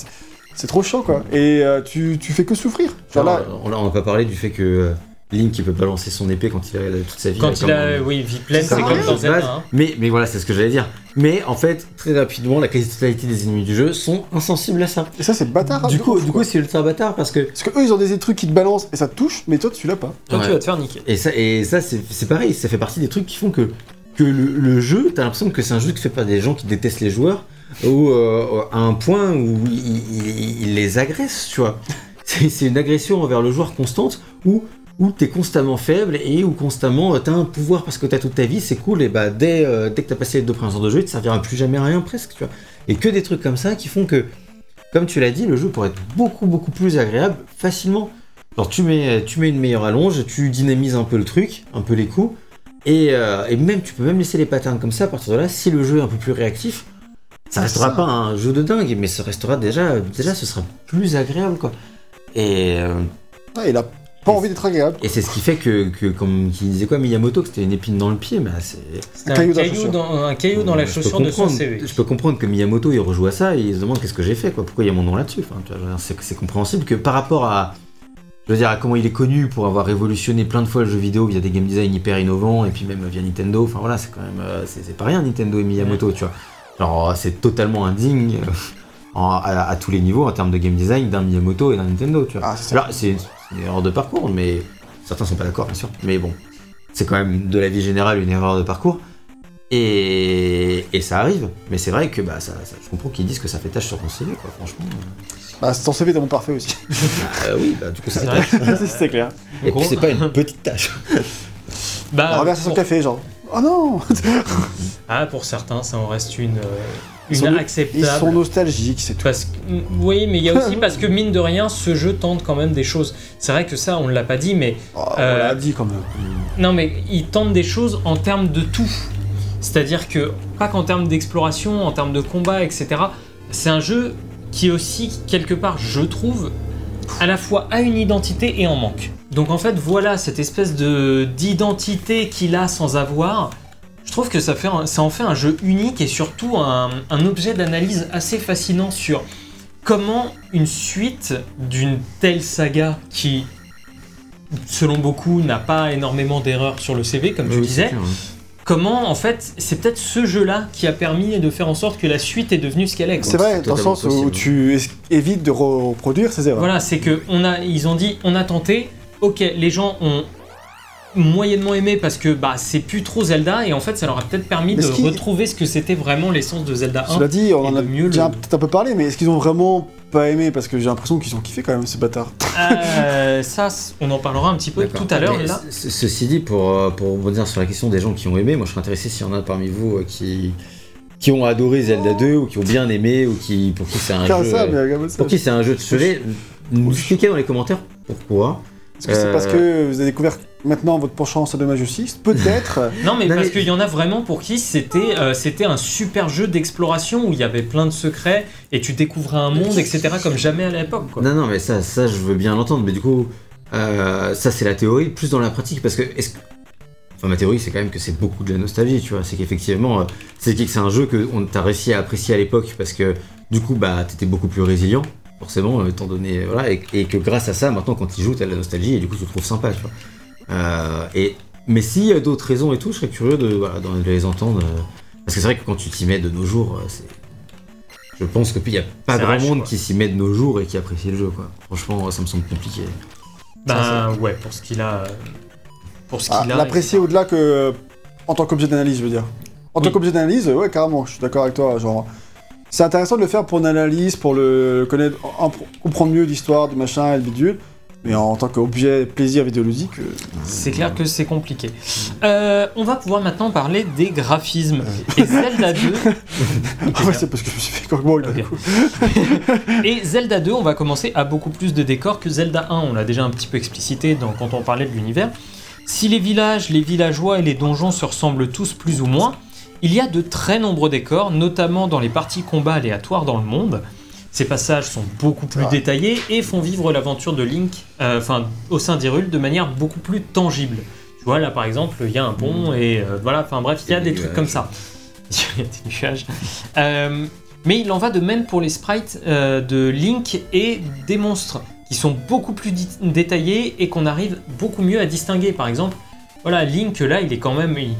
c'est- trop chiant quoi. Et euh, tu, tu fais que souffrir. Genre Alors, là, on n'a on pas parlé du fait que euh, Link qui peut balancer son épée quand il a toute sa vie. Quand il a, oui, vie pleine, c'est comme dans Zelda. hein. Mais, mais voilà, c'est ce que j'allais dire. Mais en fait, très rapidement, la quasi-totalité des ennemis du jeu sont insensibles à ça. Et ça, c'est bâtard. du de coup, ouf, du quoi. coup, c'est ultra bâtard parce que Parce que eux, ils ont des trucs qui te balancent et ça te touche, mais toi, tu l'as pas. Toi, tu vas te faire niquer. Et ça, et ça c'est c'est pareil, ça fait partie des trucs qui font que, que le, le jeu, t'as l'impression que c'est un jeu qui fait par des gens qui détestent les joueurs, ou euh, à un point où il, il- les agresse, tu vois. C'est c'est une agression envers le joueur constante, où, où t'es constamment faible et où constamment euh, t'as un pouvoir parce que t'as toute ta vie, c'est cool, et bah dès, euh, dès que t'as passé les deux premières heures de jeu, il te servira plus jamais à rien presque, tu vois. Et que des trucs comme ça qui font que, comme tu l'as dit, le jeu pourrait être beaucoup beaucoup plus agréable facilement. Alors tu mets, tu mets une meilleure allonge, tu dynamises un peu le truc, un peu les coups, et, euh, et même tu peux même laisser les patterns comme ça à partir de là, si le jeu est un peu plus réactif, ça C'est restera ça. pas un jeu de dingue, mais ça restera déjà, déjà ce sera plus agréable quoi. Et, euh, Ouais, il a pas envie d'être agréable. et c'est ce qui fait que, que comme qui disait quoi Miyamoto, que c'était une épine dans le pied, mais c'est... C'est Un un caillou dans caillou un caillou dans la Je peux chaussure de son comprendre- CV. Je peux comprendre que Miyamoto il rejoue à ça et il se demande qu'est-ce que j'ai fait, quoi? Pourquoi il y a mon nom là-dessus? Enfin, c'est compréhensible que par rapport à, je veux dire, à comment il est connu pour avoir révolutionné plein de fois le jeu vidéo via des game design hyper innovants et puis même via Nintendo. Enfin voilà, c'est quand même, euh, c'est, pas rien Nintendo et Miyamoto, tu vois. Genre c'est totalement indigne euh, en- à, à tous les niveaux en termes de game design d'un Miyamoto et d'un Nintendo, tu vois. Ah, c'est ça. Là, c'est une erreur de parcours, mais certains sont pas d'accord, bien sûr. Mais bon, c'est quand même de la vie générale une erreur de parcours. Et, et ça arrive. Mais c'est vrai que bah, ça, ça- je comprends qu'ils disent que ça fait tâche sur ton CV, quoi, franchement. Bah, ton CV est tellement parfait aussi. Ah oui, bah, du coup, ça C'est vrai. clair. Et puis, c'est pas une petite tâche. Bah, Renverser son pour, café, genre. Oh non ah, pour certains, ça en reste une, euh, Ils une sont- acceptable. Ils sont nostalgiques, c'est tout. Parce que, oui, mais il y a aussi parce que mine de rien, ce jeu tente quand même des choses. C'est vrai que ça, on ne l'a pas dit, mais Oh, On Euh, l'a dit quand même. non, mais il tente des choses en termes de tout. C'est-à-dire que pas qu'en termes d'exploration, en termes de combat, etc. C'est un jeu qui aussi quelque part, je trouve, à la fois a une identité et en manque. Donc en fait, voilà cette espèce de d'identité qu'il a sans avoir. Je trouve que ça, fait un- ça en fait un jeu unique et surtout un, un objet d'analyse assez fascinant sur comment une suite d'une telle saga qui, selon beaucoup, n'a pas énormément d'erreurs sur le CV, comme tu Oui, disais, hein. Comment en fait c'est peut-être ce jeu-là qui a permis de faire en sorte que la suite est devenue ce qu'elle est. C'est vrai, dans le sens où tu es- évites de reproduire ces erreurs. Voilà, c'est que on a, ils ont dit, on a tenté. Ok, les gens ont moyennement aimé parce que bah c'est plus trop Zelda et en fait ça leur a peut-être permis Mais de qui- retrouver ce que c'était vraiment l'essence de Zelda 1. Cela dit, on et en a de mieux déjà le- peut-être un peu parlé, mais est-ce qu'ils ont vraiment pas aimé Parce que j'ai l'impression qu'ils ont kiffé quand même, ces bâtards. Euh, ça, on en parlera un petit peu tout à l'heure Ceci dit, pour, euh, pour rebondir sur la question des gens qui ont aimé, moi je serais intéressé s'il y en a parmi vous euh, qui, qui ont adoré Zelda 2 ou qui ont bien aimé ou qui, pour qui c'est un jeu. ça, mais regarde ça. Pour qui c'est un jeu de chevet, nous expliquez dans les commentaires pourquoi. Est-ce que c'est parce que vous avez découvert maintenant votre penchant en sadomasochisme Peut-être. Non mais parce qu'il y en a vraiment pour qui c'était euh, c'était un super jeu d'exploration où il y avait plein de secrets et tu découvrais un monde etc comme jamais à l'époque. Non, non, mais ça, ça je veux bien l'entendre, mais du coup, euh, ça c'est la théorie, plus dans la pratique, parce que. Est-ce que... Enfin, ma théorie, c'est quand même que c'est beaucoup de la nostalgie, tu vois. C'est qu'effectivement, euh, c'est que c'est un jeu que on t'a réussi à apprécier à l'époque, parce que du coup, bah, t'étais beaucoup plus résilient, forcément, étant donné. Voilà, et, et que grâce à ça, maintenant, quand tu joues, t'as de la nostalgie, et du coup, tu le trouves sympa, tu vois. Euh, et, mais s'il y a d'autres raisons et tout, je serais curieux de, voilà, de les entendre. euh, parce que c'est vrai que quand tu t'y mets de nos jours, euh, c'est. Je pense qu'il n'y a pas grand monde quoi. qui s'y met de nos jours et qui apprécie le jeu, quoi. Franchement, ça me semble compliqué. Ben ouais pour ce qu'il a pour ce Ah, qu'il a. L'apprécier au-delà que. En tant qu'objet d'analyse, je veux dire. En tant qu'objet d'analyse, ouais, carrément, je suis d'accord avec toi. Genre, c'est intéressant de le faire pour une analyse, pour le connaître, en- comprendre mieux l'histoire du machin et le bidule. Mais en tant qu'objet plaisir vidéoludique, euh, C'est clair que c'est compliqué. Euh, on va pouvoir maintenant parler des graphismes. Et Zelda 2, ah ouais, c'est parce que je me suis fait corbeau Ok. et Zelda 2, on va commencer à beaucoup plus de décors que Zelda 1. On l'a déjà un petit peu explicité dans- quand on parlait de l'univers. Si les villages, les villageois et les donjons se ressemblent tous plus ou moins, il y a de très nombreux décors, notamment dans les parties combat aléatoires dans le monde. Ces passages sont beaucoup plus détaillés et font vivre l'aventure de Link, euh, enfin au sein d'Hyrule, de manière beaucoup plus tangible. Tu vois, là par exemple, il y a un pont et euh, voilà, enfin bref, il y a des des trucs comme ça. Il y a des nuages. Euh, mais il en va de même pour les sprites de Link et des monstres. qui sont beaucoup plus détaillés et qu'on arrive beaucoup mieux à distinguer. Par exemple, voilà, Link là, il est quand même, il-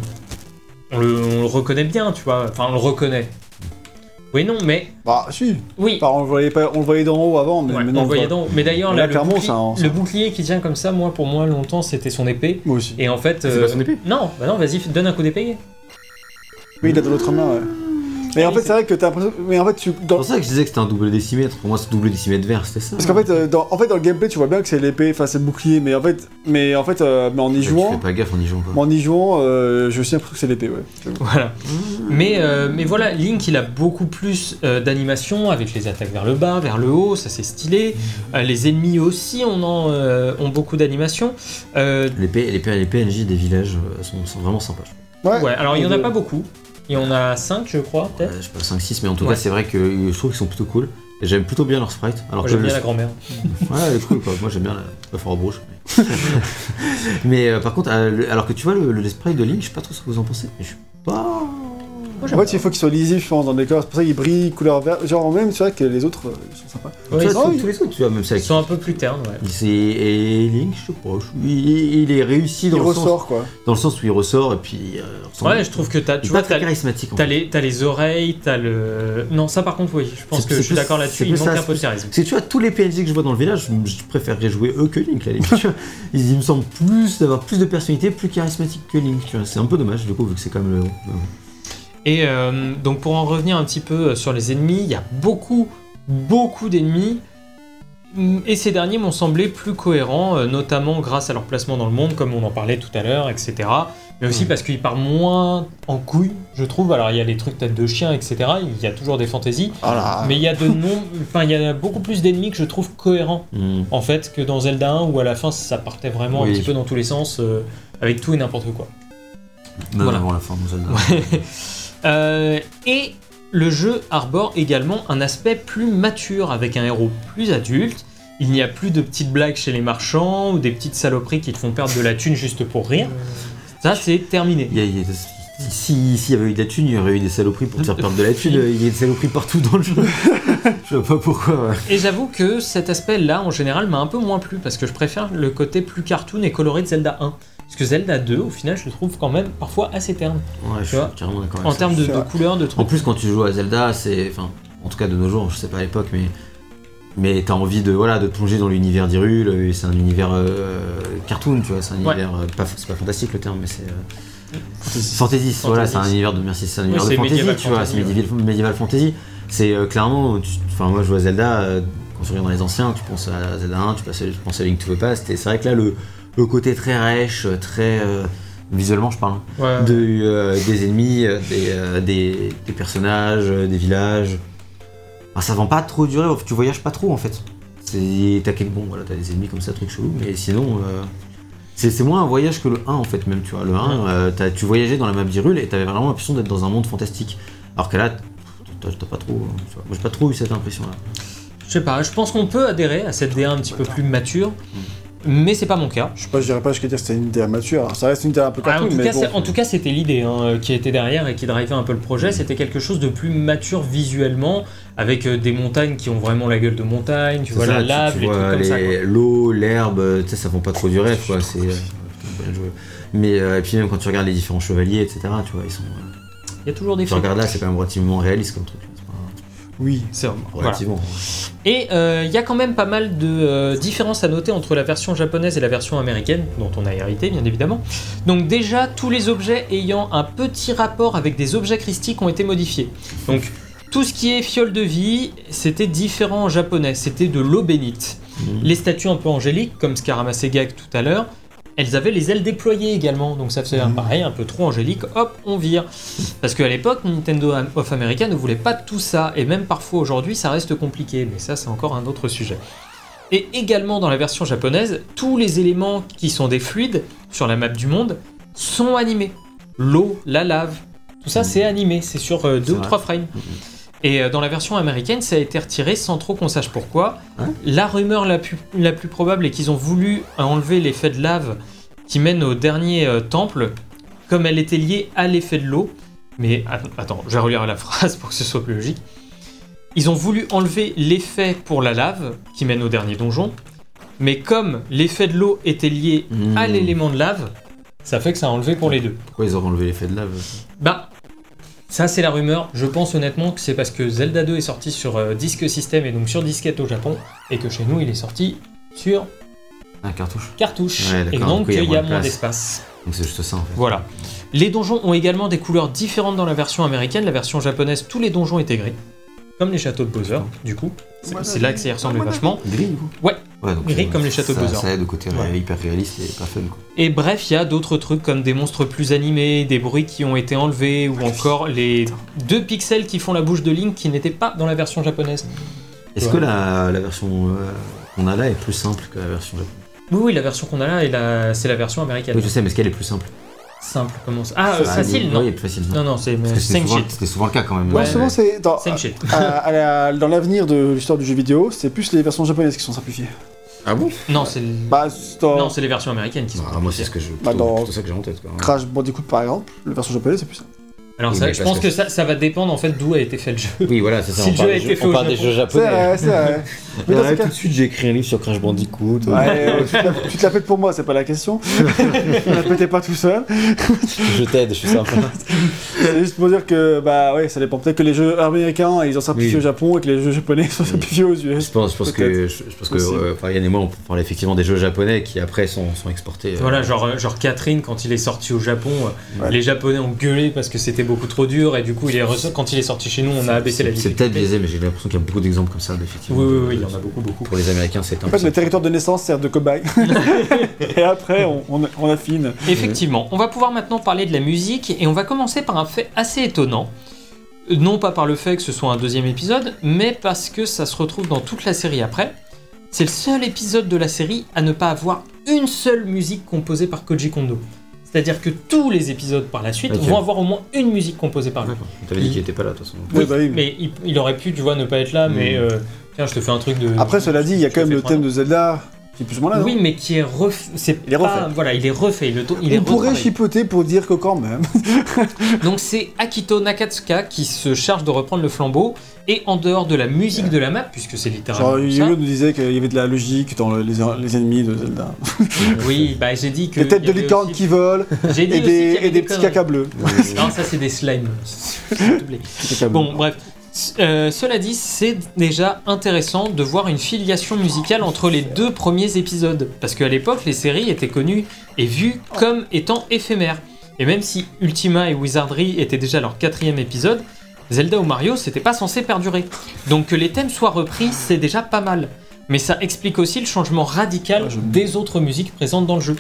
on, le, on le reconnaît bien, tu vois. Enfin, on le reconnaît. Oui, non, mais Bah, si. oui. Enfin, on, le voyait pas, on le voyait d'en haut avant, mais Ouais, maintenant. on le voyait quoi. dans- Mais d'ailleurs, là, là, le, clairement, bouclier, ça en- ça- le bouclier qui tient comme ça, moi, pour moi, longtemps, c'était son épée. Moi aussi. Et en fait, C'est euh, pas son épée? non, bah non, vas-y, donne un coup d'épée. Oui, il a de l'autre main, ouais. Mais en fait, c'est- vrai que t'as l'impression. Mais en fait, tu. C'est dans- pour ça que je disais que c'était un double décimètre. Pour moi, c'est double décimètre vert, c'était ça. Parce qu'en fait, euh, dans... en fait, dans le gameplay, tu vois bien que c'est l'épée, enfin, c'est le bouclier, mais en fait, mais en fait, euh, mais en y Tu jouant, fais pas gaffe en y jouant en y jouant, euh, je sais l'impression que c'est l'épée, ouais. Voilà. Mais, euh, mais voilà, Link, il a beaucoup plus euh, d'animation avec les attaques vers le bas, vers le haut, ça c'est stylé. Euh, les ennemis aussi on en, euh, ont beaucoup d'animation. Euh, Les, P- les, P- les PNJ des villages euh, sont, sont vraiment sympas. Ouais. ouais, alors il y en a pas beaucoup. Il y en a 5, je crois, peut-être. Je sais pas, 5-6, mais en tout Ouais. cas, c'est vrai que je trouve qu'ils sont plutôt cool. Et J'aime plutôt bien leur sprite. Alors Moi, que J'aime le- bien la grand-mère. Ouais, elle est cool quoi. Moi j'aime bien la, la fort brouche. Mais, mais, euh, par contre, euh, le- alors que tu vois le, le sprite de Link, je sais pas trop ce que vous en pensez. Mais je suis pas. Moi, En fait, il faut qu'il soit lisible, je pense, dans le décor. C'est pour ça qu'il brille couleur vert. Genre, même, c'est vrai que les autres, euh, ils sont sympas. Ouais, ils sont- tous- les autres, tu vois, même ça. Ils sont un peu plus ternes, ouais. Il s'est- Et Link, je sais pas, je- il, il est réussi dans Il le, sens, ressort, quoi. dans le sens où il ressort et puis. euh, ressemble- Ouais, je trouve que t'as, il tu vois, pas très t'as, charismatique. en t'as fait. les, t'as les oreilles, t'as le. Non, ça par contre, oui, je pense C'est- que c'est je suis plus- d'accord c'est là-dessus, il plus manque ça, un peu de charisme. Parce que tu vois, tous les PNJ que je vois dans le village, je je préférerais jouer eux que Link. Là, les tu vois. ils, il me semblent plus d'avoir plus de personnalité, plus charismatique que Link. Tu vois. C'est un peu dommage du coup, vu que c'est quand même le héros. Et euh, donc pour en revenir un petit peu euh, sur les ennemis, il y a beaucoup, beaucoup d'ennemis. Mm, Et ces derniers m'ont semblé plus cohérents, euh, notamment grâce à leur placement dans le monde, comme on en parlait tout à l'heure, etc. Mais aussi Mm. parce qu'ils partent moins en couille, je trouve. Alors il y a les trucs tête de chien, etc. Il y a toujours des fantaisies. Voilà. Mais il y a de non... enfin, il y a beaucoup plus d'ennemis que je trouve cohérents, Hmm. en fait, que dans Zelda 1, où à la fin ça partait vraiment Oui. un petit peu dans tous les sens, euh, avec tout et n'importe quoi. Même Voilà. avant la fin de Zelda. Euh, et le jeu arbore également un aspect plus mature avec un héros plus adulte. Il n'y a plus de petites blagues chez les marchands ou des petites saloperies qui te font perdre de la thune juste pour rire. Ça, c'est terminé. Si- S'il y avait eu de la thune, il y aurait eu des saloperies pour te faire perdre de la thune. Il y a des saloperies partout dans le jeu. je vois pas pourquoi. Et j'avoue que cet aspect-là, en général, m'a un peu moins plu parce que je préfère le côté plus cartoon et coloré de Zelda 1. Parce que Zelda 2, au final, je le trouve quand même parfois assez terne. Ouais, je suis carrément d'accord. En avec ça. termes de, couleurs, de En trucs. plus, quand tu joues à Zelda, c'est. Enfin, en tout cas de nos jours, je sais pas à l'époque, mais. Mais t'as envie de, voilà, de plonger dans l'univers d'Hyrule, et c'est un univers euh, cartoon, tu vois, c'est un Ouais. univers. euh, pas, c'est pas fantastique le terme, mais c'est. euh, fantasy, voilà, c'est un univers de. Merci, c'est un univers de fantasy, tu vois, c'est ouais. médiéval, fantasy. C'est euh, clairement. Enfin, moi je vois Zelda, euh, quand tu regardes dans les anciens, tu penses à Zelda 1, tu penses à, tu penses à Link to the Past, et c'est vrai que là, le, le côté très rêche, très. euh, visuellement, je parle. hein, Ouais. de, euh, des ennemis, euh, des, euh, des, des personnages, euh, des villages. Enfin, ça vend pas trop durer, tu voyages pas trop en fait. T'as quel- bon, voilà, t'as des ennemis comme ça, trucs chelous, mais sinon, euh, c'est moins un voyage que le 1 en fait, même, tu vois. Le 1, euh, t'as- tu voyageais dans la map d'Hyrule et t'avais vraiment l'impression d'être dans un monde fantastique. Alors que là, t'as pas trop. hein, tu vois. Moi, j'ai pas trop eu cette impression là. Je sais pas, je pense qu'on peut adhérer à cette DA un petit peu plus mature, mais c'est pas mon cas. Je sais pas, je dirais pas jusqu'à dire que c'était une idée mature. Ça reste une idée un peu Ah, en, cartoon, tout mais cas, bon. en tout cas, c'était l'idée hein, qui était derrière et qui drivait un peu le projet. C'était quelque chose de plus mature visuellement, avec euh, des montagnes qui ont vraiment la gueule de montagne, tu vois ça, la tu- lave, tu les vois trucs comme ça. les- L'eau, l'herbe, euh, tu sais, ça vend pas trop du rêve, quoi. C'est. euh. Mais euh, et puis même quand tu regardes les différents chevaliers, etc., tu vois, ils sont. euh, Il y a toujours des tu regardes là, c'est quand même relativement réaliste comme truc. Oui. C'est voilà. Relativement. Et euh, il y a quand même pas mal de euh, différences à noter entre la version japonaise et la version américaine, dont on a hérité bien évidemment. Donc déjà, tous les objets ayant un petit rapport avec des objets christiques ont été modifiés. Donc tout ce qui est fiole de vie, c'était différent en japonais, c'était de l'eau bénite. Mhm. Les statues un peu angéliques, comme Scaramasegag tout à l'heure, elles avaient les ailes déployées également, donc ça faisait un Mhm. pareil, un peu trop angélique, hop, on vire. Parce qu'à l'époque, Nintendo of America ne voulait pas tout ça, et même parfois aujourd'hui, ça reste compliqué, mais ça c'est encore un autre sujet. Et également dans la version japonaise, tous les éléments qui sont des fluides sur la map du monde sont animés. L'eau, la lave, tout ça Mhm. c'est animé, c'est sur euh, deux ou trois frames. Et euh, dans la version américaine, ça a été retiré sans trop qu'on sache pourquoi. Hein la rumeur la plus, la plus probable est qu'ils ont voulu enlever l'effet de lave qui mène au dernier euh, temple, comme elle était liée à l'effet de l'eau. Mais att- attends, je vais relire la phrase pour que ce soit plus logique. Ils ont voulu enlever l'effet pour la lave qui mène au dernier donjon, mais comme l'effet de l'eau était lié à Hmm. l'élément de lave, ça fait que ça a enlevé pour les deux. Pourquoi ils auraient enlevé l'effet de lave? Bah, ça c'est la rumeur. Je pense honnêtement que c'est parce que Zelda 2 est sorti sur euh, disque système et donc sur disquette au Japon, et que chez nous il est sorti sur Ah, cartouche. cartouche. Ouais, et donc il y a moins d'espace. Donc c'est juste ça en fait. Voilà. Les donjons ont également des couleurs différentes dans la version américaine. La version japonaise, tous les donjons étaient gris. Comme les châteaux de Bowser, du coup. C'est là que ça y ressemblait vachement. Gris du coup Ouais. Ouais, donc, Gris euh, comme les châteaux de Bowser. Ça aide au côté Voilà. hyper réaliste et pas fun quoi. Et bref, il y a d'autres trucs comme des monstres plus animés, des bruits qui ont été enlevés, ou encore les deux pixels qui font la bouche de Link qui n'étaient pas dans la version japonaise. Est-ce Ouais. que la, la version euh, qu'on a là est plus simple que la version japonaise? Oui, oui, la version qu'on a là, c'est la version américaine. Oui, je sais, mais est-ce qu'elle est plus simple? Simple, comment ça Ah, euh, facile, non. Oui, facile. Non, non, c'est same souvent, shit. c'était souvent le cas quand même. Non, Ouais, souvent c'est. Dans, Same shit. à- à la- dans l'avenir de l'histoire du jeu vidéo, c'est plus les versions japonaises qui sont simplifiées. Ah bon? Non, c'est le- Bah, dans non, c'est les versions américaines qui sont. Ah, Moi, c'est ce que je. Bah, dans- plutôt ça que j'ai en tête. Quoi. Crash Bandicoot par exemple, la version japonaise c'est plus ça. Alors Oui, ça, mais je pense que que ça, ça va dépendre en fait d'où a été fait le jeu. Oui, voilà, c'est ça. Si on le jeu a été jeux- fait on au parle des Japon. jeux C'est japonais. vrai, c'est vrai. Mais dans ce Arrête cas- tout de suite, j'ai écrit un livre sur Crash Bandicoot. Ouais, euh, tu, te la, tu te la pètes pour moi, c'est pas la question. ne la pétez pas tout seul. Je t'aide, je suis sympa. C'est juste pour dire que, bah ouais, ça dépend. Peut-être que les jeux américains, ils ont simplifié Oui. au Japon et que les jeux japonais sont simplifiés aux US. Je pense, je pense que, je, je pense que euh, enfin, Yann et moi, on parle effectivement des jeux japonais qui après sont, sont exportés. euh, Voilà, genre, euh, genre Catherine, quand il est sorti au Japon, euh, Ouais. les Japonais ont gueulé parce que c'était beaucoup trop dur et du coup, il est quand il est sorti chez nous, on a abaissé la C'est difficulté. peut-être biaisé, mais j'ai l'impression qu'il y a beaucoup d'exemples comme ça, effectivement. Oui, oui, oui, il y en a beaucoup, beaucoup. Pour les Américains, c'est un En peu fait, le territoire de naissance sert de cobaye. et après, on, on, on affine. Effectivement, on va pouvoir maintenant parler de la musique et on va commencer par un fait assez étonnant. Non pas par le fait que ce soit un deuxième épisode, mais parce que ça se retrouve dans toute la série après. C'est le seul épisode de la série à ne pas avoir une seule musique composée par Koji Kondo. C'est-à-dire que tous les épisodes par la suite vont avoir au moins une musique composée par lui. T'avait dit qu'il était pas là, de toute façon. Oui, bah oui. Mais il, il aurait pu, tu vois, ne pas être là, mais Mm. euh, tiens, je te fais un truc de. Après, cela dit, il y a quand même le thème de Zelda plus ou moins là. Oui, mais qui est refait. C'est Il est pas- refait. Voilà, il est refait. Le to- il est on pourrait chipoter pour dire que quand même. Donc c'est Akito Nakatsuka qui se charge de reprendre le flambeau et en dehors de la musique de la map, puisque c'est littéralement Genre, ça. Yo-Yo nous disait qu'il y avait de la logique dans le- les, les ennemis de Zelda. Oui, bah j'ai dit que. Des têtes de licorne aussi- qui volent et des, et des petits caca bleus. Non, ça c'est des slimes. Bon, bref. Euh, cela dit, c'est déjà intéressant de voir une filiation musicale entre les deux premiers épisodes. Parce qu'à l'époque, les séries étaient connues et vues comme étant éphémères. Et même si Ultima et Wizardry étaient déjà leur quatrième épisode, Zelda ou Mario, c'était pas censé perdurer. Donc que les thèmes soient repris, c'est déjà pas mal. Mais ça explique aussi le changement radical des autres musiques présentes dans le jeu.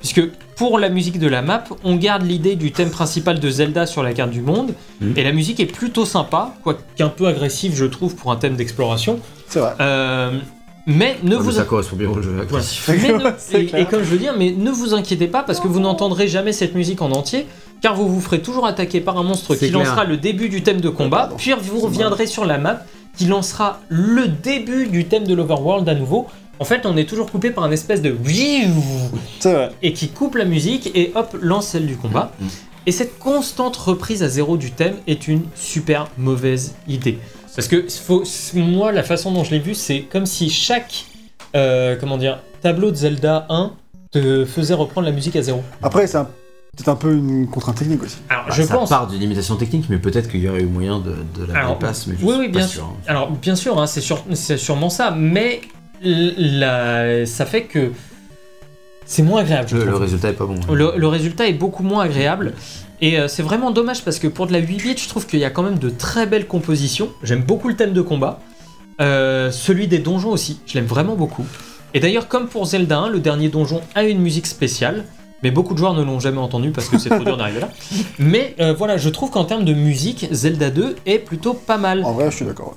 Puisque pour la musique de la map, on garde l'idée du thème principal de Zelda sur la carte du monde, Mhm. et la musique est plutôt sympa, quoiqu'un peu agressive je trouve pour un thème d'exploration. C'est vrai. Euh, mais ne Ah, mais vous ça correspond bien au jeu agressif. mais ne- C'est et, clair. et comme je veux dire, mais ne vous inquiétez pas parce que vous n'entendrez jamais cette musique en entier, car vous vous ferez toujours attaquer par un monstre qui clair. lancera le début du thème de combat, pardon. puis vous reviendrez sur la map qui lancera le début du thème de l'Overworld à nouveau. En fait, on est toujours coupé par un espèce de C'est vrai. et qui coupe la musique et hop, lance celle du combat. Mhm. Et cette constante reprise à zéro du thème est une super mauvaise idée. Parce que faut, moi, la façon dont je l'ai vu, c'est comme si chaque euh, comment dire, tableau de Zelda 1 te faisait reprendre la musique à zéro. Après, c'est un- peut-être un peu une contrainte technique aussi. Alors, Bah, je ça pense. part d'une limitation technique, mais peut-être qu'il y aurait eu moyen de, de la Alors, bypass, mais je oui, suis oui, pas bien sûr. sûr. Alors, bien sûr, hein, c'est sûr, c'est sûrement ça, mais la- ça fait que c'est moins agréable. je Le, résultat est pas bon. Le, le résultat est beaucoup moins agréable. Et euh, c'est vraiment dommage parce que pour de la 8 bits, je trouve qu'il y a quand même de très belles compositions. J'aime beaucoup le thème de combat. Euh, celui des donjons aussi, je l'aime vraiment beaucoup. Et d'ailleurs, comme pour Zelda 1, le dernier donjon a une musique spéciale. Mais beaucoup de joueurs ne l'ont jamais entendu parce que c'est trop dur d'arriver là. Mais euh, voilà, je trouve qu'en termes de musique, Zelda 2 est plutôt pas mal. En vrai, je suis d'accord.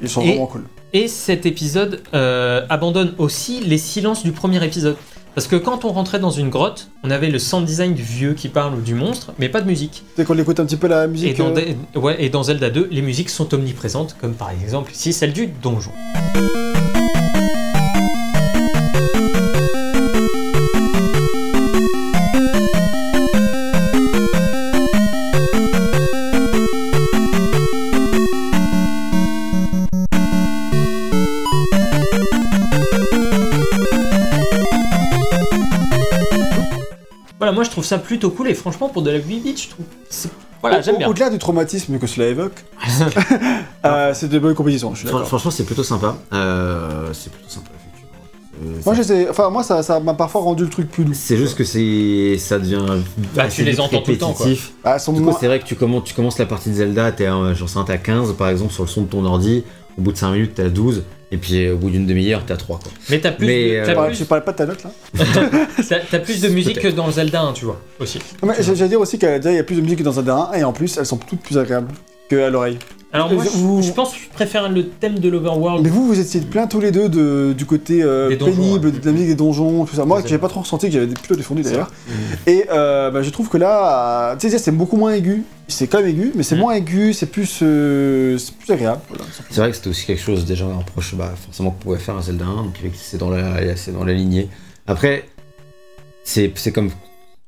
Ils sont Et- vraiment cool. Et cet épisode euh, abandonne aussi les silences du premier épisode. Parce que quand on rentrait dans une grotte, on avait le sound design du vieux qui parle ou du monstre, mais pas de musique. Dès qu'on écoute un petit peu la Et musique. dans, euh, ouais, et dans Zelda 2, les musiques sont omniprésentes, comme par exemple ici celle du donjon. Trouve ça plutôt cool et franchement pour de la 8 bits, je trouve. c'est- Voilà, Au- j'aime bien. Au-delà du traumatisme que cela évoque, euh, c'est de bonnes compositions, je suis Fran- d'accord. Franchement, c'est plutôt sympa. Euh, c'est plutôt sympa. Euh, Moi, ça- je sais- enfin, moi, ça, ça m'a parfois rendu le truc plus doux. C'est juste que c'est, ça devient. Bah, assez tu les entends tout le temps, quoi. Ah, Du coup, moins- c'est vrai que tu commences, tu commences la partie de Zelda, t'es genre, c'est un, t'as 15 par exemple sur le son de ton ordi, au bout de 5 minutes t'es à 12, et puis euh, au bout d'une demi-heure t'es à 3 quoi. Mais t'as plus, Mais, de, euh, t'as plus- Tu parles pas de ta note là t'as- t'as plus de musique que dans Zelda 1, tu vois, aussi. Non, mais J'allais dire aussi qu'il y a plus de musique que dans un 1 et en plus elles sont toutes plus agréables que à l'oreille. Alors moi, Vous- je, je pense que je préfère le thème de l'Overworld. Mais vous, vous étiez plein tous les deux de, du côté euh, pénible, ouais. de la musique des donjons, tout ça. Moi, j'ai pas trop ressenti que j'avais plutôt défendu d'ailleurs. Et euh, bah, je trouve que là, euh, tu sais, c'est beaucoup moins aigu. C'est quand même aigu, mais c'est Mm. moins aigu, c'est plus, euh, c'est plus agréable. Voilà. C'est vrai que c'était aussi quelque chose déjà un proche, bah, forcément qu'on pouvait faire un Zelda 1, donc c'est dans la, c'est dans la lignée. Après, c'est, c'est comme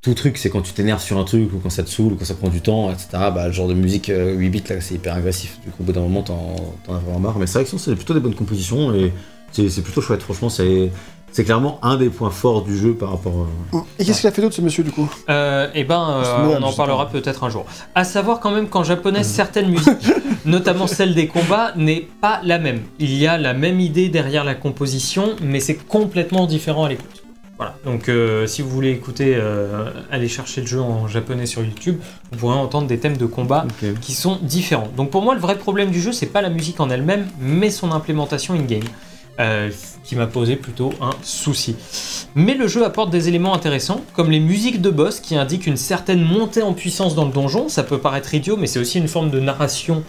tout truc, c'est quand tu t'énerves sur un truc ou quand ça te saoule ou quand ça prend du temps, etc. Bah, le genre de musique euh, 8 bits là, c'est hyper agressif. Du coup, au bout d'un moment, t'en, t'en as vraiment marre. Mais c'est vrai que c'est plutôt des bonnes compositions et c'est, plutôt chouette. Franchement, c'est, c'est clairement un des points forts du jeu par rapport. euh, Et qu'est-ce qu'il a fait d'autre ce monsieur du coup? Euh, eh ben, euh, on en parlera peut-être un jour. À savoir quand même qu'en japonais, certaines musiques, notamment celle des combats, n'est pas la même. Il y a la même idée derrière la composition, mais c'est complètement différent à l'écoute. Voilà. Donc, euh, si vous voulez écouter, euh, aller chercher le jeu en japonais sur YouTube, vous pourrez entendre des thèmes de combat qui sont différents. Donc pour moi, le vrai problème du jeu, c'est pas la musique en elle-même, mais son implémentation in-game, euh, qui m'a posé plutôt un souci. Mais le jeu apporte des éléments intéressants, comme les musiques de boss qui indiquent une certaine montée en puissance dans le donjon. Ça peut paraître idiot, mais c'est aussi une forme de narration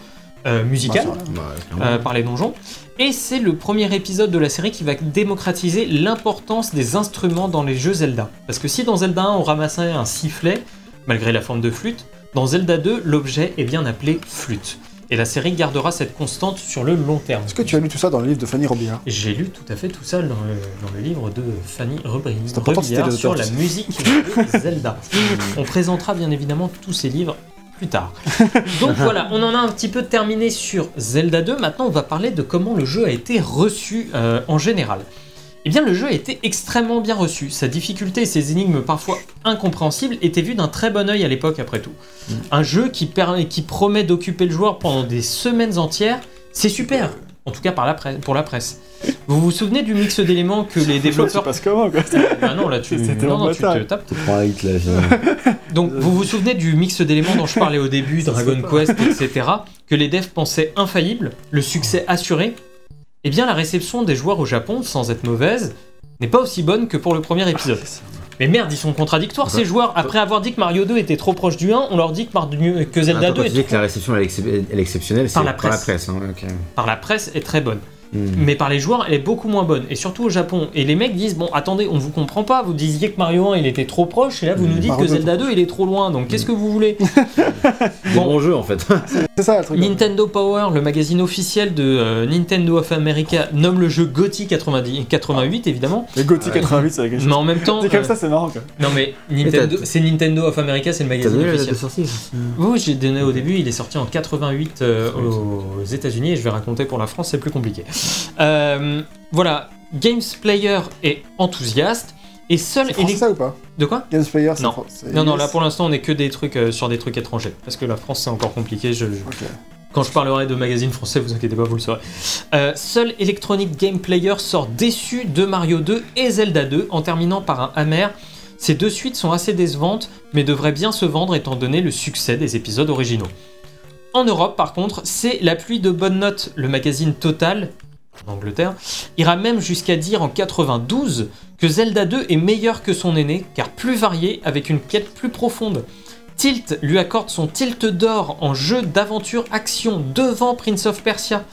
euh, musicale Bah, Bah, clairement. euh, par les donjons. Et c'est le premier épisode de la série qui va démocratiser l'importance des instruments dans les jeux Zelda. Parce que si dans Zelda 1 on ramassait un sifflet, malgré la forme de flûte, dans Zelda 2 l'objet est bien appelé flûte. Et la série gardera cette constante sur le long terme. Est-ce que tu as lu tout ça dans le livre de Fanny Robillard? J'ai lu tout à fait tout ça dans le, dans le livre de Fanny Rebri- C'est important de citer Rebillard les sur la musique de Zelda. On présentera bien évidemment tous ces livres plus tard. Donc voilà, on en a un petit peu terminé sur Zelda 2. Maintenant, on va parler de comment le jeu a été reçu euh, en général. Eh bien, le jeu a été extrêmement bien reçu. Sa difficulté et ses énigmes parfois incompréhensibles étaient vues d'un très bon œil à l'époque, après tout. Un jeu qui, permet- qui promet d'occuper le joueur pendant des semaines entières, c'est super. En tout cas par la presse- pour la presse. Vous vous souvenez du mix d'éléments que les Ça développeurs... passe comment quoi Ah non, là tu, C'était non, non, tu te tapes. Là. Donc, vous vous souvenez du mix d'éléments dont je parlais au début, Dragon Quest, etc., que les devs pensaient infaillible, le succès assuré? Eh bien, la réception des joueurs au Japon, sans être mauvaise, n'est pas aussi bonne que pour le premier épisode. Mais merde, ils sont contradictoires ces joueurs. Après avoir dit que Mario 2 était trop proche du 1, on leur dit que, Mario- que Zelda Attends, 2 quand est tu dis trop- que la réception elle est, excep- elle est exceptionnelle, c'est Par la par la presse. hein, par la presse est très bonne. Hmm. Mais par les joueurs, elle est beaucoup moins bonne. Et surtout au Japon. Et les mecs disent Bon, attendez, on vous comprend pas. Vous disiez que Mario 1 il était trop proche, et là vous nous dites Mario que 2 Zelda 2 il est trop loin. Donc qu'est-ce que vous voulez Bon. bons jeux en fait. C'est ça le truc. Nintendo Power, le magazine officiel de euh, Nintendo of America, nomme le jeu GOTY 90 88 évidemment. Les Gothic 88, c'est quelque chose. Mais en même temps, C'est comme euh, ça, c'est marrant quoi. non mais Nintendo, c'est Nintendo of America, c'est le magazine officiel. Oui, oui, j'ai donné au début, il est sorti en 88 euh, aux États-Unis et je vais raconter pour la France, c'est plus compliqué. Euh, voilà, Games Player est enthousiaste et seul C'est français ou pas? De quoi? Games Player, c'est Non. fran- c'est- Non, non, là pour l'instant on est que des trucs euh, sur des trucs étrangers parce que la France c'est encore compliqué. Je, je- Ok. Quand je parlerai de magazine français, vous inquiétez pas, vous le saurez. Euh, seul Electronic Game Player sort déçu de Mario 2 et Zelda 2 en terminant par un amer. Ces deux suites sont assez décevantes, mais devraient bien se vendre étant donné le succès des épisodes originaux. En Europe, par contre, c'est la pluie de bonnes notes. Le magazine Total, en Angleterre, ira même jusqu'à dire en 92 que Zelda 2 est meilleur que son aîné, car plus varié, avec une quête plus profonde. Tilt lui accorde son tilt d'or en jeu d'aventure action devant Prince of Persia.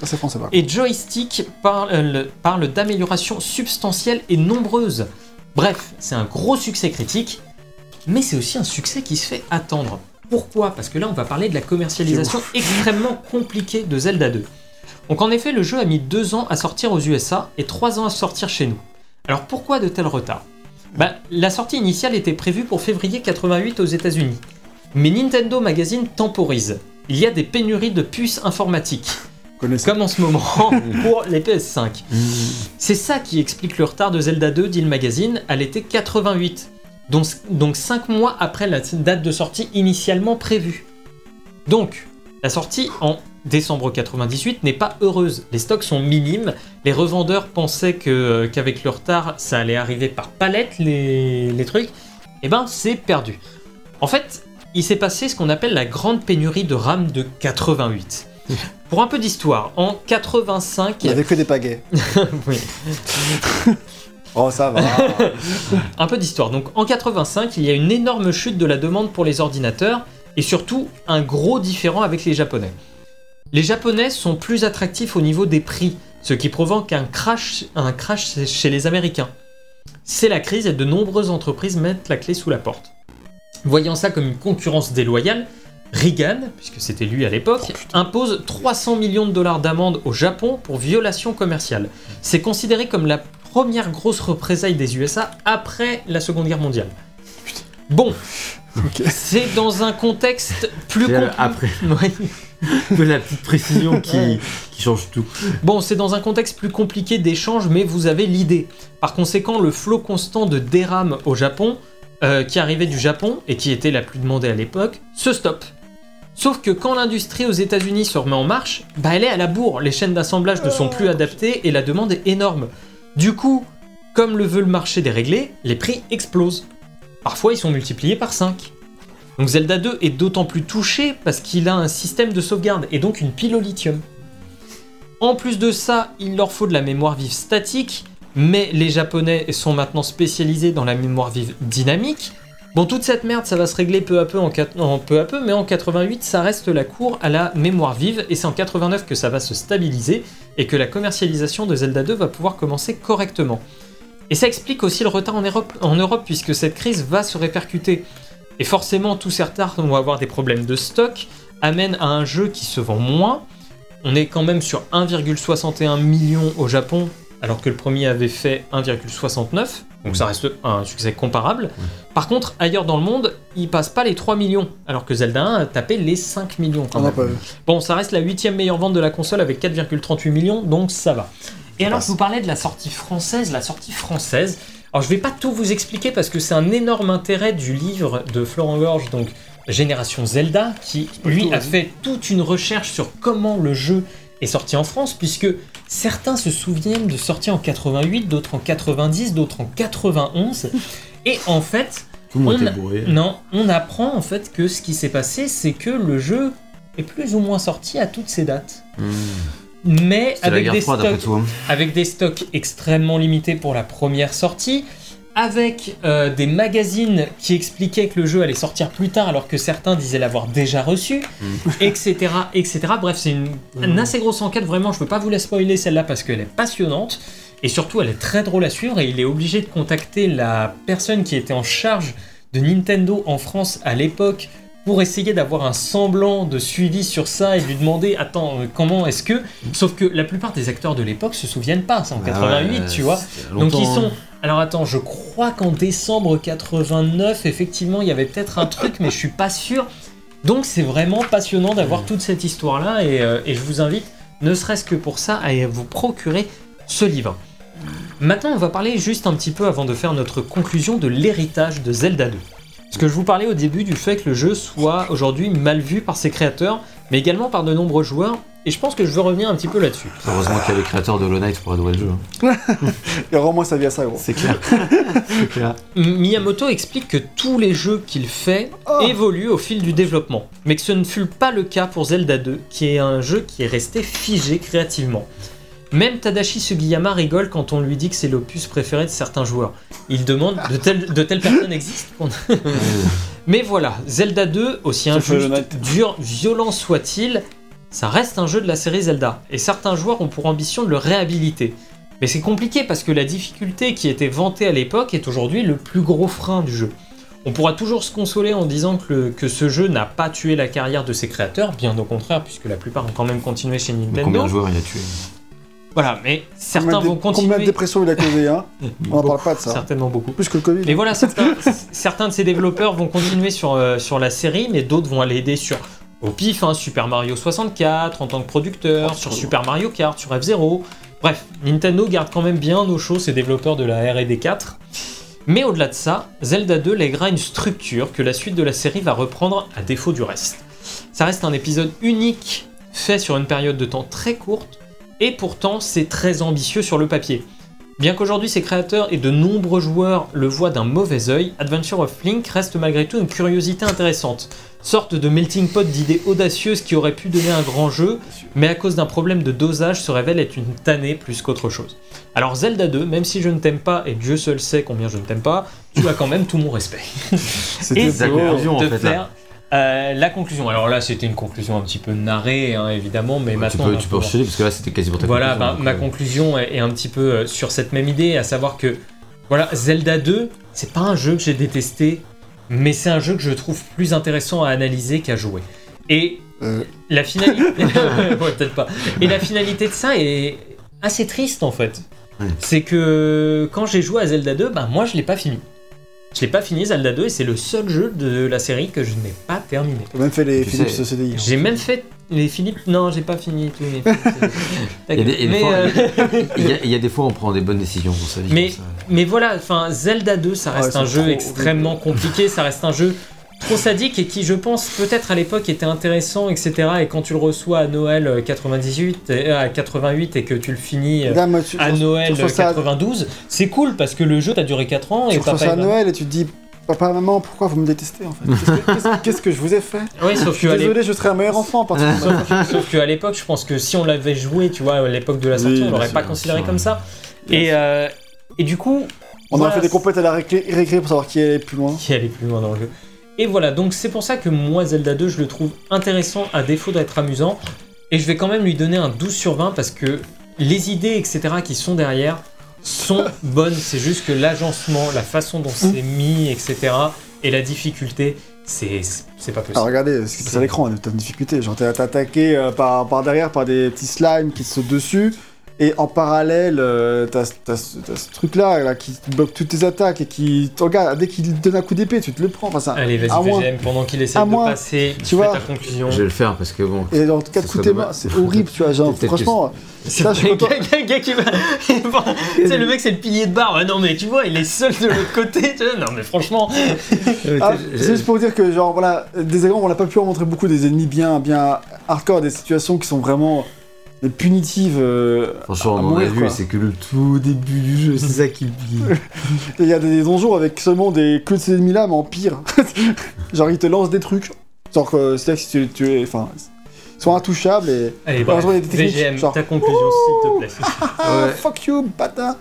Ça. Et Joystick parle, euh, parle d'améliorations substantielles et nombreuses. Bref, c'est un gros succès critique, mais c'est aussi un succès qui se fait attendre. Pourquoi? Parce que là, on va parler de la commercialisation extrêmement compliquée de Zelda 2. Donc en effet, le jeu a mis deux ans à sortir aux USA et trois ans à sortir chez nous. Alors pourquoi de tels retards? Bah, La sortie initiale était prévue pour février 88 aux États-Unis. Mais Nintendo Magazine temporise. Il y a des pénuries de puces informatiques comme en ce moment pour les PS5. C'est ça qui explique le retard de Zelda 2, dit le magazine, à l'été 88. donc, donc 5 mois après la date de sortie initialement prévue. Donc, la sortie en décembre 98 n'est pas heureuse. Les stocks sont minimes. Les revendeurs pensaient que, euh, qu'avec le retard, ça allait arriver par palette, les, les trucs. Eh ben, c'est perdu. En fait, il s'est passé ce qu'on appelle la grande pénurie de RAM de 88. Pour un peu d'histoire, en 85, Il n'y avait que des pagaies. Oui. Oh, ça va. un peu d'histoire. Donc en 85, il y a une énorme chute de la demande pour les ordinateurs et surtout un gros différent avec les Japonais. Les Japonais sont plus attractifs au niveau des prix, ce qui provoque un crash, un crash chez les Américains. C'est la crise et de nombreuses entreprises mettent la clé sous la porte. Voyant ça comme une concurrence déloyale, Reagan, puisque c'était lui à l'époque, impose 300 millions de dollars d'amende au Japon pour violation commerciale. C'est considéré comme la première grosse représaille des USA après la Seconde Guerre mondiale. Bon, C'est dans un contexte plus C'est, euh, compli- après. Ouais. de la petite précision qui, Ouais. qui change tout. Bon, c'est dans un contexte plus compliqué d'échange, mais vous avez l'idée. Par conséquent, le flot constant de DRAM au Japon, euh, qui arrivait du Japon et qui était la plus demandée à l'époque, se stoppe. Sauf que quand l'industrie aux États-Unis se remet en marche, bah elle est à la bourre. Les chaînes d'assemblage ne sont plus adaptées et la demande est énorme. Du coup, comme le veut le marché déréglé, les prix explosent. Parfois, ils sont multipliés par 5. Donc Zelda 2 est d'autant plus touché parce qu'il a un système de sauvegarde et donc une pile au lithium. En plus de ça, il leur faut de la mémoire vive statique, mais les Japonais sont maintenant spécialisés dans la mémoire vive dynamique. Bon, toute cette merde, ça va se régler peu à peu, en, peu à peu, mais en 88, ça reste la cour à la mémoire vive, et c'est en 89 que ça va se stabiliser, et que la commercialisation de Zelda 2 va pouvoir commencer correctement. Et ça explique aussi le retard en Europe, en Europe puisque cette crise va se répercuter. Et forcément, tous ces retards vont avoir des problèmes de stock, amènent à un jeu qui se vend moins. On est quand même sur 1,61 million au Japon, alors que le premier avait fait 1,69. Donc ça reste un succès comparable. Par contre, ailleurs dans le monde, il passe pas les 3 millions, alors que Zelda 1 a tapé les 5 millions quand On n'a même. pas vu. Bon, ça reste la huitième meilleure vente de la console avec 4,38 millions, donc ça va. Et alors, je vous parlais de la sortie française. La sortie française. Alors, je vais pas tout vous expliquer parce que c'est un énorme intérêt du livre de Florent Gorge, donc Génération Zelda, qui lui a fait toute une recherche sur comment le jeu est sorti en France, puisque certains se souviennent de sortie en 88, d'autres en 90, d'autres en 91. Et en fait, Tout On bourré. non, on apprend en fait que ce qui s'est passé, c'est que le jeu est plus ou moins sorti à toutes ces dates. Mmh. Mais C'est la avec guerre des, froide après stocks, tout. hein. avec des stocks extrêmement limités pour la première sortie, avec euh, des magazines qui expliquaient que le jeu allait sortir plus tard alors que certains disaient l'avoir déjà reçu, etc., etc. Bref, c'est une, une assez grosse enquête, vraiment, je peux pas vous la spoiler celle-là parce qu'elle est passionnante, et surtout elle est très drôle à suivre, et il est obligé de contacter la personne qui était en charge de Nintendo en France à l'époque pour essayer d'avoir un semblant de suivi sur ça et lui demander attends euh, comment est-ce que sauf que la plupart des acteurs de l'époque se souviennent pas c'est en 88 Ah ouais, tu vois donc ils sont hein. alors attends je crois qu'en décembre 89 effectivement il y avait peut-être un truc mais je suis pas sûr donc c'est vraiment passionnant d'avoir toute cette histoire là et, euh, et je vous invite ne serait-ce que pour ça à vous procurer ce livre Maintenant, on va parler juste un petit peu avant de faire notre conclusion de l'héritage de Zelda 2. Parce que je vous parlais au début du fait que le jeu soit aujourd'hui mal vu par ses créateurs, mais également par de nombreux joueurs, et je pense que je veux revenir un petit peu là-dessus. Heureusement qu'il y a les créateurs de Hollow Knight pour adorer le jeu. hein. Et rends-moi sa vie à ça, gros. C'est clair. Miyamoto explique que tous les jeux qu'il fait Oh. évoluent au fil du développement, mais que ce ne fut pas le cas pour Zelda 2, qui est un jeu qui est resté figé créativement. Même Tadashi Sugiyama rigole quand on lui dit que c'est l'opus préféré de certains joueurs. Il demande de telles, de telles personnes existent Mais voilà, Zelda 2, aussi injuste, dur, violent soit-il, ça reste un jeu de la série Zelda, et certains joueurs ont pour ambition de le réhabiliter. Mais c'est compliqué parce que la difficulté qui était vantée à l'époque est aujourd'hui le plus gros frein du jeu. On pourra toujours se consoler en disant que, le- que ce jeu n'a pas tué la carrière de ses créateurs, bien au contraire, puisque la plupart ont quand même continué chez Mais Nintendo. combien de joueurs il a tué? Voilà, mais certains Combien de- vont Combien continuer. de dépression il a causé, hein On n'en parle pas de ça. Certainement beaucoup. Plus que le Covid. Mais voilà, certains, certains de ces développeurs vont continuer sur, euh, sur la série, mais d'autres vont aller aider sur au pif, hein, Super Mario 64 en tant que producteur, sur Super Mario Kart, sur F-Zero. Bref, Nintendo garde quand même bien au chaud ses développeurs de la R&D 4. Mais au-delà de ça, Zelda 2 lèguera une structure que la suite de la série va reprendre à défaut du reste. Ça reste un épisode unique, fait sur une période de temps très courte, et pourtant c'est très ambitieux sur le papier. Bien qu'aujourd'hui ses créateurs et de nombreux joueurs le voient d'un mauvais œil, Adventure of Link reste malgré tout une curiosité intéressante. Sorte de melting pot d'idées audacieuses qui auraient pu donner un grand jeu, mais à cause d'un problème de dosage se révèle être une tannée plus qu'autre chose. Alors Zelda 2, même si je ne t'aime pas, et Dieu seul sait combien je ne t'aime pas, tu as quand même tout mon respect. C'était conclusion, en de fait, faire euh, la conclusion. Alors là, c'était une conclusion un petit peu narrée, hein, évidemment, mais tu maintenant. peux, tu peux enchaîner parce que là c'était quasi pour ta Voilà, conclusion, bah, donc, ma euh, conclusion est, est un petit peu euh, sur cette même idée, à savoir que voilà, Zelda 2, c'est pas un jeu que j'ai détesté, mais c'est un jeu que je trouve plus intéressant à analyser qu'à jouer. Et Euh. la finalité, Ouais, peut-être pas. Et la finalité de ça est assez triste en fait. Ouais. C'est que quand j'ai joué à Zelda 2, bah moi je l'ai pas fini. Je l'ai pas fini Zelda 2 et c'est le seul jeu de la série que je n'ai pas terminé. T'as même fait les Tu Philips sais- CDI. J'ai même fait les Philippe. Non, j'ai pas fini tous les. Il y a des- il y a des mais, fois- euh, Il y, a, il y a des fois on prend des bonnes décisions dans sa vie. Mais- comme ça. mais voilà, enfin Zelda 2, ça reste Ouais, un jeu trop extrêmement compliqué, ça reste un jeu trop sadique et qui, je pense, peut-être à l'époque était intéressant, etc. Et quand tu le reçois à Noël euh, 98, euh, à 88 et que tu le finis euh, tu, à Noël tu reçois ça, 92, c'est cool parce que le jeu a duré 4 ans tu et reçois papa. ça à Noël et tu te dis Papa, maman, pourquoi vous me détestez en fait? Qu'est-ce que- que je vous ai fait? Oui, sauf Je suis que désolé, je serais un meilleur enfant de maintenant. Sauf qu'à l'époque, je pense que si on l'avait joué, tu vois, à l'époque de la sortie, Oui, on l'aurait pas considéré comme ça. Et, euh, et du coup. On voilà, aurait fait des compètes à la récré, récré pour savoir qui allait plus loin. qui allait plus loin dans le jeu. Et voilà, donc c'est pour ça que moi, Zelda 2, je le trouve intéressant à défaut d'être amusant. Et je vais quand même lui donner un 12 sur 20 parce que les idées, etc., qui sont derrière sont bonnes. C'est juste que l'agencement, la façon dont c'est mis, etc., et la difficulté, c'est pas Ah, possible. regardez ce qui passe à l'écran, t'as une difficulté. Genre, t'es attaqué euh, par, par derrière par des petits slimes qui te sautent dessus. Et en parallèle, euh, t'as t'as ce t'as ce truc-là là, qui bloque toutes tes attaques et qui. te Regarde, dès qu'il te donne un coup d'épée, tu te le prends. Enfin, ça, Allez, vas-y, moins. VGM, pendant qu'il essaie de moins. passer, Tu vois, ta conclusion. Je vais le faire parce que bon. Et dans quatre Ça coups soit tes mains, dommage. c'est horrible, tu vois. Genre, franchement, C'est Là, je suis le content. gars, qui va. c'est le mec, c'est le pilier de barre. Non, mais tu vois, il est seul de l'autre côté. tu vois. Non, mais franchement. Ah, c'est juste pour dire que, genre, voilà, des exemples, on n'a pas pu en montrer beaucoup des ennemis bien, bien hardcore, des situations qui sont vraiment euh, punitives. euh, Franchement, on en a vu, c'est que le tout début du jeu, c'est ça qui. Il y a des donjons avec seulement des que de ces ennemis-là, mais en pire. genre, ils te lancent des trucs. Genre, que c'est-à-dire que si tu, tu es. Enfin, ils sont intouchables et. Allez, bref, des techniques, VGM, genre- ta conclusion, s'il te plaît. Ah, Ouais. fuck you, bâtard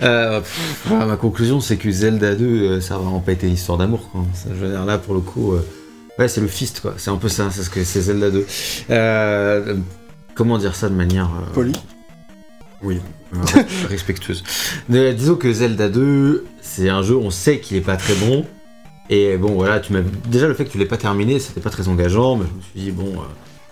Euh, pff, voilà, ma conclusion, c'est que Zelda 2, euh, ça a vraiment pas été une histoire d'amour. quoi. Ça, je veux dire, là, pour le coup, euh, ouais, c'est le fist, quoi. C'est un peu ça, c'est ce que c'est Zelda 2. Euh, comment dire ça de manière. euh, Poli. Oui, euh, respectueuse. Mais, disons que Zelda 2, c'est un jeu, on sait qu'il est pas très bon. Et bon, voilà, tu m'as déjà le fait que tu l'aies pas terminé, c'était pas très engageant, mais je me suis dit, bon, euh,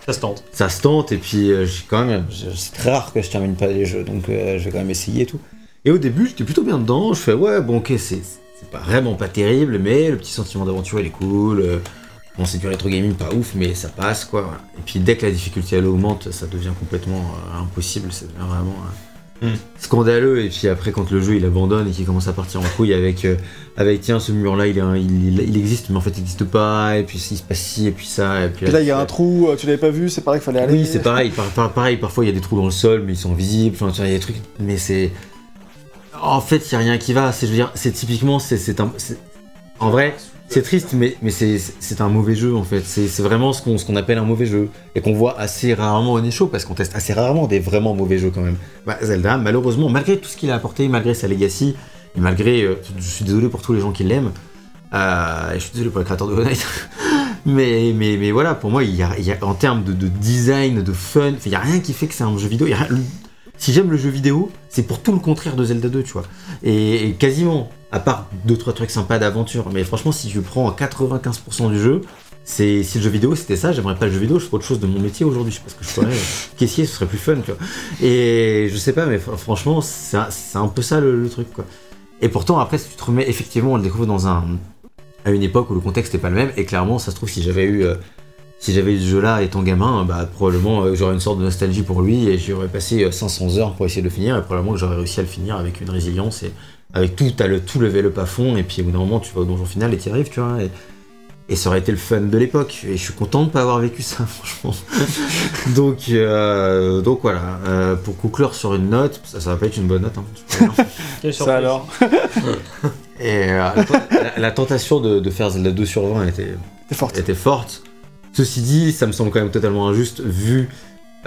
Ça se tente. ça se tente, et puis euh, j'ai quand même, c'est très rare que je termine pas les jeux, donc euh, je vais quand même essayer et tout. Et au début, j'étais plutôt bien dedans, je fais, ouais, bon, ok, c'est c'est pas vraiment pas terrible, mais le petit sentiment d'aventure, il est cool. Bon, c'est du rétro gaming, pas ouf, mais ça passe, quoi. voilà. Et puis dès que la difficulté, elle augmente, ça devient complètement euh, impossible, ça devient vraiment... euh, Hmm. Scandaleux et puis après quand le jeu il abandonne et qu'il commence à partir en couille avec euh, avec tiens ce mur là il, est un- il, il- il existe mais en fait il n'existe pas et puis il se passe ci et puis ça et puis Puis là, il y a un trou, euh, tu l'avais pas vu, c'est pareil qu'il fallait aller. oui, c'est pareil. Par- par- pareil, parfois il y a des trous dans le sol, mais ils sont visibles. Enfin, tu vois, il y a des trucs, mais c'est. En fait, il y a rien qui va. C'est, je veux dire, c'est typiquement, c'est, c'est un. c'est- En vrai, c'est triste, mais, mais c'est, un mauvais jeu en fait. C'est, vraiment ce qu'on, appelle un mauvais jeu et qu'on voit assez rarement au show parce qu'on teste assez rarement des vraiment mauvais jeux quand même. Bah, Zelda, malheureusement, malgré tout ce qu'il a apporté, malgré sa legacy et malgré, euh, je suis désolé pour tous les gens qui l'aiment. euh, je suis désolé pour les créateurs de Hollow. Mais, mais, mais voilà, pour moi, il y a, en termes de, de design, de fun, il n'y a rien qui fait que c'est un jeu vidéo. si j'aime le jeu vidéo, c'est pour tout le contraire de Zelda 2, tu vois. Et quasiment, à part deux trois trucs sympas d'aventure, mais franchement, si je prends 95% du jeu, c'est si le jeu vidéo c'était ça, j'aimerais pas le jeu vidéo, je ferais autre chose de mon métier aujourd'hui. Je sais pas ce que je ferais. euh, Caissier, ce serait plus fun, tu vois. Et je sais pas, mais fr- franchement, c'est un, peu ça le, le truc, quoi. Et pourtant, après, si tu te remets, effectivement, on le découvre dans un à une époque où le contexte n'est pas le même, et clairement, ça se trouve, si j'avais eu. euh, si j'avais eu ce jeu-là étant gamin, bah, probablement euh, j'aurais une sorte de nostalgie pour lui et j'y aurais passé euh, 500 heures pour essayer de le finir et probablement que j'aurais réussi à le finir avec une résilience et avec tout, t'as le tout level up à fond, et puis au bout d'un moment, tu vas au donjon final et t'y arrives, tu vois. Et, et ça aurait été le fun de l'époque. Et je suis content de pas avoir vécu ça, franchement. donc, euh, donc voilà. Euh, pour conclure sur une note, ça, ça va pas être une bonne note. Hein, Quelle Ça alors Et euh, la, la- la tentation de, de faire Zelda 2 sur 20 était, forte. était forte. Ceci dit, ça me semble quand même totalement injuste vu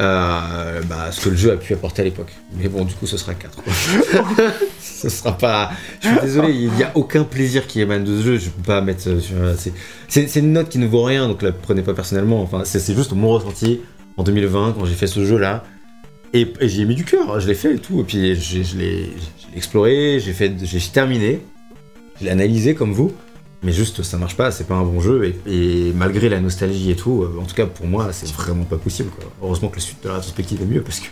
euh, bah, ce que le jeu a pu apporter à l'époque. Mais bon, du coup, ce sera 4. quoi. ce sera pas. Je suis désolé, il n'y a aucun plaisir qui émane de ce jeu. Je peux pas mettre. euh, sur- c'est- une note qui ne vaut rien, donc la prenez pas personnellement. Enfin, c'est juste mon ressenti en 2020 quand j'ai fait ce jeu-là. Et, et j'y ai mis du cœur, je l'ai fait et tout. Et puis j'ai- je l'ai exploré, j'ai fait, j'ai terminé, je l'ai analysé comme vous. Mais juste, ça marche pas, c'est pas un bon jeu, et, et malgré la nostalgie et tout, euh, en tout cas pour moi, c'est vraiment pas possible. Quoi. Heureusement que la suite de la rétrospective est mieux, parce que,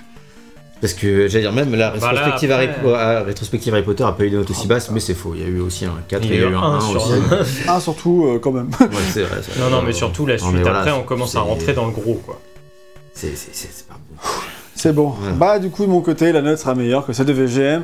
parce que j'allais dire, même la Voilà, rétrospective, après- Harry, euh, rétrospective Harry Potter a pas eu de note aussi basse, mais c'est faux, il y a eu aussi un 4 Il et y a eu un 1 sur aussi. un. Un surtout, euh, quand même. Ouais, c'est vrai. Non, non, mais surtout la suite voilà, après, on commence à rentrer dans le gros, quoi. C'est pas bon. C'est bon. Bah, du coup, de mon côté, la note sera meilleure que celle de VGM.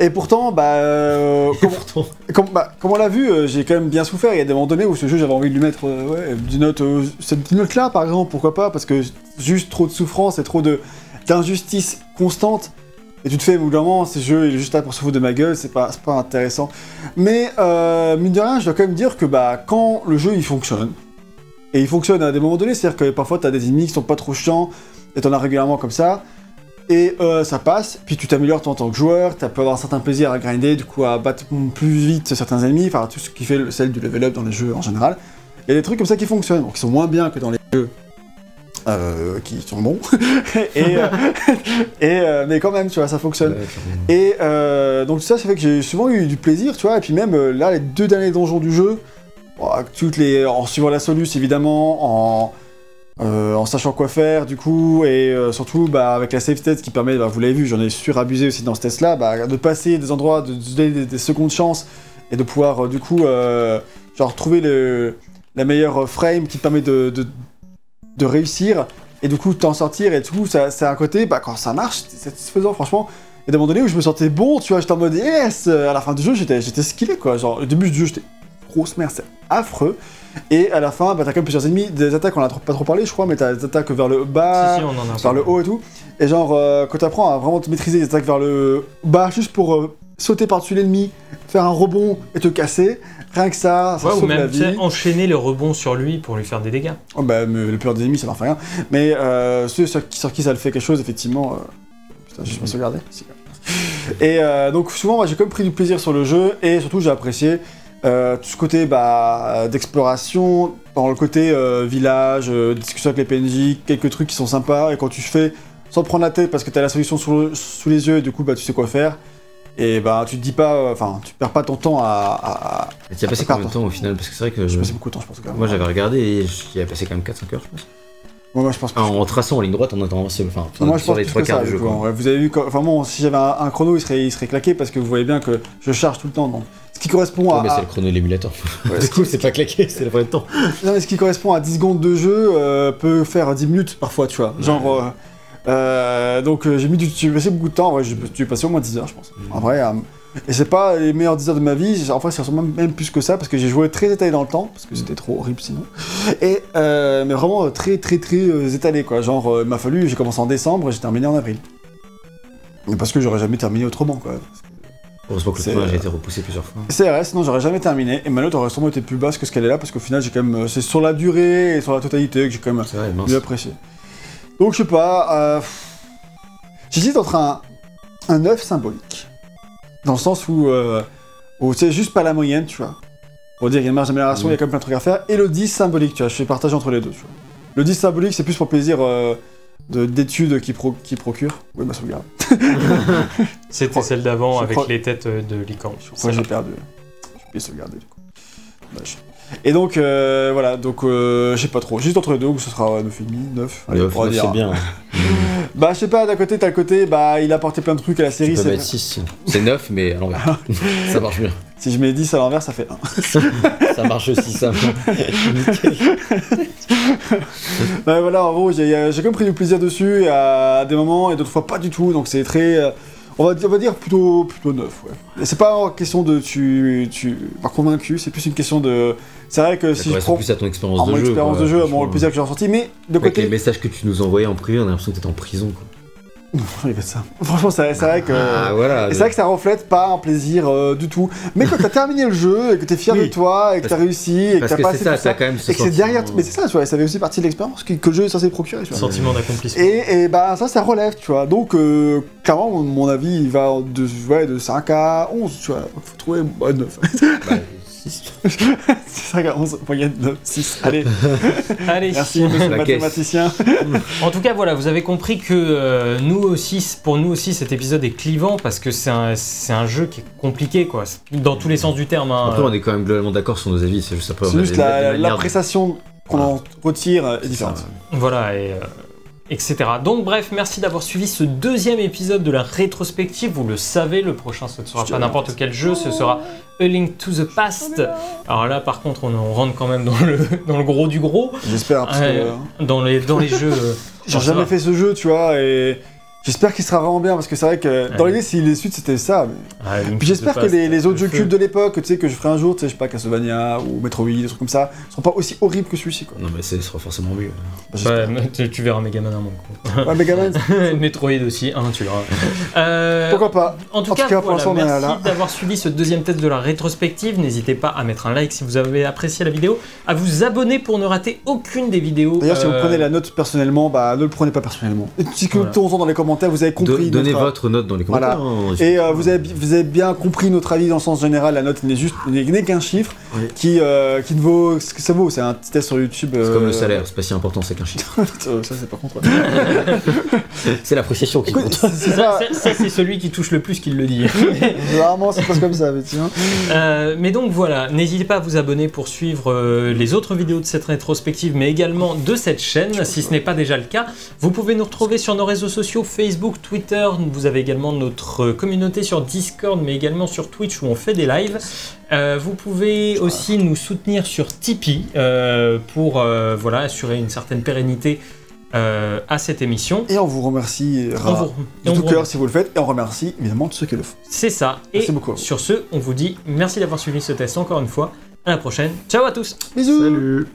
Et pourtant, bah, euh, comme, Pourtant, comme- bah, comme on l'a vu, euh, j'ai quand même bien souffert. Il y a des moments donnés où ce jeu, j'avais envie de lui mettre euh, ouais, notes, euh, cette note-là, par exemple, pourquoi pas Parce que juste trop de souffrance et trop de d'injustice constante. Et tu te fais, au bout d'un moment, ce jeu, il est juste là pour se foutre de ma gueule, c'est pas, pas intéressant. Mais, mine de rien, je dois quand même dire que bah, quand le jeu, il fonctionne, et il fonctionne à des moments donnés, c'est-à-dire que parfois, t'as des ennemis qui sont pas trop chiants, et t'en as régulièrement comme ça, et euh, ça passe, puis tu t'améliores toi, en tant que joueur, tu peux avoir un certain plaisir à grinder, du coup à battre plus vite certains ennemis, enfin tout ce qui fait le sel du level up dans les jeux en général. Il y a des trucs comme ça qui fonctionnent, donc qui sont moins bien que dans les jeux euh, qui sont bons, et, euh, et, euh, mais quand même, tu vois, ça fonctionne. Et donc ça, ça fait que j'ai souvent eu du plaisir, tu vois. Et puis même là, les deux derniers donjons du jeu, toutes les, en suivant la soluce évidemment, en, euh, en sachant quoi faire du coup, et euh, surtout bah, avec la save state qui permet, bah, vous l'avez vu, j'en ai surabusé aussi dans ce test-là, bah, de passer des endroits, de, donner des, des secondes chances et de pouvoir euh, du coup, genre trouver le, la meilleure frame qui permet de, de, réussir et du coup t'en sortir et tout, ça, c'est un côté, bah, quand ça marche, c'est satisfaisant franchement. Et à un moment donné où je me sentais bon, tu vois, j'étais en mode yes À la fin du jeu, j'étais skillé, quoi. Genre, au début du jeu, j'étais grosse merde, c'est affreux. Et à la fin, bah, t'as quand même plusieurs ennemis, des attaques, on en a trop- pas trop parlé, je crois, mais t'as des attaques vers le bas, si, si, on en a vers le haut et tout. Et genre, euh, quand t'apprends à vraiment te maîtriser les attaques vers le bas, juste pour euh, sauter par-dessus l'ennemi, faire un rebond et te casser, rien que ça, ça Ouais, ou sauve la même vie. enchaîner les rebonds sur lui pour lui faire des dégâts. Oh, bah, mais le pire des ennemis, ça leur fait rien. Mais euh, ceux sur qui, sur qui ça le fait quelque chose, effectivement. euh, Putain, je. Si, quand même. Et donc, souvent, moi, j'ai quand même pris du plaisir sur le jeu et surtout, j'ai apprécié euh, tout ce côté bah, d'exploration, dans le côté euh, village, euh, discussion avec les PNJ, quelques trucs qui sont sympas. Et quand tu fais sans prendre la tête parce que t'as la solution sous, le- sous les yeux et du coup, bah, tu sais quoi faire. Et bah, tu te dis pas, euh, enfin, tu perds pas ton temps à. à, tu as passé combien de temps au final? Parce que c'est vrai que J'ai passé beaucoup de temps, je pense. Quand même. moi j'avais regardé et j'y avais passé quand même 4-5 heures, je pense. Ouais, moi, je pense que Ah, en traçant en ligne droite en attendant seul. Enfin, Moi, je pense les trois que quarts du jeu. quoi. Vous avez vu, quand- enfin bon, si j'avais un, un chrono, il serait, il serait claqué parce que vous voyez bien que je charge tout le temps. Donc, ce qui correspond Ouais, à, mais c'est le chrono de l'émulateur. ouais, du coup, c'est pas claqué, c'est le vrai temps. non, mais ce qui correspond à 10 secondes de jeu euh, peut faire 10 minutes parfois, tu vois. Genre, euh, euh, donc euh, j'ai mis du, j'ai passé beaucoup de temps. Ouais, j'ai passé au moins 10 heures, je pense. En vrai, euh, et c'est pas les meilleures 10 heures de ma vie. En ça ressemble même, même plus que ça parce que j'ai joué très étalé dans le temps parce que c'était trop horrible sinon. Et euh, mais vraiment très très très euh, étalé quoi. Genre, euh, il m'a fallu, j'ai commencé en décembre, et j'ai terminé en avril. Parce que j'aurais jamais terminé autrement quoi. Heureusement que le C'est- chrono a été repoussé plusieurs fois. C'est vrai, sinon j'aurais jamais terminé. Et ma note aurait sûrement été plus basse que ce qu'elle est là, parce qu'au final, j'ai quand même. C'est sur la durée et sur la totalité que j'ai quand même C'est vrai, mieux apprécié. Donc je sais pas. euh, J'hésite entre un, un œuf symbolique. Dans le sens où. Euh, où c'est juste pas la moyenne, tu vois. Pour dire qu'il y a une marge d'amélioration, il y a quand même plein de trucs à faire. Et le 10 symbolique, tu vois. Je fais partager entre les deux, tu vois. Le 10 symbolique, c'est plus pour plaisir euh, de- d'études qui, pro- qui procure. Oui, ma sauvegarde. C'était celle d'avant je avec crois- les têtes euh, de licorne. Je que j'ai perdu. J'ai oublié de sauvegarder du coup. Dommage. Et donc, euh, voilà, donc euh, je sais pas trop. Juste entre les deux, où ce sera ouais, 9,5, 9. Allez, Le on dire. c'est bien. Bah, je sais pas, d'un côté, t'as le côté, bah, il a apporté plein de trucs à la série. c'est- mettre 6. C'est 9, mais à l'envers. ça marche bien. Si je mets 10 à l'envers, ça fait 1. Ça marche aussi, ça. Bah, voilà, en gros, j'ai j'ai quand même pris du plaisir dessus à des moments et d'autres fois pas du tout. Donc, c'est très. On va, dire- on va dire plutôt, plutôt 9, ouais. Et c'est pas une question de tu, tu pas convaincu, c'est plus une question de. C'est vrai que Ça si je prends plus à ton expérience en de jeu. expérience quoi, de jeu, à mon plaisir que j'ai ressenti, mais de Avec les côté. messages que tu nous envoyais en privé, on a l'impression que t'étais en prison. Quoi. Ça. Franchement, c'est c'est vrai que. Ah voilà. Et c'est vrai que ça reflète pas un plaisir euh, du tout. Mais quand t'as terminé le jeu et que t'es fier de toi et que t'as réussi et que Parce t'as que pas c'est assez ça, tout t'as quand même ce et que c'est derrière. Mais c'est ça, tu vois, ça fait aussi partie de l'expérience que, que le jeu est censé procurer. Tu vois. Sentiment d'accomplissement. Et, et bah ça, ça relève, tu vois. Donc, euh, clairement, mon, mon avis, il va de, ouais, de 5 à 11, tu vois. Faut trouver bah, 9. Bah, six. 5 à 11, moyenne 9, 6. Allez, Allez, merci, monsieur le La mathématicien. En tout cas, voilà, vous avez compris que euh, nous aussi, pour nous aussi, cet épisode est clivant parce que c'est un, c'est un jeu qui est compliqué, quoi, dans tous les sens du terme. hein. Après, on est quand même globalement d'accord sur nos avis. C'est juste après. C'est la- de- l'appréciation qu'on en retire est différente. Voilà, et, euh, etc. Donc, bref, merci d'avoir suivi ce deuxième épisode de la rétrospective. Vous le savez, le prochain, ce ne sera pas te n'importe quel jeu, ce sera A Link to the Past. Alors là, par contre, on, on rentre quand même dans le, dans le gros du gros, J'espère, parce que Ouais. euh, dans les, dans les jeux. euh, j'ai jamais fait ce jeu, tu vois, et j'espère qu'il sera vraiment bien, parce que c'est vrai que dans l'idée, s'il est suite, c'était ça. mais- Ah, Puis j'espère the que les, les autres jeux cultes de l'époque, tu sais, que je ferai un jour, tu sais, je sais pas, Castlevania ou Metroid, des trucs comme ça, seront pas aussi horribles que celui-ci, quoi. Non, mais ce sera forcément mieux. Bah. Ouais, tu, tu verras Megaman un moment. Ouais, Megaman, Metroid aussi, un, tu verras. Euh, pourquoi pas En tout En tout cas, cas, pour voilà, l'instant, on est merci là. d'avoir suivi ce deuxième test de la rétrospective. N'hésitez pas à mettre un like si vous avez apprécié la vidéo, à vous abonner pour ne rater aucune des vidéos. D'ailleurs, si vous Euh, prenez la note personnellement, bah ne le prenez pas personnellement. Et si que Voilà. dans les commentaires, vous avez compris. donnez notre- votre note dans les Voilà. commentaires. hein. Et euh, vous, avez, vous avez bien compris notre avis dans le sens général. La note n'est juste n'est qu'un chiffre Oui. qui, euh, qui ne vaut ce que ça vaut. C'est un petit test sur YouTube. C'est euh, comme le salaire, c'est pas si important, c'est qu'un chiffre. euh, ça, c'est pas contre. c'est l'appréciation qui compte. c'est Ça, ça- ça, c'est celui qui touche le plus qui le dit. Rarement, ça se passe comme ça, mais tiens. Euh, mais donc voilà, n'hésitez pas à vous abonner pour suivre euh, les autres vidéos de cette rétrospective, mais également de cette chaîne, si ce n'est pas déjà le cas. Vous pouvez nous retrouver sur nos réseaux sociaux, Facebook, Twitter. Vous avez également notre communauté sur Discord, mais également sur Twitch où on fait des lives. Euh, vous pouvez aussi nous soutenir sur Tipeee euh, pour euh, voilà, assurer une certaine pérennité euh, à cette émission. Et on vous remercie On vous- de on tout cœur si vous le faites. Et on remercie évidemment tous ceux qui le font. C'est ça. Et Merci beaucoup. sur ce, on vous dit merci d'avoir suivi ce test encore une fois. À la prochaine. Ciao à tous Bisous Salut